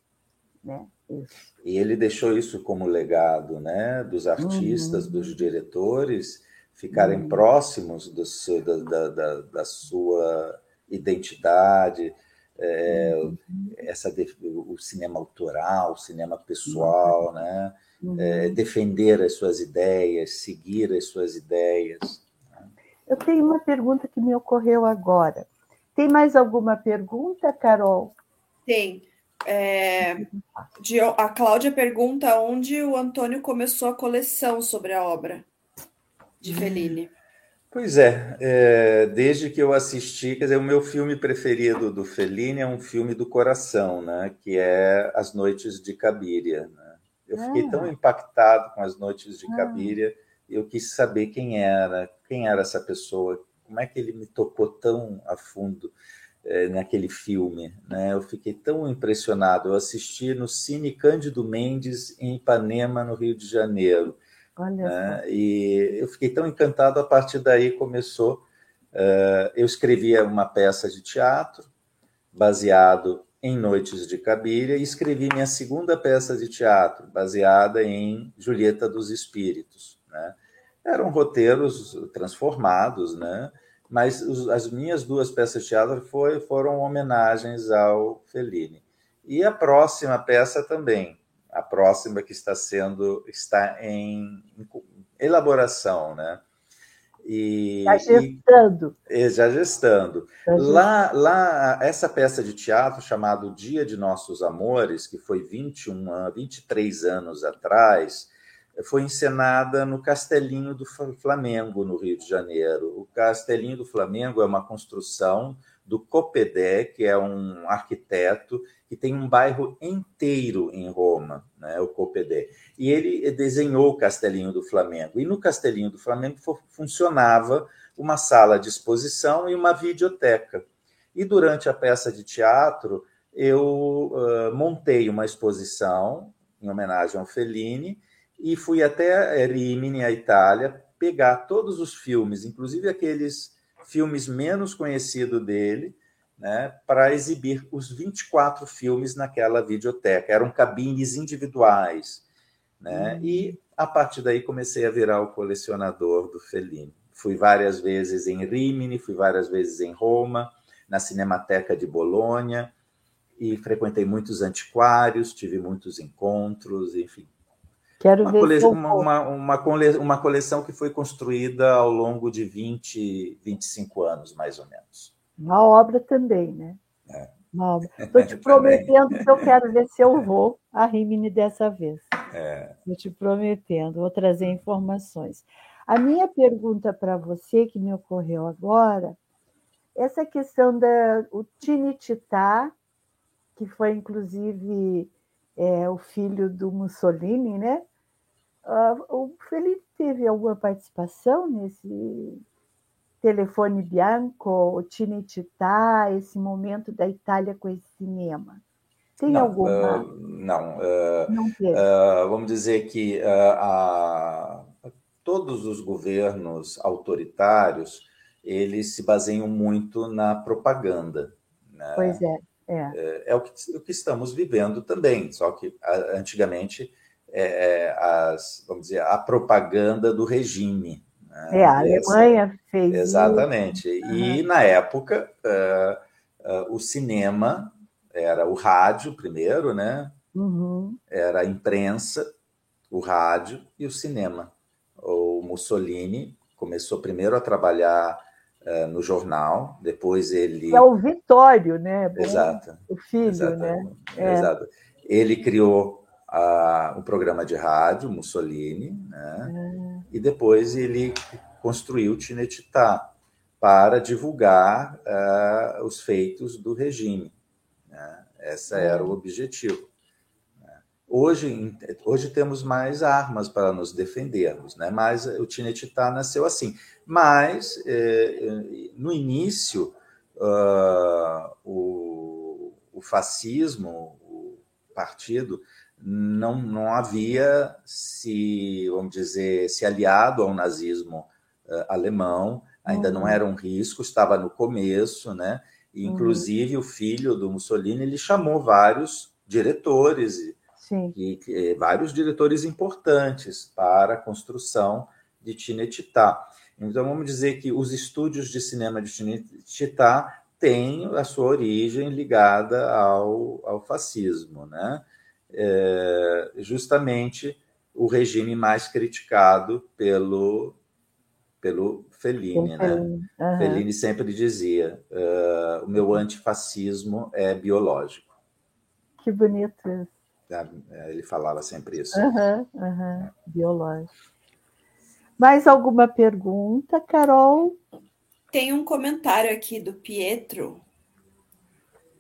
Né? Isso. E ele deixou isso como legado né? dos artistas, uhum. dos diretores, ficarem uhum. próximos do seu, da, da, da, sua identidade, é, uhum. essa, o cinema autoral, o cinema pessoal, né? Uhum. é, defender as suas ideias, seguir as suas ideias. Eu tenho uma pergunta que me ocorreu agora. Tem mais alguma pergunta, Carol? Tem. É, de, a Cláudia pergunta onde o Antônio começou a coleção sobre a obra de Fellini. Pois é, é, desde que eu assisti, quer dizer, o meu filme preferido do Fellini é um filme do coração, né, que é As Noites de Cabiria. Né? Eu fiquei tão ah. impactado com as noites de ah. Cabiria, eu quis saber quem era, quem era essa pessoa, como é que ele me tocou tão a fundo é, naquele filme, né? Eu fiquei tão impressionado. Eu assisti no Cine Cândido Mendes em Ipanema, no Rio de Janeiro. Olha né? E eu fiquei tão encantado. A partir daí começou. Uh, eu escrevia uma peça de teatro baseado em Noites de Cabiria e escrevi minha segunda peça de teatro, baseada em Julieta dos Espíritos. Né? Eram roteiros transformados, né? mas as minhas duas peças de teatro foi, foram homenagens ao Fellini. E a próxima peça também, a próxima que está sendo está em, em elaboração, né? E, já gestando. E, já gestando. Lá, lá, essa peça de teatro chamada Dia de Nossos Amores, que foi 21, 23 anos atrás, foi encenada no Castelinho do Flamengo, no Rio de Janeiro. O Castelinho do Flamengo é uma construção do Copedé, que é um arquiteto que tem um bairro inteiro em Roma, né, o Copedé. E ele desenhou o Castelinho do Flamengo. E no Castelinho do Flamengo funcionava uma sala de exposição e uma videoteca. E durante a peça de teatro, eu uh, montei uma exposição em homenagem ao Fellini e fui até Rimini, a Itália, pegar todos os filmes, inclusive aqueles filmes menos conhecidos dele, né, para exibir os 24 filmes naquela videoteca. Eram cabines individuais. Né? Uhum. E a partir daí comecei a virar o colecionador do Fellini. Fui várias vezes em Rimini, fui várias vezes em Roma, na Cinemateca de Bolonha, e frequentei muitos antiquários, tive muitos encontros, enfim. Quero uma ver cole... uma, uma, uma, cole... uma coleção que foi construída ao longo de 20, 25 anos, mais ou menos. Uma obra também, né? É. Estou te prometendo que eu quero ver se eu vou a Rimini dessa vez. Estou é. te prometendo, vou trazer informações. A minha pergunta para você, que me ocorreu agora, essa questão da o Tinititá, que foi inclusive é, o filho do Mussolini, né? Uh, o Felipe teve alguma participação nesse telefone bianco, o Cinecittà, esse momento da Itália com esse cinema? Tem não, alguma? Uh, não. Uh, não vamos dizer que a, todos os governos autoritários eles se baseiam muito na propaganda. Né? Pois é. É, é, é o, que, o, que, estamos vivendo também, só que antigamente é, é, as, vamos dizer, a propaganda do regime. Né? É, a Alemanha fez Exatamente. Isso. E uhum. na época, uh, uh, o cinema era o rádio primeiro, né? Uhum. Era a imprensa, o rádio e o cinema. O Mussolini começou primeiro a trabalhar uh, no jornal, depois ele. É o Vitório, né? Exato. O filho, né? É. Exato. Ele criou uh, um programa de rádio, Mussolini, né? É. E depois ele construiu o Tinetitá para divulgar uh, os feitos do regime. Né? Esse é. era o objetivo. Hoje, hoje temos mais armas para nos defendermos, né? mas o Tinetitá nasceu assim. Mas, eh, no início, uh, o, o, fascismo, o partido, não, não havia se, vamos dizer, se aliado ao nazismo uh, alemão, ainda uhum. não era um risco, estava no começo, né? E, uhum. inclusive, uhum. o filho do Mussolini, ele chamou vários diretores e, e, vários diretores importantes para a construção de Tinetitá. Então, vamos dizer que os estúdios de cinema de Tinetitá têm a sua origem ligada ao, ao fascismo, né? É, justamente o regime mais criticado pelo, pelo Fellini, né? Uhum. Fellini sempre dizia: uh, o meu antifascismo é biológico. Que bonito isso. É, ele falava sempre isso. Uhum, uhum. Biológico. Mais alguma pergunta, Carol? Tem um comentário aqui do Pietro.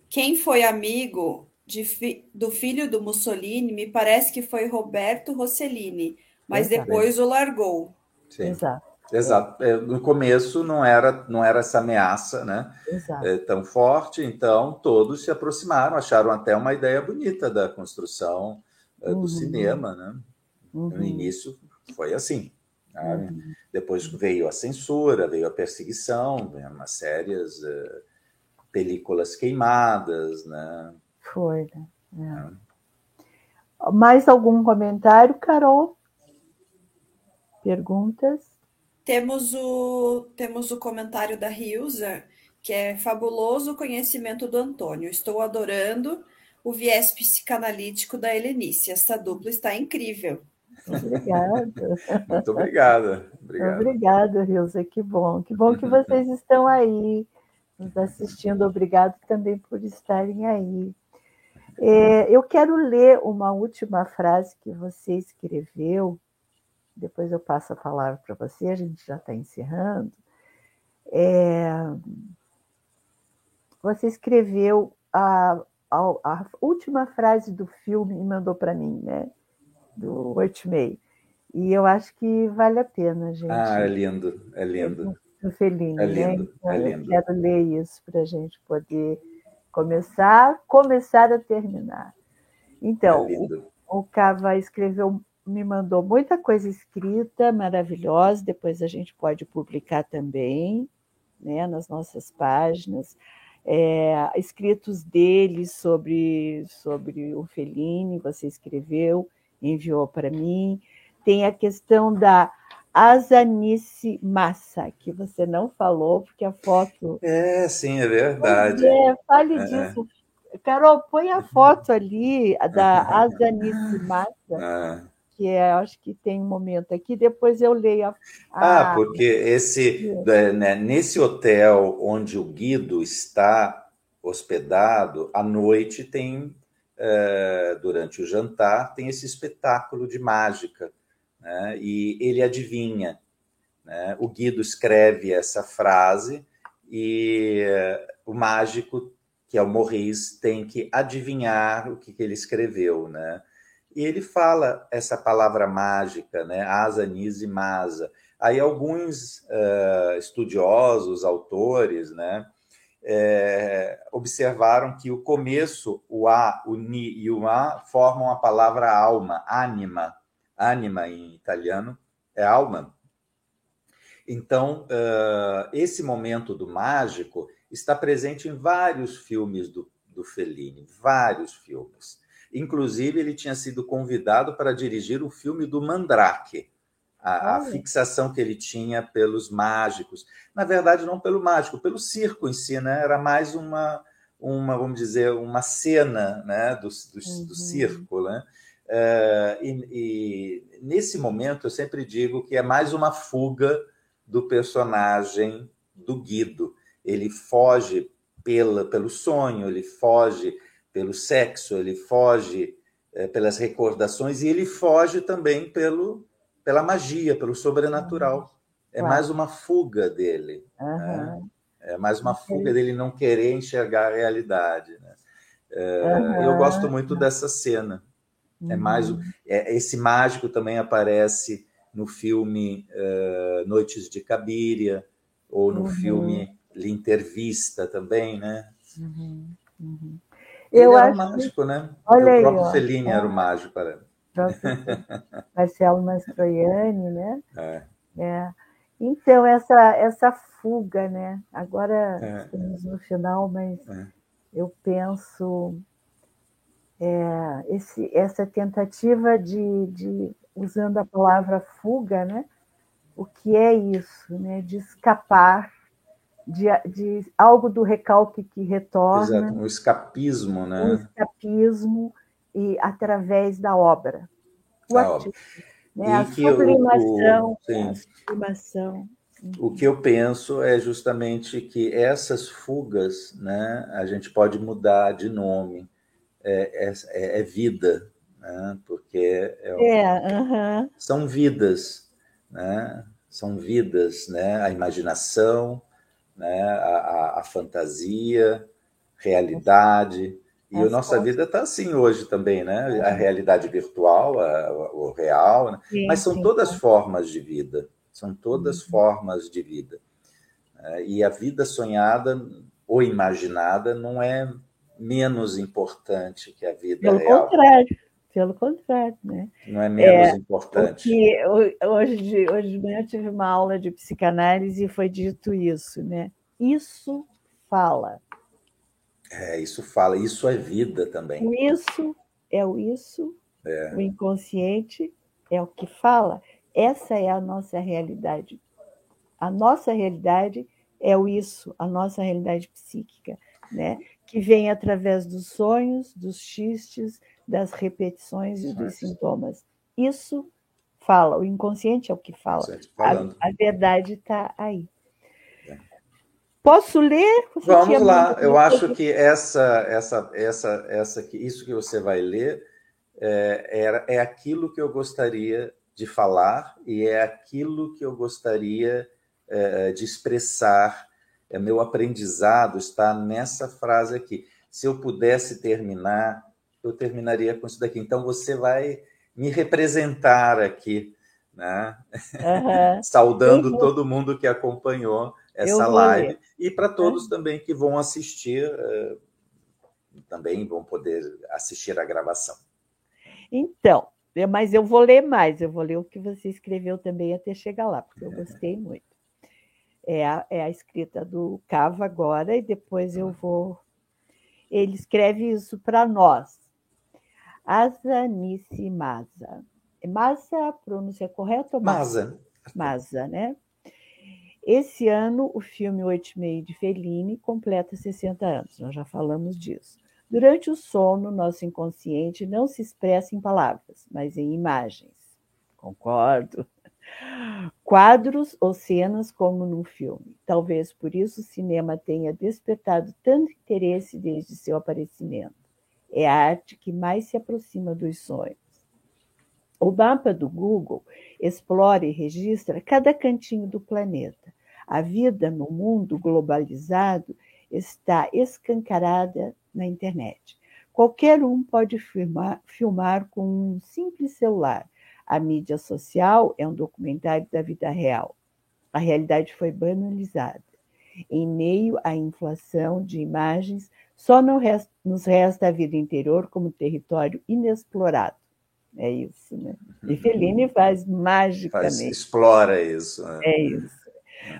Quem foi amigo fi do filho do Mussolini me parece que foi Roberto Rossellini, mas depois o largou. Sim. Exato. Exato. É, no começo não era, não era essa ameaça né, é, tão forte, então todos se aproximaram, acharam até uma ideia bonita da construção é, do uhum. cinema. Né? Uhum. No início foi assim. Né? Uhum. Depois veio a censura, veio a perseguição, veio umas sérias uh, películas queimadas. Né? Foi. Né? É. Mais algum comentário, Carol? Perguntas? Temos o, temos o comentário da Riusa, que é fabuloso o conhecimento do Antônio. Estou adorando o viés psicanalítico da Helenice. Esta dupla está incrível. Obrigada. Muito obrigada. Obrigado. Obrigada, Rilza. Que bom. Que bom que vocês estão aí nos assistindo. Obrigado também por estarem aí. É, eu quero ler uma última frase que você escreveu depois eu passo a palavra para você, a gente já está encerrando. É, você escreveu a, a, a, última frase do filme e mandou para mim, né? Do 8 May. E eu acho que vale a pena, gente. Ah, é lindo, é lindo. Do Fellini, é lindo, né? então, é lindo. Eu quero ler isso para a gente poder começar, começar a terminar. Então, é o, o Cava escreveu me mandou muita coisa escrita, maravilhosa, depois a gente pode publicar também, né, nas nossas páginas, é, escritos dele sobre, sobre o Fellini, você escreveu, enviou para mim. Tem a questão da Azanice Massa, que você não falou, porque a foto. É, sim, é verdade. É, fale é. disso. Carol, põe a foto ali da Azanice Massa. Ah que é, acho que tem um momento aqui, depois eu leio a. a... Ah, porque esse, né, nesse hotel onde o Guido está hospedado, à noite tem, é, durante o jantar, tem esse espetáculo de mágica, né? e ele adivinha. Né? O Guido escreve essa frase e o mágico, que é o Morris, tem que adivinhar o que, que ele escreveu. Né? E ele fala essa palavra mágica, né? asa, nise, masa. Aí alguns uh, estudiosos, autores, né, é, observaram que o começo, o A, o Ni e o A, formam a palavra alma, anima. Anima em italiano é alma. Então, uh, esse momento do mágico está presente em vários filmes do, do Fellini, vários filmes. Inclusive, ele tinha sido convidado para dirigir o filme do Mandrake, a, a, fixação que ele tinha pelos mágicos. Na verdade, não pelo mágico, pelo circo em si, né? Era mais uma, uma vamos dizer, uma cena né? do, do, uhum. do circo, né? É, e, e, nesse momento eu sempre digo que é mais uma fuga do personagem do Guido. Ele foge pela, pelo sonho, ele foge pelo sexo, ele foge é, pelas recordações e ele foge também pelo pela magia, pelo sobrenatural. É claro. mais uma fuga dele. Uhum. Né? É mais uma fuga dele não querer enxergar a realidade. Né? É, uhum. Eu gosto muito dessa cena. Uhum. É mais é, esse mágico também aparece no filme uh, Noites de Cabiria ou no uhum. filme L'Intervista também, né? Uhum. Uhum. Ele Eu era acho... mágico, né? Olha o aí, próprio Fellini era o mágico, para Marcelo Mastroianni, né? É. é. Então, essa, essa fuga, né? Agora é. estamos no final, mas é. eu penso é, esse, essa tentativa de, de, usando a palavra fuga, né? O que é isso, né? De escapar de, de algo do recalque que retorna. Exato, um escapismo, né? Um escapismo e através da obra. O da artista, obra. Né? a sublimação, o, a sublimação. O que eu penso é justamente que essas fugas, né, a gente pode mudar de nome, é, é, é vida, né, porque é, é uh -huh. são vidas, né, são vidas, né, a imaginação, né, a, a, a fantasia, realidade, e a nossa vida está assim hoje também, né? A realidade virtual, a, o real, né? sim, mas são sim, todas sim. formas de vida, são todas uhum. formas de vida. É, e a vida sonhada ou imaginada não é menos importante que a vida pelo real. Pelo contrário, pelo contrário, né? Não é menos é, importante. Porque hoje, hoje de manhã eu tive uma aula de psicanálise e foi dito isso, né? Isso fala é, isso fala, isso é vida também. O isso é o isso, é. o inconsciente é o que fala. Essa é a nossa realidade. A nossa realidade é o isso, a nossa realidade psíquica, né? Que vem através dos sonhos, dos xistes, das repetições e dos sintomas. Isso fala, o inconsciente é o que fala. A, a verdade está aí. Posso ler? Você Vamos lá. Eu acho que essa, essa, essa, essa, isso que você vai ler é, é, é aquilo que eu gostaria de falar e é aquilo que eu gostaria é, de expressar. É, meu aprendizado está nessa frase aqui. Se eu pudesse terminar, eu terminaria com isso daqui. Então você vai me representar aqui, né? Uhum. Saudando todo mundo que acompanhou essa live. E para todos é. também que vão assistir, uh, também vão poder assistir a gravação. Então, mas eu vou ler mais, eu vou ler o que você escreveu também até chegar lá, porque eu é. gostei muito. É a, é a escrita do Cava agora, e depois eu vou. Ele escreve isso para nós. Asanice Maza. Maza, a pronúncia correta? Maza. Maza, né? Esse ano, o filme Oito e Meio de Fellini completa 60 anos, nós já falamos disso. Durante o sono, nosso inconsciente não se expressa em palavras, mas em imagens. Concordo. Quadros ou cenas como num filme. Talvez por isso o cinema tenha despertado tanto interesse desde seu aparecimento. É a arte que mais se aproxima dos sonhos. O mapa do Google explora e registra cada cantinho do planeta. A vida no mundo globalizado está escancarada na internet. Qualquer um pode filmar, filmar com um simples celular. A mídia social é um documentário da vida real. A realidade foi banalizada. Em meio à inflação de imagens, só resta, nos resta a vida interior como território inexplorado. É isso, né? E Fellini faz magicamente. Faz, explora isso. Né? É isso.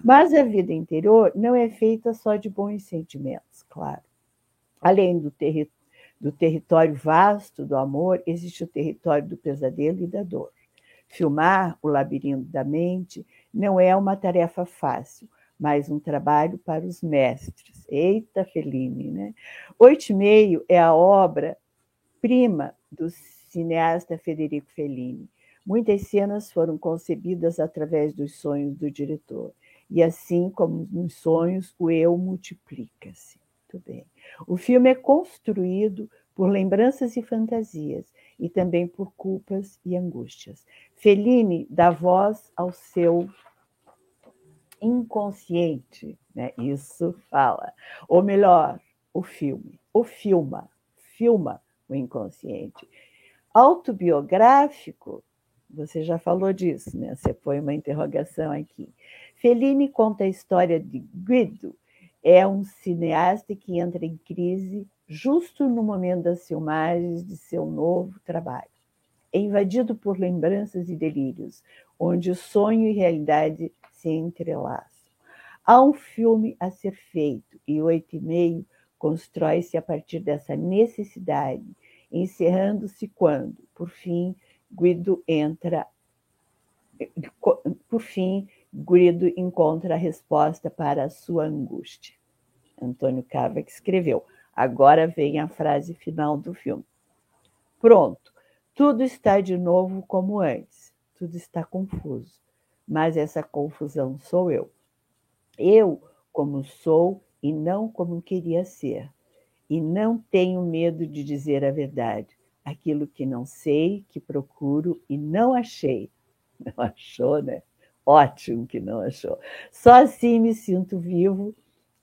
Mas a vida interior não é feita só de bons sentimentos, claro. Além do território do território vasto do amor, existe o território do pesadelo e da dor. Filmar o labirinto da mente não é uma tarefa fácil, mas um trabalho para os mestres. Eita, Fellini, né? Oito e meio é a obra prima do cineasta Federico Fellini. Muitas cenas foram concebidas através dos sonhos do diretor. E assim como nos sonhos, o eu multiplica-se. Muito bem. O filme é construído por lembranças e fantasias, e também por culpas e angústias. Fellini dá voz ao seu inconsciente, né? Isso fala. Ou melhor, o filme, o filma, filma o inconsciente. Autobiográfico, você já falou disso, né? Você põe uma interrogação aqui. Fellini conta a história de Guido, é um cineasta que entra em crise justo no momento das filmagens de seu novo trabalho. É invadido por lembranças e delírios, onde sonho e realidade se entrelaçam. Há um filme a ser feito e oito e meio constrói-se a partir dessa necessidade, encerrando-se quando, por fim, Guido entra, por fim, Guido encontra a resposta para a sua angústia. Antônio Cava que escreveu. Agora vem a frase final do filme. Pronto, tudo está de novo como antes. Tudo está confuso. Mas essa confusão sou eu. Eu como sou e não como queria ser. E não tenho medo de dizer a verdade. Aquilo que não sei, que procuro e não achei. Não achou, né? Ótimo que não achou. Só assim me sinto vivo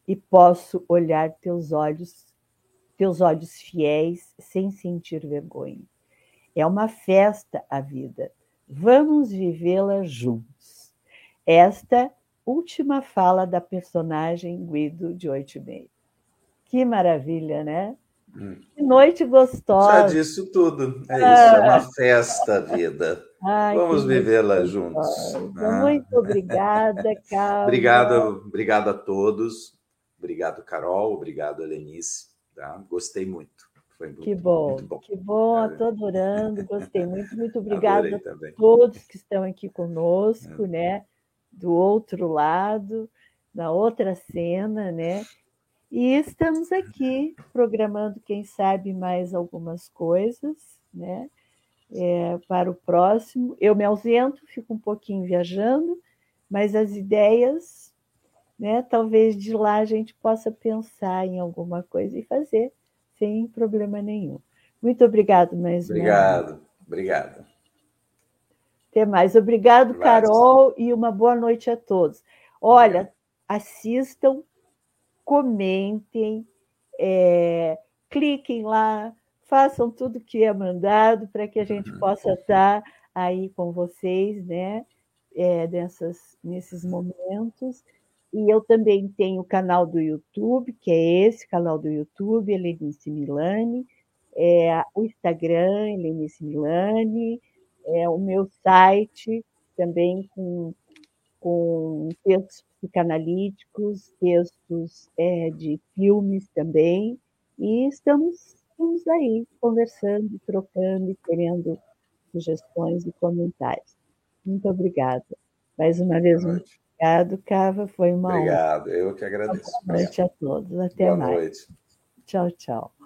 e posso olhar teus olhos, teus olhos fiéis, sem sentir vergonha. É uma festa a vida. Vamos vivê-la juntos. Esta última fala da personagem Guido de Oito e meio. Que maravilha, né? Hum. Que noite gostosa. Já disse tudo. É ah. isso, é uma festa a vida. Ai, Vamos vivê-la juntos. Né? Muito obrigada, Carol. obrigado, obrigado a todos. Obrigado, Carol. Obrigado, Helenice. Tá? Gostei muito. Foi muito, que bom, muito bom. que bom, estou adorando, gostei muito, muito obrigada a todos que estão aqui conosco, é. né? Do outro lado, na outra cena, né? E estamos aqui programando, quem sabe, mais algumas coisas, né? É, para o próximo. Eu me ausento, fico um pouquinho viajando, mas as ideias, né? Talvez de lá a gente possa pensar em alguma coisa e fazer sem problema nenhum. Muito obrigado mais Obrigado, uma... obrigado. Até mais. Obrigado, Carol, e uma boa noite a todos. Olha, assistam comentem, é, cliquem lá, façam tudo que é mandado para que a gente uhum. possa estar aí com vocês, né? É, dessas, nesses momentos. E eu também tenho o canal do YouTube, que é esse canal do YouTube, Helenice Milani, é, o Instagram, Helenice Milani, é, o meu site, também com, com textos psicanalíticos, textos é, de filmes também, e estamos, estamos aí conversando, trocando e querendo sugestões e comentários. Muito obrigada. Mais uma vez, muito obrigado, Cava. Foi uma Obrigado, honra. eu que agradeço. Boa noite a todos. Até Boa mais. Noite. Tchau, tchau.